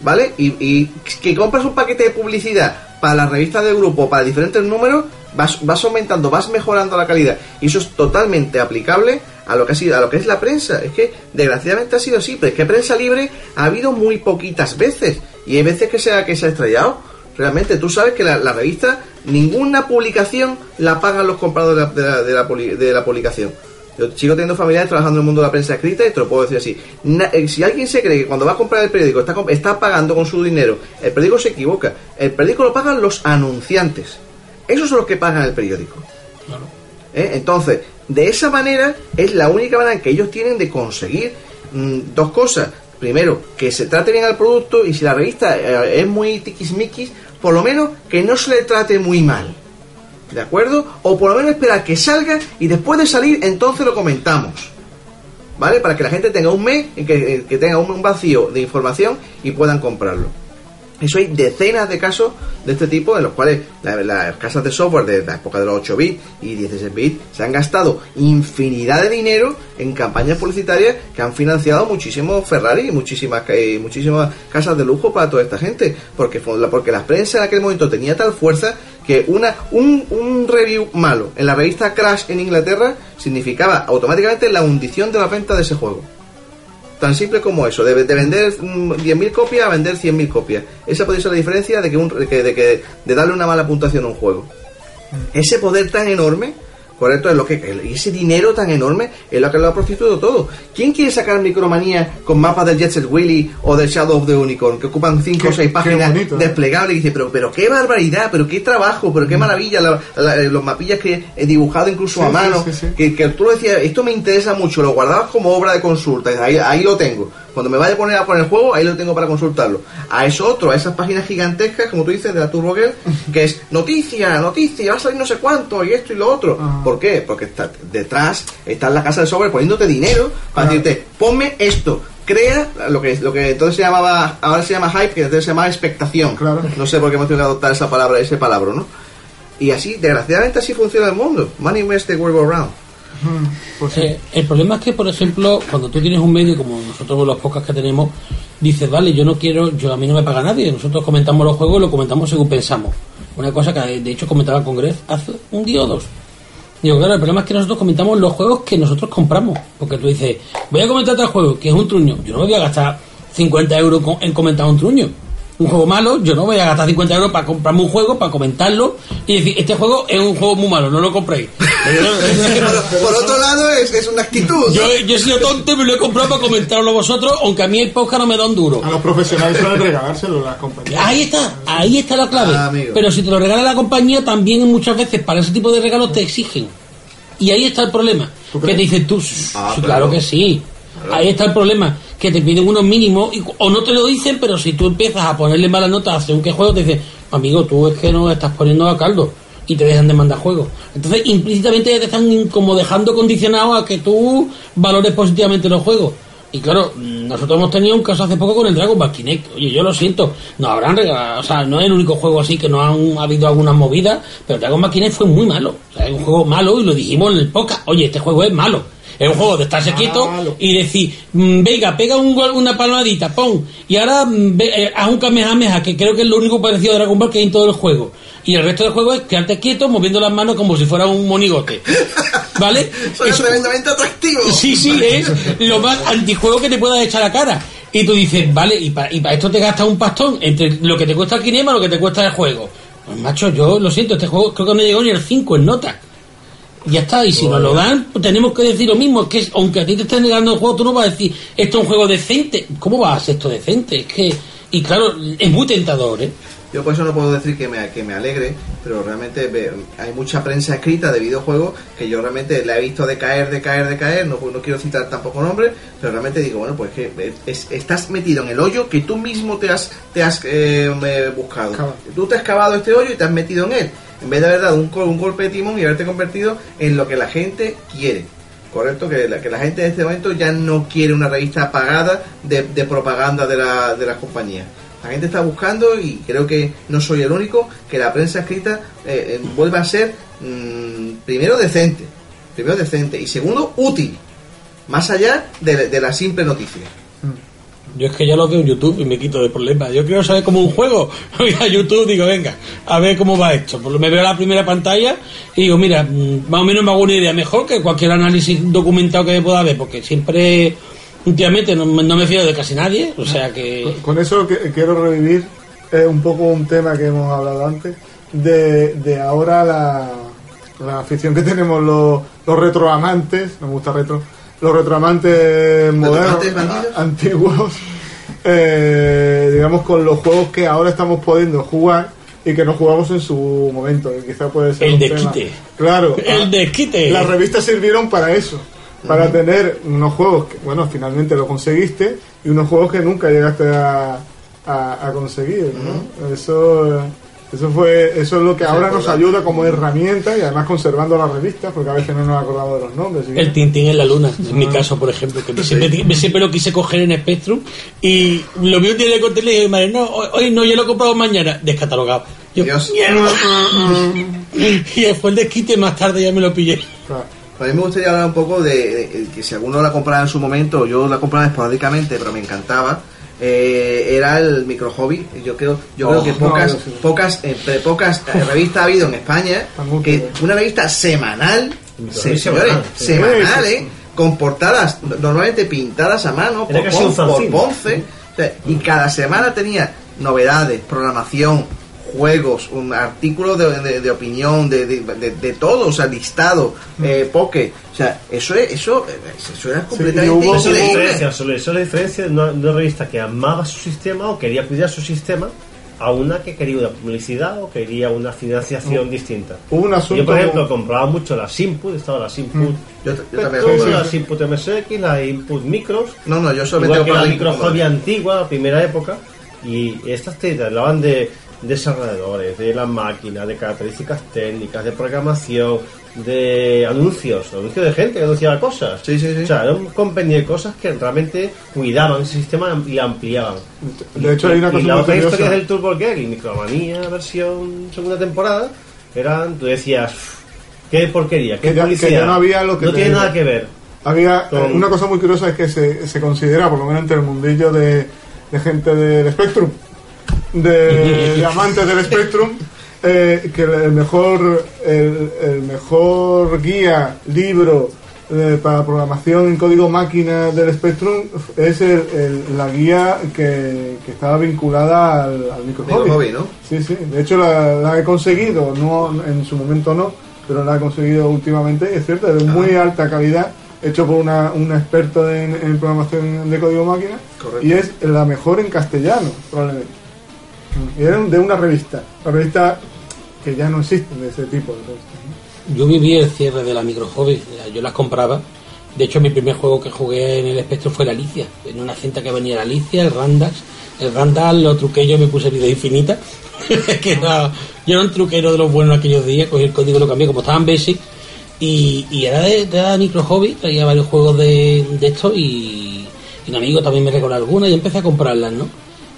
¿Vale? Y, que compras un paquete de publicidad para las revistas del grupo, para diferentes números, vas, vas aumentando, vas mejorando la calidad. Y eso es totalmente aplicable a lo que ha sido, a lo que es la prensa. Es que desgraciadamente ha sido así, pero es que prensa libre ha habido muy poquitas veces. Y hay veces que se ha, que se ha estrellado. Realmente, tú sabes que la, la revista, ninguna publicación la pagan los compradores de la, la, la de la publicación. Yo sigo teniendo familiares trabajando en el mundo de la prensa escrita y te lo puedo decir así. Na- eh, si alguien se cree que cuando va a comprar el periódico está, está pagando con su dinero, el periódico se equivoca. El periódico lo pagan los anunciantes. Esos son los que pagan el periódico. ¿Eh? Entonces, de esa manera es la única manera que ellos tienen de conseguir mm, dos cosas. Primero, que se trate bien al producto y si la revista eh, es muy tiquismiquis, por lo menos que no se le trate muy mal. ¿De acuerdo? O por lo menos esperar que salga y después de salir entonces lo comentamos. ¿Vale? Para que la gente tenga un mes, que, que tenga un vacío de información y puedan comprarlo. Eso hay decenas de casos de este tipo en los cuales la- las casas de software de la época de los 8 bits y 16 bits se han gastado infinidad de dinero en campañas publicitarias que han financiado muchísimos Ferrari y muchísimas, y muchísimas casas de lujo para toda esta gente. Porque, porque la prensa en aquel momento tenía tal fuerza que una, un, un review malo en la revista Crash en Inglaterra significaba automáticamente la hundición de la venta de ese juego. Tan simple como eso, de, de vender mm, 10.000 copias a vender 100.000 copias. Esa puede ser la diferencia de que, un, de que, de que- de darle una mala puntuación a un juego. Ese poder tan enorme, correcto, es lo que y ese dinero tan enorme es lo que lo ha prostituido todo. ¿Quién quiere sacar micromanía con mapas del Jet Set Willy o del Shadow of the Unicorn que ocupan 5 o 6 páginas bonito, ¿eh? desplegables y dice, pero, pero qué barbaridad, pero qué trabajo, pero qué maravilla, la- la- los mapillas que he dibujado incluso Sí, a mano, sí, sí. Que, que tú lo decías, esto me interesa mucho, lo guardabas como obra de consulta, ahí, ahí lo tengo. Cuando me vaya a poner a poner el juego, ahí lo tengo para consultarlo. A eso otro, a esas páginas gigantescas, como tú dices, de la Turbo Girl, que es noticia, noticia, va a salir no sé cuánto, y esto y lo otro. ¿Por qué? Porque está, detrás está en la casa de software poniéndote dinero para decirte, ponme esto. Crea lo que lo que entonces se llamaba, ahora se llama hype, que entonces se llama expectación. No sé por qué hemos tenido que adoptar esa palabra, ese palabra, ¿no? Y así, desgraciadamente, así funciona el mundo. Money makes the world go round. Eh, el problema es que, por ejemplo, cuando tú tienes un medio como nosotros los pocas que tenemos, dices, vale, yo no quiero, yo a mí no me paga nadie, nosotros comentamos los juegos y lo comentamos según pensamos. Una cosa que de hecho comentaba con Greg hace un día o dos. Digo, claro, el problema es que nosotros comentamos los juegos que nosotros compramos. Porque tú dices, voy a comentar tal juego, que es un truño. Yo no me voy a gastar 50 euros en comentar un truño. Un juego malo, yo no voy a gastar 50 euros para comprarme un juego, para comentarlo y decir, este juego es un juego muy malo, no lo compréis. Por otro lado, es, es una actitud. Yo, yo he sido tonto y me lo he comprado para comentarlo vosotros, aunque a mí el podcast no me da un duro. A los profesionales suelen regalárselo las compañías. Ahí está, ahí está la clave. Ah. Pero si te lo regala la compañía, también muchas veces para ese tipo de regalos te exigen. Y ahí está el problema. Que te dicen tú, Ah, claro que sí. Ahí está el problema. Que te piden unos mínimos y- o no te lo dicen, pero si tú empiezas a ponerle malas notas un que juego, te dicen, amigo, tú es que no estás poniendo a caldo. Y te dejan de mandar juegos. Entonces, implícitamente te están como dejando condicionado a que tú valores positivamente los juegos. Y claro, mm, nosotros hemos tenido un caso hace poco con el Dragon Ball Kinect. Oye, yo lo siento, nos habrán regalado, o sea, no es el único juego así que no han habido algunas movidas, pero Dragon Ball Kinect fue muy malo. O sea, es un juego malo y lo dijimos en el podcast. Oye, este juego es malo. Es un juego de estarse quieto y decir, mm, venga, pega un una palmadita, pon. Y ahora mm, ve- eh, haz un Kamehameha, que creo que es lo único parecido a Dragon Ball que hay en todo el juego. Y el resto del juego es quedarte quieto, moviendo las manos como si fuera un monigote. ¿Vale? Suena tremendamente atractivo. Sí, sí, es lo más antijuego que te puedas echar a la cara. Y tú dices, vale, y para esto te gastas un pastón entre lo que te cuesta el kinema y lo que te cuesta el juego. Pues macho, yo lo siento, este juego creo que no llegó ni el 5 en nota. Ya está, y si nos lo dan, pues tenemos que decir lo mismo. Es que aunque a ti te estén negando el juego, tú no vas a decir, esto es un juego decente. ¿Cómo va a ser esto decente? Es que, y claro, es muy tentador, ¿eh? Yo por eso no puedo decir que me, que me alegre, pero realmente ve- hay mucha prensa escrita de videojuegos que yo realmente la he visto decaer, decaer, decaer, no, no quiero citar tampoco nombres, pero realmente digo, bueno, pues que es- estás metido en el hoyo que tú mismo te has, te has eh, eh, buscado. Tú te has cavado este hoyo y te has metido en él, en vez de haber dado un, gol- un golpe de timón y haberte convertido en lo que la gente quiere. Correcto, que la, gente en este momento ya no quiere una revista pagada de, propaganda de, la, de las compañías. La gente está buscando, y creo que no soy el único, que la prensa escrita eh, eh, vuelva a ser, mm, primero, decente. Primero, decente. Y segundo, útil. Más allá de la simple noticia. Yo es que ya lo veo en YouTube y me quito de problemas. Yo quiero saber cómo un juego. Voy a YouTube digo, venga, a ver cómo va esto. Me veo la primera pantalla y digo, mira, mm, más o menos me hago una idea mejor que cualquier análisis documentado que pueda ver, porque siempre, últimamente, no, no me fío de casi nadie. O sea que. Con eso que- quiero revivir eh, un poco un tema que hemos hablado antes, de, de ahora la, la afición que tenemos los, los retroamantes, me gusta retro, los retroamantes modernos, antiguos, eh, digamos con los juegos que ahora estamos pudiendo jugar y que no jugamos en su momento, que quizá puede ser El un desquite. tema. Claro, El desquite. las revistas sirvieron para eso, para tener unos juegos que, bueno, finalmente lo conseguiste y unos juegos que nunca llegaste a, a, a conseguir, ¿no? Eso, Eso fue, eso es lo que ahora nos ayuda como herramienta y además conservando las revistas, porque a veces no nos acordamos de los nombres. El Tintín en la luna, en mi caso, por ejemplo, que me siempre, me siempre lo quise coger en Spectrum y lo vi un día le conté y le dije, madre, no, hoy, no, yo lo he comprado mañana, descatalogado. Yo, "Mierda". y después el desquite más tarde ya me lo pillé. A mí me gustaría hablar un poco de, de- que si alguno la compraba en su momento, yo la compraba esporádicamente, pero me encantaba. Eh, era el micro hobby. Yo creo, yo creo Oh, que no, pocas, pocas, entre pocas eh, revistas ha habido en España que una revista semanal, se- semanal, eh, con portadas normalmente pintadas a mano por, casi un Pon- por. Ponce, o sea, y cada semana tenía novedades, programación, juegos, un artículo de, de- de opinión, de, de, de- de todo, o sea, listado, eh, poke, o sea, eso es, eso, eh, eso era completamente Eso es la increíble. diferencia, solo eso es la diferencia de una, de una revista que amaba su sistema o quería cuidar su sistema a una que quería una publicidad o quería una financiación Mm. distinta. Un asunto- Yo, por ejemplo, compraba mucho las input, estaba las input. Mm. Yo, yo también compraba. las input MSX, las input micros. No, no, yo solamente Igual que compraba la la micro input. hobby antigua, la primera época. Y estas te hablaban de desarrolladores, de las máquinas, de características técnicas, de programación, de anuncios, anuncios de gente que anunciaba cosas. Sí, sí, sí. O sea, era un compendio de cosas que realmente cuidaban ese sistema y la ampliaban. De hecho, hay una y cosa la muy otra curiosa. historia del Turbo Girl y Micromanía versión segunda temporada eran, tú decías, "Uf, qué porquería, qué que ya, que ya no había lo que no tiene digo. nada que ver. Había Con- eh, una cosa muy curiosa es que se, se considera, por lo menos entre el mundillo de, de gente del Spectrum, de, de amantes del Spectrum, eh, que el mejor, el, el mejor guía, libro eh, para programación en código máquina del Spectrum es el- el- la guía que, que estaba vinculada al, al micro hobby. hobby, ¿no? Sí, sí. De hecho, la, la he conseguido, no en su momento no, pero la he conseguido últimamente. y Es cierto, es de muy alta calidad, hecho por una, un experto en, en programación de código máquina. Correcto. Y es la mejor en castellano, probablemente. Y era de una revista, una revista que ya no existe de ese tipo de. Yo viví el cierre de la micro hobby, yo las compraba. De hecho, mi primer juego que jugué en el espectro fue la Alicia. En una cinta que venía la Alicia, el Randax. El Randall lo truqué yo, me puse vida infinita. que era, yo era un truquero de los buenos aquellos días, cogí el código y lo cambié como estaban basic. Y, era de, de micro hobby, traía varios juegos de, de estos y, y un amigo también me regaló algunas y empecé a comprarlas, ¿no?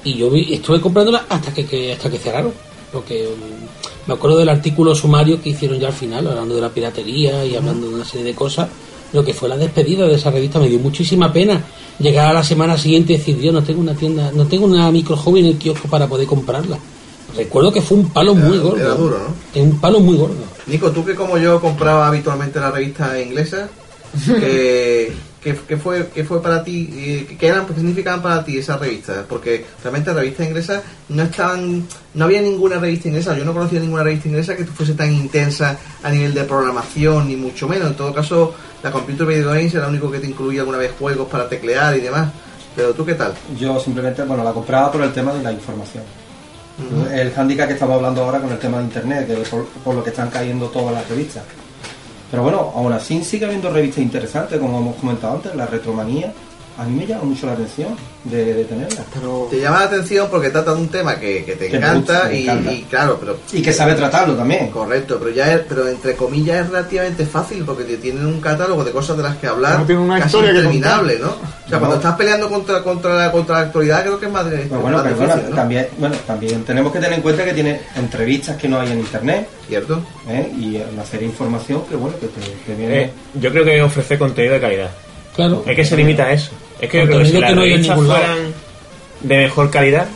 Y yo vi- estuve comprándolas hasta que, que- hasta que cerraron. Porque mm, me acuerdo del artículo sumario que hicieron ya al final, hablando de la piratería y hablando de una serie de cosas. Lo que fue la despedida de esa revista me dio muchísima pena llegar a la semana siguiente y decir, Dios, no tengo una tienda, no tengo una micro hobby en el kiosco para poder comprarla. Recuerdo que fue un palo muy gordo. era duro, ¿no? Un palo muy gordo. Nico, tú que como yo compraba habitualmente la revista inglesa, ¿qué, qué- qué fue, qué fue para ti? eh, ¿Qué, eran, qué significaban para ti esas revistas? Porque realmente revistas inglesas no estaban, no había ninguna revista inglesa, yo no conocía ninguna revista inglesa que fuese tan intensa a nivel de programación, ni mucho menos. En todo caso, la Computer Video Games era lo único que te incluía alguna vez juegos para teclear y demás. Pero tú, ¿qué tal? Yo simplemente, bueno, la compraba por el tema de la información. El handicap que estamos hablando ahora con el tema de internet, que por, por lo que están cayendo todas las revistas. Pero bueno, aún así sigue habiendo revistas interesantes, como hemos comentado antes, la retromanía. A mí me llama mucho la atención de, de tenerla. Te llama la atención porque trata de un tema que, que te Que encanta, y, encanta. y claro, pero Y que sabe tratarlo también. Correcto, pero ya es, pero entre comillas es relativamente fácil porque te tienen un catálogo de cosas de las que hablar No tiene una casi historia que interminable, ¿no? contar. O sea, cuando estás peleando contra contra la, contra la actualidad creo que es más, de- Pero bueno, más perdona, difícil, ¿no? también, bueno, también tenemos que tener en cuenta que tiene entrevistas que no hay en internet. ¿Cierto? ¿eh? Y una serie de información que bueno, que te, que viene... Eh, yo creo que ofrece contenido de calidad. Claro. Es que se limita a eso. Es que yo creo que si las que no hay en revistas fueran de mejor calidad,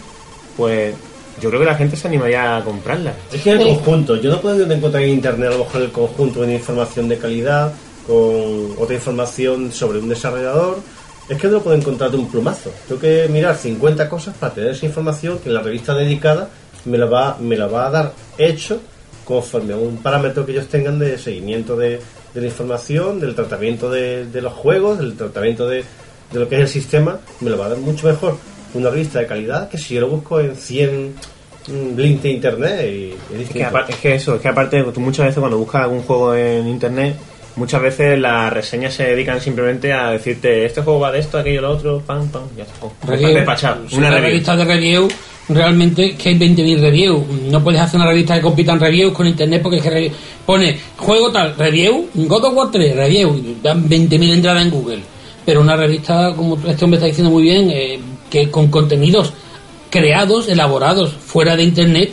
pues yo creo que la gente se animaría a comprarlas. Es que el conjunto, yo no puedo encontrar en internet a lo mejor el conjunto de información de calidad con otra información sobre un desarrollador. Es que no lo puedo encontrar de un plumazo. Tengo que mirar 50 cosas para tener esa información que la revista dedicada me la va, me la va a dar hecho conforme a un parámetro que ellos tengan de seguimiento de, de la información, del tratamiento de, de los juegos, del tratamiento de, de lo que es el sistema, me lo va a dar mucho mejor una revista de calidad que si yo lo busco en 100 mm, links de internet y es Es que, distinto. aparte, es que eso, es que aparte tú muchas veces cuando buscas algún juego en internet muchas veces las reseñas se dedican simplemente a decirte este juego va de esto, aquello, lo otro, pam, pam, ya está. Oh, Review. despachado. Si Una review. revista de review, realmente que hay 20.000 reviews. No puedes hacer una revista que compitan reviews con internet porque es que pone juego tal, review, God of War 3, review, y dan 20.000 entradas en Google. Pero una revista, como este hombre está diciendo muy bien, eh, que con contenidos creados, elaborados fuera de internet,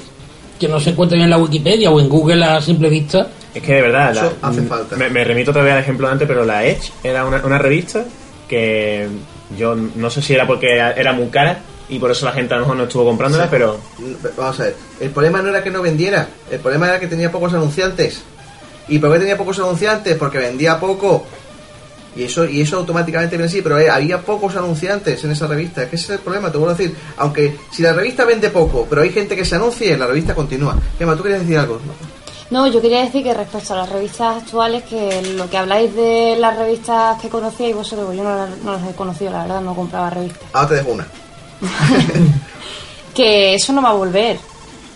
que no se encuentran en la Wikipedia o en Google a simple vista. Es que de verdad, Eso la- hace falta. Me, me remito todavía al ejemplo de antes, pero la Edge era una, una revista que yo no sé si era porque era muy cara y por eso la gente a lo mejor no estuvo comprándola, Sí. pero Vamos a ver, el problema no era que no vendiera, el problema era que tenía pocos anunciantes. ¿Y por qué tenía pocos anunciantes? Porque vendía poco. Y eso, y eso automáticamente viene así, pero eh, había pocos anunciantes en esa revista. Es que ese es el problema, te vuelvo a decir. Aunque si la revista vende poco, pero hay gente que se anuncie, la revista continúa. Emma, ¿tú querías decir algo? No, yo quería decir que respecto a las revistas actuales, que lo que habláis de las revistas que conocíais vosotros, pues yo no, las- no las he conocido, la verdad, no compraba revistas. Ahora te dejo una. Que eso no va a volver.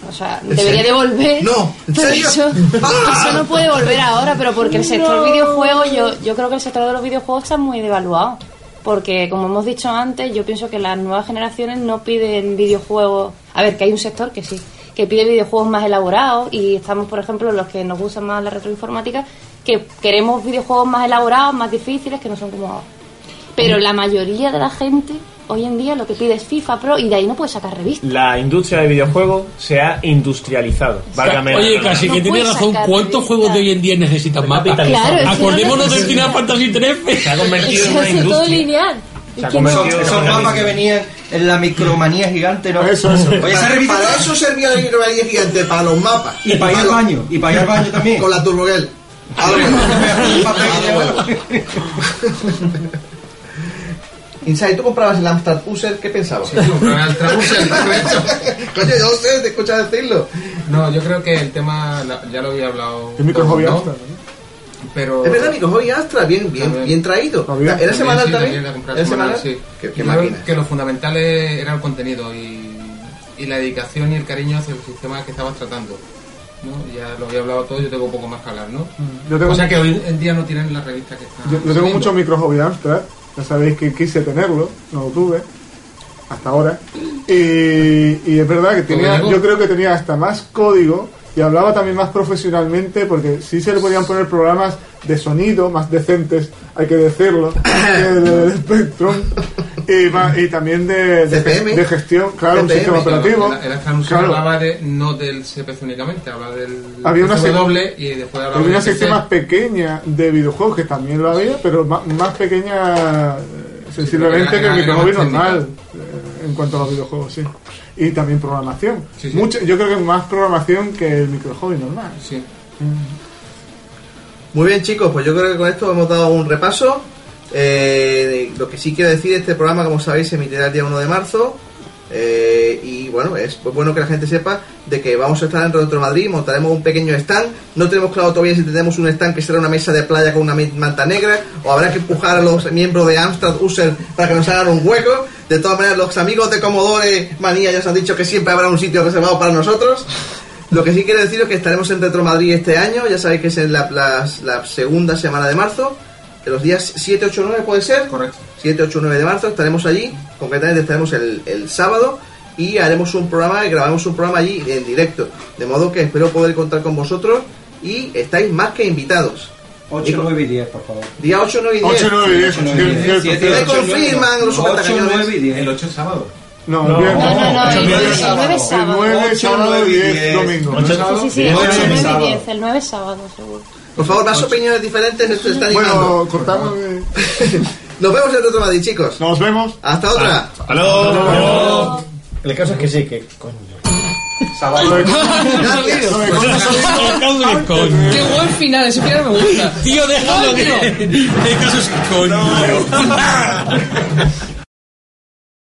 O sea, ¿En debería serio? de volver. No, ¿en pero serio? Eso, ¡Ah! eso no puede volver ahora, pero porque el sector No. videojuegos, yo, yo creo que el sector de los videojuegos está muy devaluado. Porque, como hemos dicho antes, yo pienso que las nuevas generaciones no piden videojuegos. A ver, que hay un sector que sí, que pide videojuegos más elaborados y estamos, por ejemplo, los que nos gustan más la retroinformática, que queremos videojuegos más elaborados, más difíciles, que no son como ahora. Pero la mayoría de la gente hoy en día lo que pide es FIFA Pro y de ahí no puede sacar revistas. la industria del videojuego se ha industrializado. Válgame. Oye, casi que tiene puedes razón. sacar ¿Cuántos juegos de hoy en día necesitan mapas? Claro, Acordémonos no del Final Fantasy 13. Se ha convertido Se hace todo lineal. Se ha no- convertido en Esos una mapas que venían en la micromanía gigante, ¿no? Eso, eso. Oye, esa para, revista. para eso servía la micromanía gigante, para los mapas. Y para ir al baño. Y para ir al baño también. Con la Turbogel. A lo bueno. A lo bueno. Inside, ¿tú comprabas el Amstrad User? ¿Qué pensabas? compraba el Trabuser, correcto. Coño, yo no sé, te escuchas decirlo. No, yo creo que el tema la- ya lo había hablado. El micro hobby ¿no? Astra, Pero Es verdad, amigo, hoy Astra, bien, bien, También. bien traído. También. ¿Era También, semanal sí, también? la compré ¿Era semanal, semanal? sí. Qué, qué Yo creo máquina. que lo fundamental era el contenido y, y la dedicación y el cariño hacia el sistema que estabas tratando. ¿no? Ya lo había hablado todo, yo tengo un poco más que hablar, ¿no? Yo tengo- O sea que hoy en día no tienen la revista que está. Yo, yo tengo mucho micro hobby Amstrad, ya sabéis que quise tenerlo, no lo tuve, hasta ahora. Y, y es verdad que tenía, yo creo que tenía hasta más código y hablaba también más profesionalmente porque sí se le podían poner programas de sonido más decentes, hay que decirlo, que el, el Spectrum. Y, ma- y también de, de, CPM. de gestión, claro, un CPM, sistema operativo. El, el Claro. hablaba de, no del CPC únicamente, hablaba del Había una doble y después hablaba Había una del sección PC. más pequeña de videojuegos que también lo había, pero ma- más, pequeña eh, sensiblemente que el más técnica. normal eh, en cuanto a los videojuegos, sí. Y también programación. Sí, sí. Mucho, yo creo que más programación que el microhobby normal. Sí. Muy bien, chicos, pues yo creo que con esto hemos dado un repaso. Eh, lo que sí quiero decir, este programa, como sabéis, se emitirá el día 1 de marzo. Eh, y bueno, es pues bueno que la gente sepa de que vamos a estar en Retro Madrid, montaremos un pequeño stand. No tenemos claro todavía si tenemos un stand que será una mesa de playa con una manta negra o habrá que empujar a los miembros de Amstrad User para que nos hagan un hueco. De todas maneras, los amigos de Commodore Manía ya os han dicho que siempre habrá un sitio reservado para nosotros. Lo que sí quiero deciros es que estaremos en Retro Madrid este año, ya sabéis que es en la, las- la segunda semana de marzo, de los días 7, 8, 9 puede ser. Correcto. 7, 8, 9 de marzo estaremos allí, concretamente estaremos el, el sábado y haremos un programa, y grabaremos un programa allí en directo. De modo que espero poder contar con vosotros y estáis más que invitados. 8, 9 y 10, por favor. Día 8, 9 y 10. 8, 9 y 10. 8, 9 y 10. Cierto, Me cierto. confirman los 8, supertacañones. 9 y 10. El 8 es sábado. No, No. No, no, no, el 9 es sábado. El 9 Ocho, sábado, nueve y 10 diez. domingo. Ocho sábado. Sí, sí, sí, Diez, el ocho, 9 y sábado. 10, el 9 es sábado, seguro. Por favor, más opiniones diferentes, esto se está animando. Bueno, cortamos. eh. Nos vemos en Retro Madrid, chicos. Nos vemos. Hasta otra. ¡Aló! El caso es que sí, que coño. Gracias. Qué buen final, ese final me gusta. Tío, déjalo que. El caso es coño.